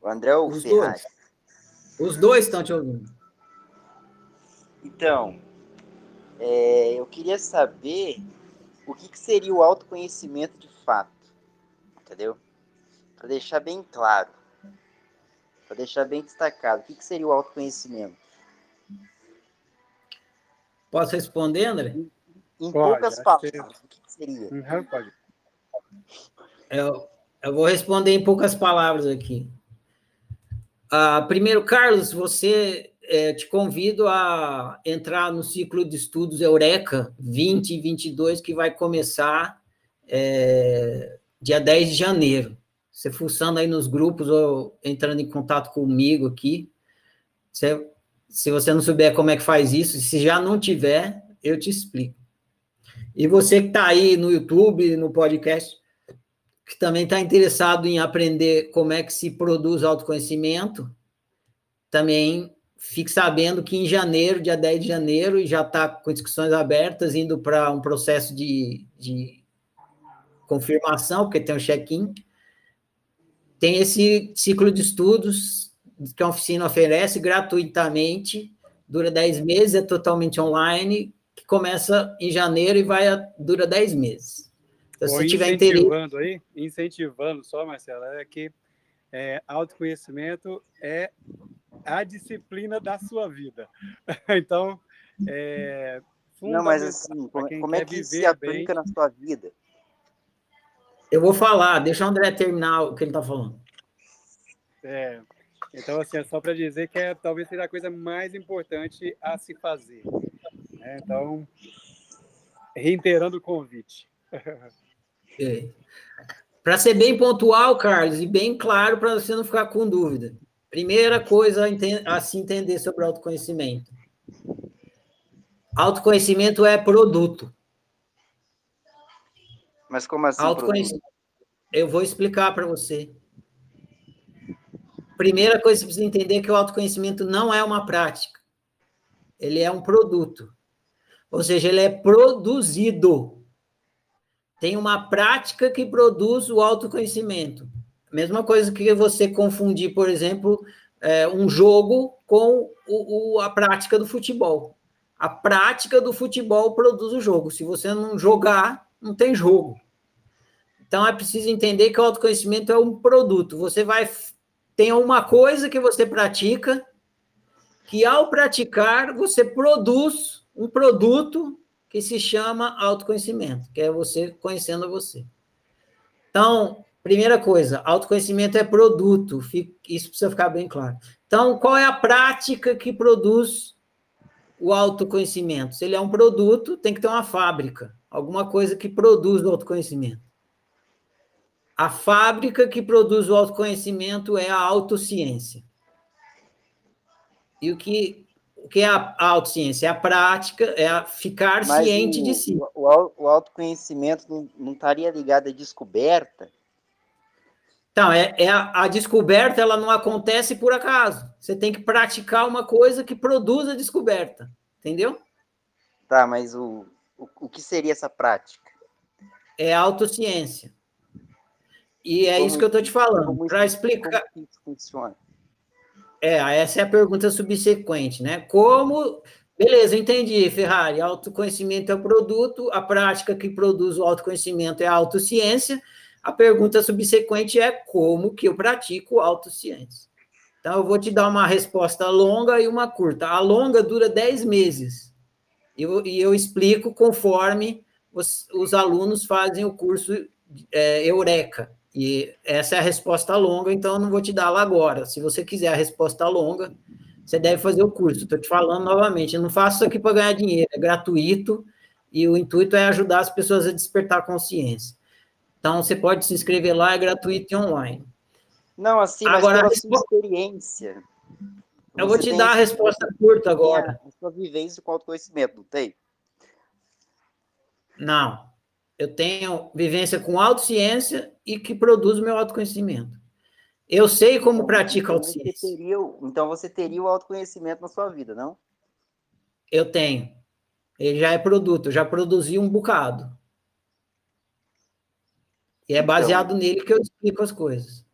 O André ou o Os Ferrari? Dois. Os dois estão te ouvindo. Então, é, eu queria saber o que, que seria o autoconhecimento de fato. Entendeu? Para deixar bem claro. Para deixar bem destacado. O que, que seria o autoconhecimento? Posso responder, André? Em pode, poucas palavras, que... o que seria? Uhum, pode. É, Eu vou responder em poucas palavras aqui. Uh, primeiro, Carlos, você é, te convido a entrar no ciclo de estudos Eureka 2022, que vai começar é, dia 10 de janeiro. Você fuçando aí nos grupos ou entrando em contato comigo aqui. Você, se você não souber como é que faz isso, se já não tiver, eu te explico. E você que está aí no YouTube, no podcast, que também está interessado em aprender como é que se produz autoconhecimento, também fique sabendo que em janeiro, dia 10 de janeiro, já está com inscrições abertas, indo para um processo de, de confirmação, porque tem um check-in. Tem esse ciclo de estudos que a oficina oferece gratuitamente, dura 10 meses, é totalmente online, que começa em janeiro e vai a, dura 10 meses. Então, se tiver incentivando interesse... aí, incentivando só, Marcelo, é que é, autoconhecimento é a disciplina da sua vida. então, é Não, mas assim, como, como é que se aplica bem, na sua vida? Eu vou falar, deixa o André terminar o que ele está falando. É, então, assim, é só para dizer que é, talvez seja a coisa mais importante a se fazer. Né? Então, reiterando o convite. É. Para ser bem pontual, Carlos, e bem claro para você não ficar com dúvida. Primeira coisa a se entender sobre autoconhecimento. Autoconhecimento é produto. Mas como assim? Autoconhecimento. Eu vou explicar para você. Primeira coisa que você precisa entender é que o autoconhecimento não é uma prática. Ele é um produto. Ou seja, ele é produzido. Tem uma prática que produz o autoconhecimento. Mesma coisa que você confundir, por exemplo, é, um jogo com o, o, a prática do futebol. A prática do futebol produz o jogo. Se você não jogar, não tem jogo. Então é preciso entender que o autoconhecimento é um produto. Você vai tem uma coisa que você pratica que ao praticar você produz um produto que se chama autoconhecimento, que é você conhecendo você. Então, Primeira coisa, autoconhecimento é produto, isso precisa ficar bem claro. Então, qual é a prática que produz o autoconhecimento? Se ele é um produto, tem que ter uma fábrica, alguma coisa que produz o autoconhecimento. A fábrica que produz o autoconhecimento é a autociência. E o que, o que é a autociência? É a prática, é a ficar Mas ciente o, de si. O, o autoconhecimento não, não estaria ligado à descoberta? Então, é, é a, a, descoberta ela não acontece por acaso. Você tem que praticar uma coisa que produz a descoberta. Entendeu? Tá, mas o, o, o que seria essa prática? É a autociência. E é como, isso que eu estou te falando. Para explicar. Como isso funciona? É, essa é a pergunta subsequente, né? Como. Beleza, entendi, Ferrari. Autoconhecimento é o produto, a prática que produz o autoconhecimento é a autociência a pergunta subsequente é como que eu pratico autociência. Então, eu vou te dar uma resposta longa e uma curta. A longa dura 10 meses. E eu, e eu explico conforme os, os, alunos fazem o curso é, Eureka. E essa é a resposta longa, então eu não vou te dar lá agora. Se você quiser a resposta longa, você deve fazer o curso. Estou te falando novamente, eu não faço isso aqui para ganhar dinheiro, é gratuito e o intuito é ajudar as pessoas a despertar consciência. Então, você pode se inscrever lá, é gratuito e online. Não, assim, mas agora, pela sua experiência. Eu vou te dar a resposta curta agora. A sua vivência com autoconhecimento, não tem? Não. Eu tenho vivência com autociência e que produz o meu autoconhecimento. Eu sei como então, pratica então autociência. Você teria, então você teria o autoconhecimento na sua vida, não? Eu tenho. Ele já é produto, eu já produzi um bocado. E é então. baseado então... nele que eu explico as coisas.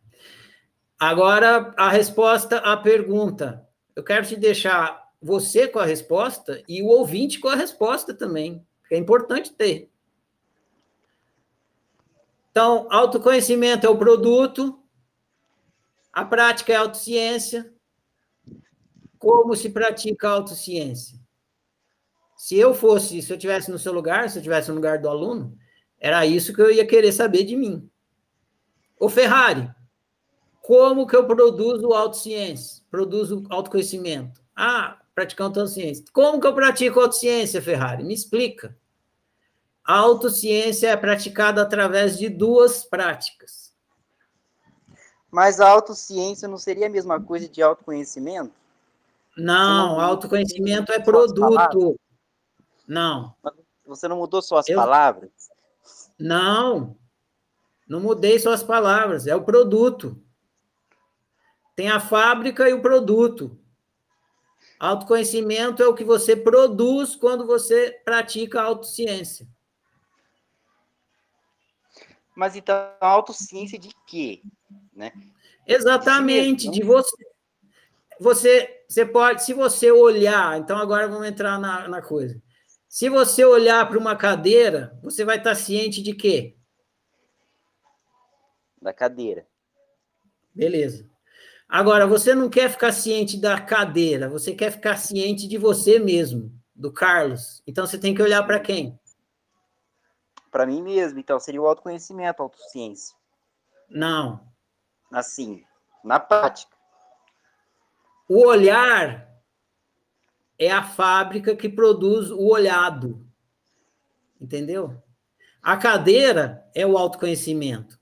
Agora, a resposta à pergunta. Eu quero te deixar você com a resposta e o ouvinte com a resposta também, é importante ter. Então, autoconhecimento é o produto, a prática é a autociência. Como se pratica a autociência? Se eu fosse, se eu tivesse no seu lugar, se eu tivesse no lugar do aluno, era isso que eu ia querer saber de mim. Ô Ferrari, como que eu produzo autociência? Produzo autoconhecimento? Ah, praticando autociência. Como que eu pratico autociência, Ferrari? Me explica. A autociência é praticada através de duas práticas. Mas a autociência não seria a mesma coisa de autoconhecimento? Não, não autoconhecimento é produto. Não. Você não mudou suas eu... palavras? Não. Não mudei suas palavras, é o produto. Tem a fábrica e o produto. Autoconhecimento é o que você produz quando você pratica a autociência. Mas então, a autociência de quê? Né? Exatamente, de, de você. Você, você pode, se você olhar, então agora vamos entrar na, na coisa. Se você olhar para uma cadeira, você vai estar ciente de quê? Da cadeira. Beleza. Agora, você não quer ficar ciente da cadeira, você quer ficar ciente de você mesmo, do Carlos. Então você tem que olhar para quem? Para mim mesmo. Então seria o autoconhecimento, a autociência. Não. Assim, na prática. O olhar é a fábrica que produz o olhado. Entendeu? A cadeira é o autoconhecimento.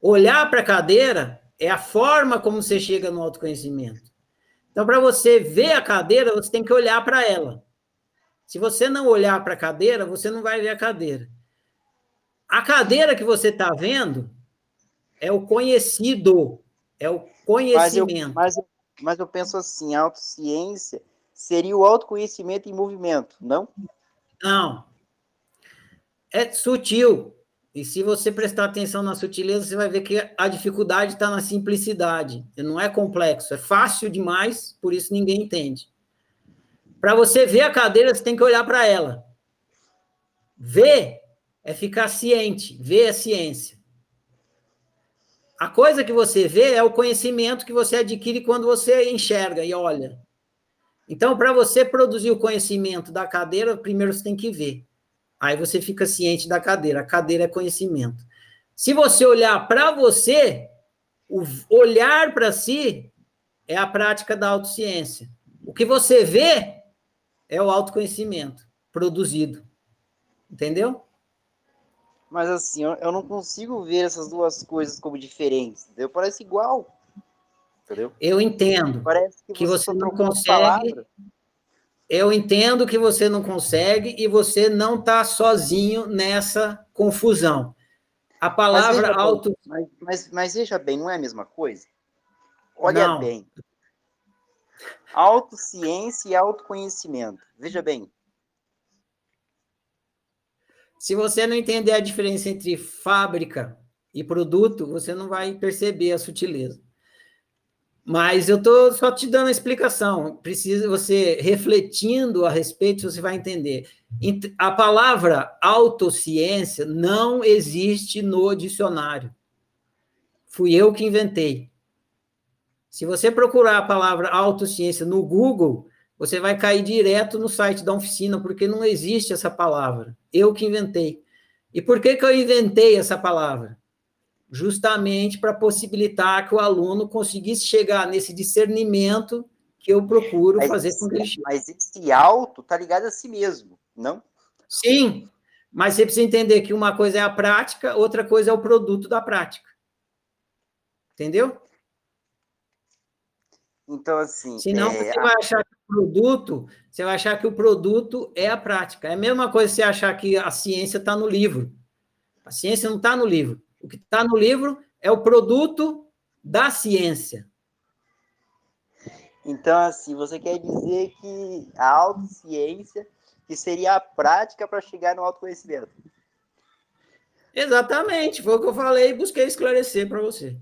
Olhar para a cadeira é a forma como você chega no autoconhecimento. Então, para você ver a cadeira, você tem que olhar para ela. Se você não olhar para a cadeira, você não vai ver a cadeira. A cadeira que você está vendo é o conhecido, é o conhecimento. Mas eu, mas, eu, mas eu penso assim, a autociência seria o autoconhecimento em movimento, não? Não. É sutil. E se você prestar atenção na sutileza, você vai ver que a dificuldade está na simplicidade. Não é complexo, é fácil demais, por isso ninguém entende. Para você ver a cadeira, você tem que olhar para ela. Ver é ficar ciente, ver é ciência. A coisa que você vê é o conhecimento que você adquire quando você enxerga e olha. Então, para você produzir o conhecimento da cadeira, primeiro você tem que ver. Aí você fica ciente da cadeira. A cadeira é conhecimento. Se você olhar para você, o olhar para si é a prática da autociência. O que você vê é o autoconhecimento produzido. Entendeu? Mas assim, eu não consigo ver essas duas coisas como diferentes. Entendeu? Parece igual. Entendeu? Eu entendo Parece que, que você, você não consegue. Eu entendo que você não consegue e você não está sozinho nessa confusão. A palavra mas auto. Mas, mas, mas, veja bem, não é a mesma coisa? Olha não. bem. Autociência e autoconhecimento. Veja bem. Se você não entender a diferença entre fábrica e produto, você não vai perceber a sutileza. Mas eu estou só te dando a explicação. Precisa você refletindo a respeito, você vai entender. A palavra autociência não existe no dicionário. Fui eu que inventei. Se você procurar a palavra autociência no Google, você vai cair direto no site da oficina, porque não existe essa palavra. Eu que inventei. E por que, que eu inventei essa palavra? justamente para possibilitar que o aluno conseguisse chegar nesse discernimento que eu procuro mas fazer com que ele chegue. Mas esse alto está ligado a si mesmo, não? Sim, mas você precisa entender que uma coisa é a prática, outra coisa é o produto da prática. Entendeu? Então, assim. Senão é... você vai achar que o produto, você vai achar que o produto é a prática. É a mesma coisa você achar que a ciência está no livro. A ciência não está no livro. O que está no livro é o produto da ciência. Então, assim, você quer dizer que a autociência que seria a prática para chegar no autoconhecimento. Exatamente, foi o que eu falei e busquei esclarecer para você.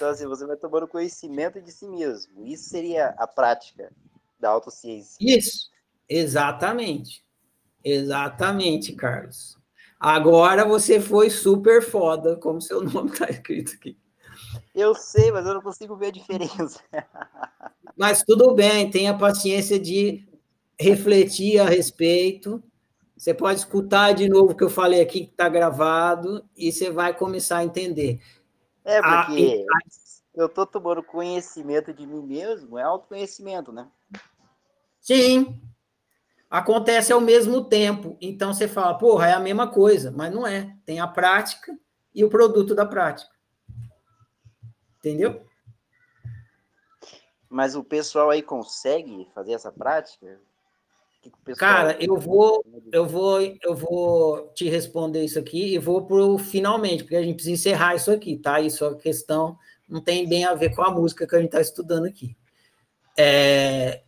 Então, assim, você vai tomando conhecimento de si mesmo. Isso seria a prática da autociência. Isso, exatamente. Exatamente, Carlos. Agora você foi super foda, como seu nome está escrito aqui. Eu sei, mas eu não consigo ver a diferença. Mas tudo bem, tenha paciência de refletir a respeito Você pode escutar de novo o que eu falei aqui, que está gravado, e você vai começar a entender. É, ah, porque eu estou tomando conhecimento de mim mesmo, é autoconhecimento, né? Sim. Acontece ao mesmo tempo. Então você fala, porra, é a mesma coisa, mas não é. Tem a prática e o produto da prática. Entendeu? Mas o pessoal aí consegue fazer essa prática? Cara, eu vou, eu vou, eu vou te responder isso aqui e vou pro finalmente, porque a gente precisa encerrar isso aqui, tá? Isso é uma questão não tem bem a ver com a música que a gente está estudando aqui. É,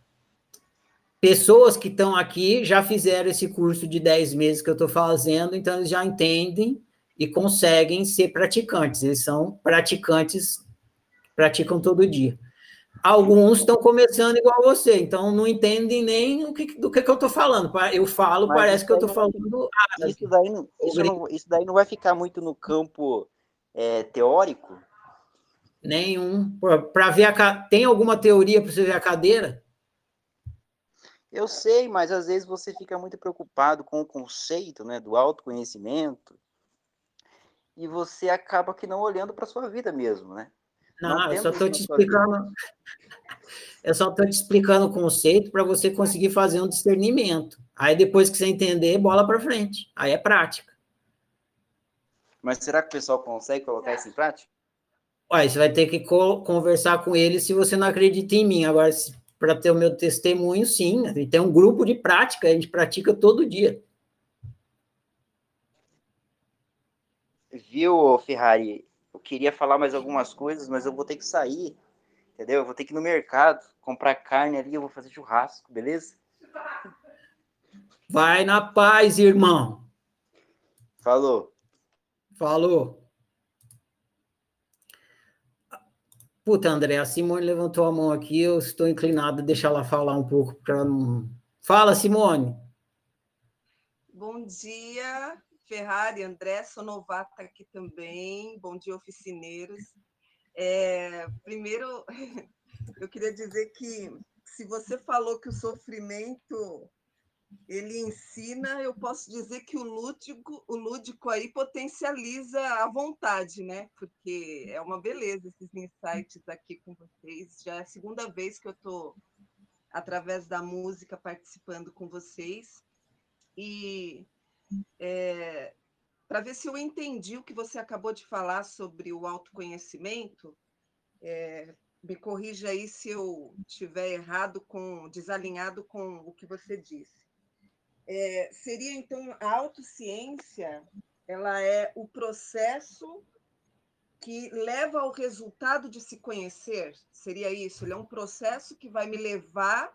pessoas que estão aqui já fizeram esse curso de 10 meses que eu estou fazendo, então eles já entendem e conseguem ser praticantes. Eles são praticantes, praticam todo dia. Alguns estão começando igual você, então não entendem nem o que, do que, que eu estou falando. Eu falo, Mas parece que eu estou falando. Isso daí, não, isso, não, isso daí não vai ficar muito no campo é, teórico? Nenhum. Para ver a tem alguma teoria para você ver a cadeira? Eu sei, mas às vezes você fica muito preocupado com o conceito, né, do autoconhecimento, e você acaba que não olhando para sua vida mesmo, né? Não, não eu só estou te explicando. Eu só estou te explicando o conceito para você conseguir fazer um discernimento. Aí depois que você entender, bola para frente. Aí é prática. Mas será que o pessoal consegue colocar isso em prática? Ué, você vai ter que co conversar com ele se você não acredita em mim. Agora, para ter o meu testemunho, sim. A gente tem um grupo de prática, a gente pratica todo dia. Viu, Ferrari? Eu queria falar mais algumas coisas, mas eu vou ter que sair, entendeu? Eu vou ter que ir no mercado, comprar carne ali, eu vou fazer churrasco, beleza? Vai na paz, irmão. Falou. Falou. Puta, André, a Simone levantou a mão aqui, eu estou inclinado a deixar ela falar um pouco para não. Fala, Simone. Bom dia, Ferrari, André, sou novata aqui também. Bom dia, oficineiros. É, primeiro, eu queria dizer que se você falou que o sofrimento ele ensina, eu posso dizer que o lúdico, o lúdico aí potencializa a vontade, né? Porque é uma beleza esses insights aqui com vocês. Já é a segunda vez que eu estou, através da música, participando com vocês. E é, para ver se eu entendi o que você acabou de falar sobre o autoconhecimento, é, me corrija aí se eu estiver errado com desalinhado com o que você disse. É, seria então a autociência, ela é o processo que leva ao resultado de se conhecer. Seria isso? Ele é um processo que vai me levar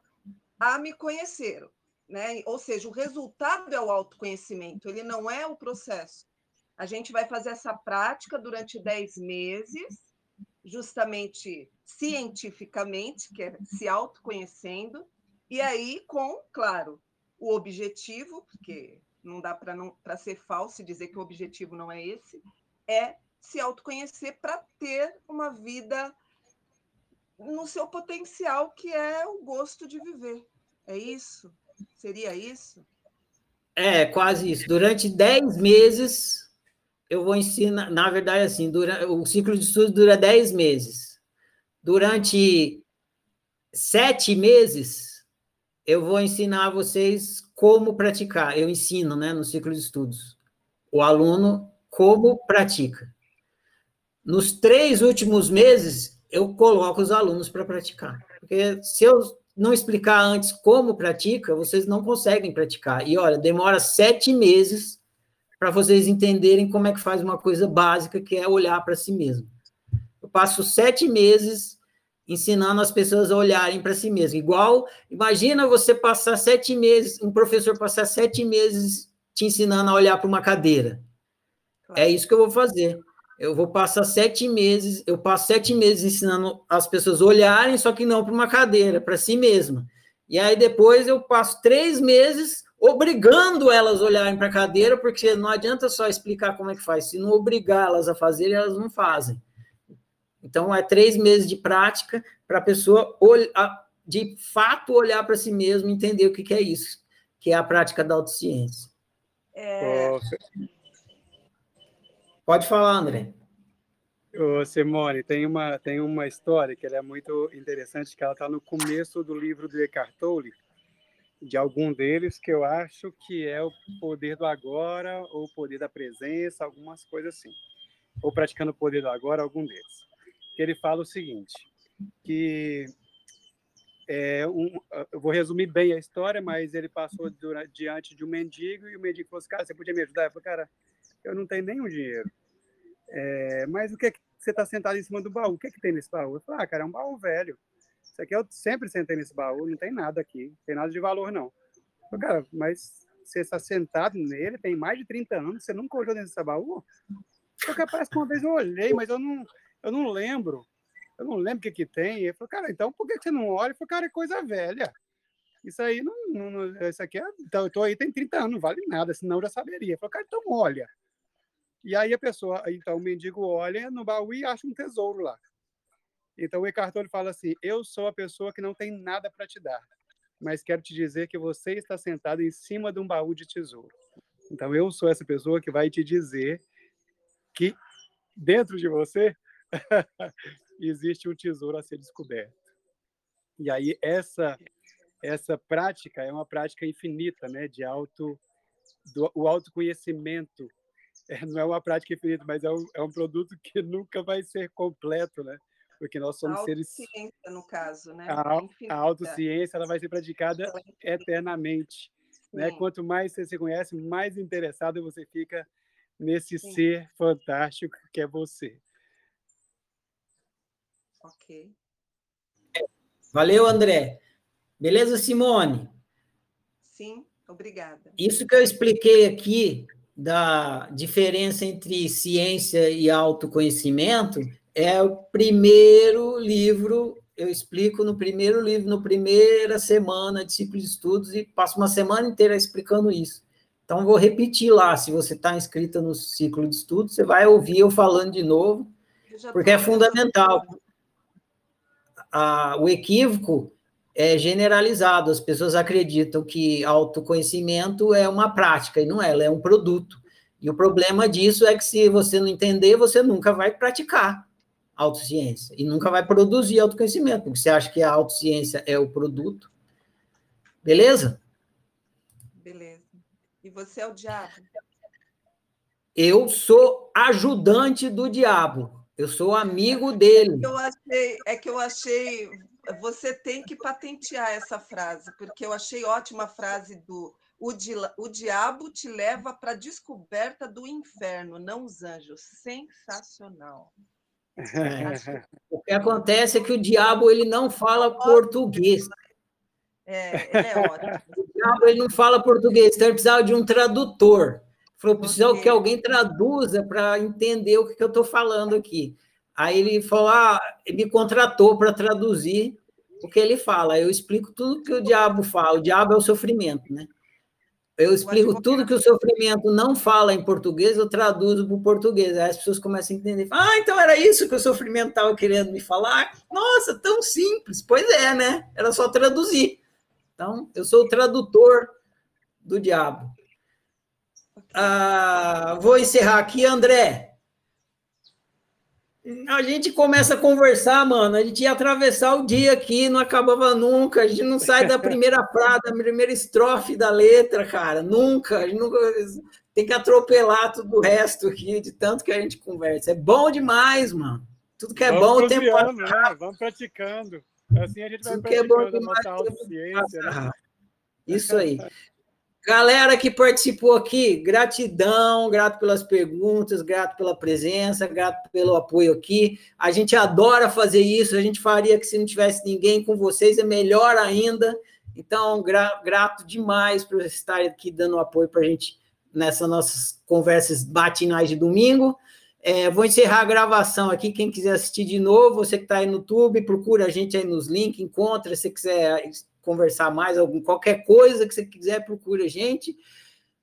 a me conhecer, né? Ou seja, o resultado é o autoconhecimento, ele não é o processo. A gente vai fazer essa prática durante 10 meses, justamente cientificamente, que é se autoconhecendo, e aí com, claro, o objetivo, porque não dá para ser falso e dizer que o objetivo não é esse, é se autoconhecer para ter uma vida no seu potencial, que é o gosto de viver. É isso? Seria isso? É, quase isso. Durante 10 meses, eu vou ensinar, na verdade, assim, durante, o ciclo de estudo dura 10 meses. Durante sete meses, eu vou ensinar vocês como praticar. Eu ensino, né, no ciclo de estudos, o aluno como pratica. Nos três últimos meses, eu coloco os alunos para praticar. Porque se eu não explicar antes como pratica, vocês não conseguem praticar. E olha, demora sete meses para vocês entenderem como é que faz uma coisa básica, que é olhar para si mesmo. Eu passo sete meses ensinando as pessoas a olharem para si mesmo. Igual, imagina você passar sete meses, um professor passar sete meses te ensinando a olhar para uma cadeira. É isso que eu vou fazer. Eu vou passar sete meses, eu passo sete meses ensinando as pessoas a olharem, só que não para uma cadeira, para si mesma. E aí depois eu passo três meses obrigando elas a olharem para a cadeira, porque não adianta só explicar como é que faz. Se não obrigar elas a fazerem, elas não fazem. Então, é três meses de prática para a pessoa, de fato, olhar para si mesmo e entender o que, que é isso, que é a prática da autociência. É... Pode falar, André. Ô, Simone, tem uma, tem uma história que é muito interessante, que ela está no começo do livro do Eckhart Tolle, de algum deles, que eu acho que é o poder do agora, ou o poder da presença, algumas coisas assim. Ou praticando o poder do agora, algum deles. Ele fala o seguinte, que é um, eu vou resumir bem a história, mas ele passou durante, diante de um mendigo e o mendigo falou assim, cara, você podia me ajudar? Eu falei, cara, eu não tenho nenhum dinheiro. É, mas o que, é que você está sentado em cima do baú? O que, é que tem nesse baú? Eu falei, ah, cara, é um baú velho. Isso aqui eu sempre sentei nesse baú, não tem nada aqui, não tem nada de valor, não. Eu falei, cara, mas você está sentado nele, tem mais de 30 anos, você nunca olhou nesse baú? Porque parece que uma vez eu olhei, mas eu não, eu não lembro. Eu não lembro o que, que tem. Ele falou, cara, então por que você não olha? Eu falei, cara, é coisa velha. Isso aí não. não isso aqui é. Então, eu tô aí tem 30 anos, não vale nada, senão eu já saberia. Eu falei, cara, então olha. E aí a pessoa, então o mendigo olha no baú e acha um tesouro lá. Então o Eckhart Tolle fala assim: Eu sou a pessoa que não tem nada para te dar, mas quero te dizer que você está sentado em cima de um baú de tesouro. Então eu sou essa pessoa que vai te dizer que dentro de você existe um tesouro a ser descoberto. E aí essa essa prática é uma prática infinita, né, de auto do, o autoconhecimento é, não é uma prática infinita, mas é um, é um produto que nunca vai ser completo, né? Porque nós somos a seres. ciência no caso, né? A, a autociência ela vai ser praticada eternamente. Né? Quanto mais você se conhece, mais interessado você fica nesse Sim. ser fantástico que é você. Ok. Valeu, André. Beleza, Simone? Sim, obrigada. Isso que eu expliquei aqui da diferença entre ciência e autoconhecimento é o primeiro livro, eu explico no primeiro livro, na primeira semana de ciclo de estudos, e passo uma semana inteira explicando isso. Então, vou repetir lá, se você está inscrita no ciclo de estudos, você vai ouvir eu falando de novo, porque é fundamental. O equívoco é generalizado. As pessoas acreditam que autoconhecimento é uma prática, e não é, ela é um produto. E o problema disso é que se você não entender, você nunca vai praticar autociência e nunca vai produzir autoconhecimento, porque você acha que a autociência é o produto. Beleza? Beleza. E você é o diabo? Eu sou ajudante do diabo. Eu sou amigo dele. Eu achei, é que eu achei você tem que patentear essa frase, porque eu achei ótima a frase do o, di, o diabo te leva para a descoberta do inferno, não os anjos. Sensacional. o que acontece é que o diabo ele não fala português. É, ele é ótimo. O diabo ele não fala português, então ele precisava de um tradutor. Falou, precisa que alguém traduza para entender o que eu estou falando aqui. Aí ele falou, ah, ele me contratou para traduzir o que ele fala. Eu explico tudo que o diabo fala. O diabo é o sofrimento, né? Eu explico tudo que o sofrimento não fala em português, eu traduzo para o português. Aí as pessoas começam a entender. Ah, então era isso que o sofrimento estava querendo me falar? Nossa, tão simples. Pois é, né? Era só traduzir. Então, eu sou o tradutor do diabo. Ah, vou encerrar aqui, André a gente começa a conversar, mano. A gente ia atravessar o dia aqui, não acabava nunca. A gente não sai da primeira frase, da primeira estrofe da letra, cara. Nunca. A gente nunca tem que atropelar tudo o resto aqui, de tanto que a gente conversa. É bom demais, mano. Tudo que é Vamos bom, o tempo né? Vamos praticando. Assim a gente vai Tudo praticando que é bom demais, a nossa né? Isso aí. Galera que participou aqui, gratidão, grato pelas perguntas, grato pela presença, grato pelo apoio aqui. A gente adora fazer isso, a gente faria que se não tivesse ninguém com vocês, é melhor ainda. Então, gra grato demais por estar aqui dando apoio para a gente nessas nossas conversas matinais de domingo. É, vou encerrar a gravação aqui. Quem quiser assistir de novo, você que está aí no YouTube, procura a gente aí nos links, encontra. Se quiser conversar mais, algum, qualquer coisa que você quiser, procure a gente.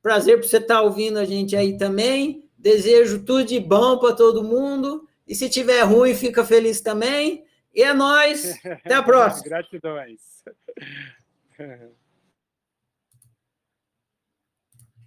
Prazer por você estar ouvindo a gente aí também. Desejo tudo de bom para todo mundo. E se tiver ruim, fica feliz também. E é nós. Até a próxima. Gratidões.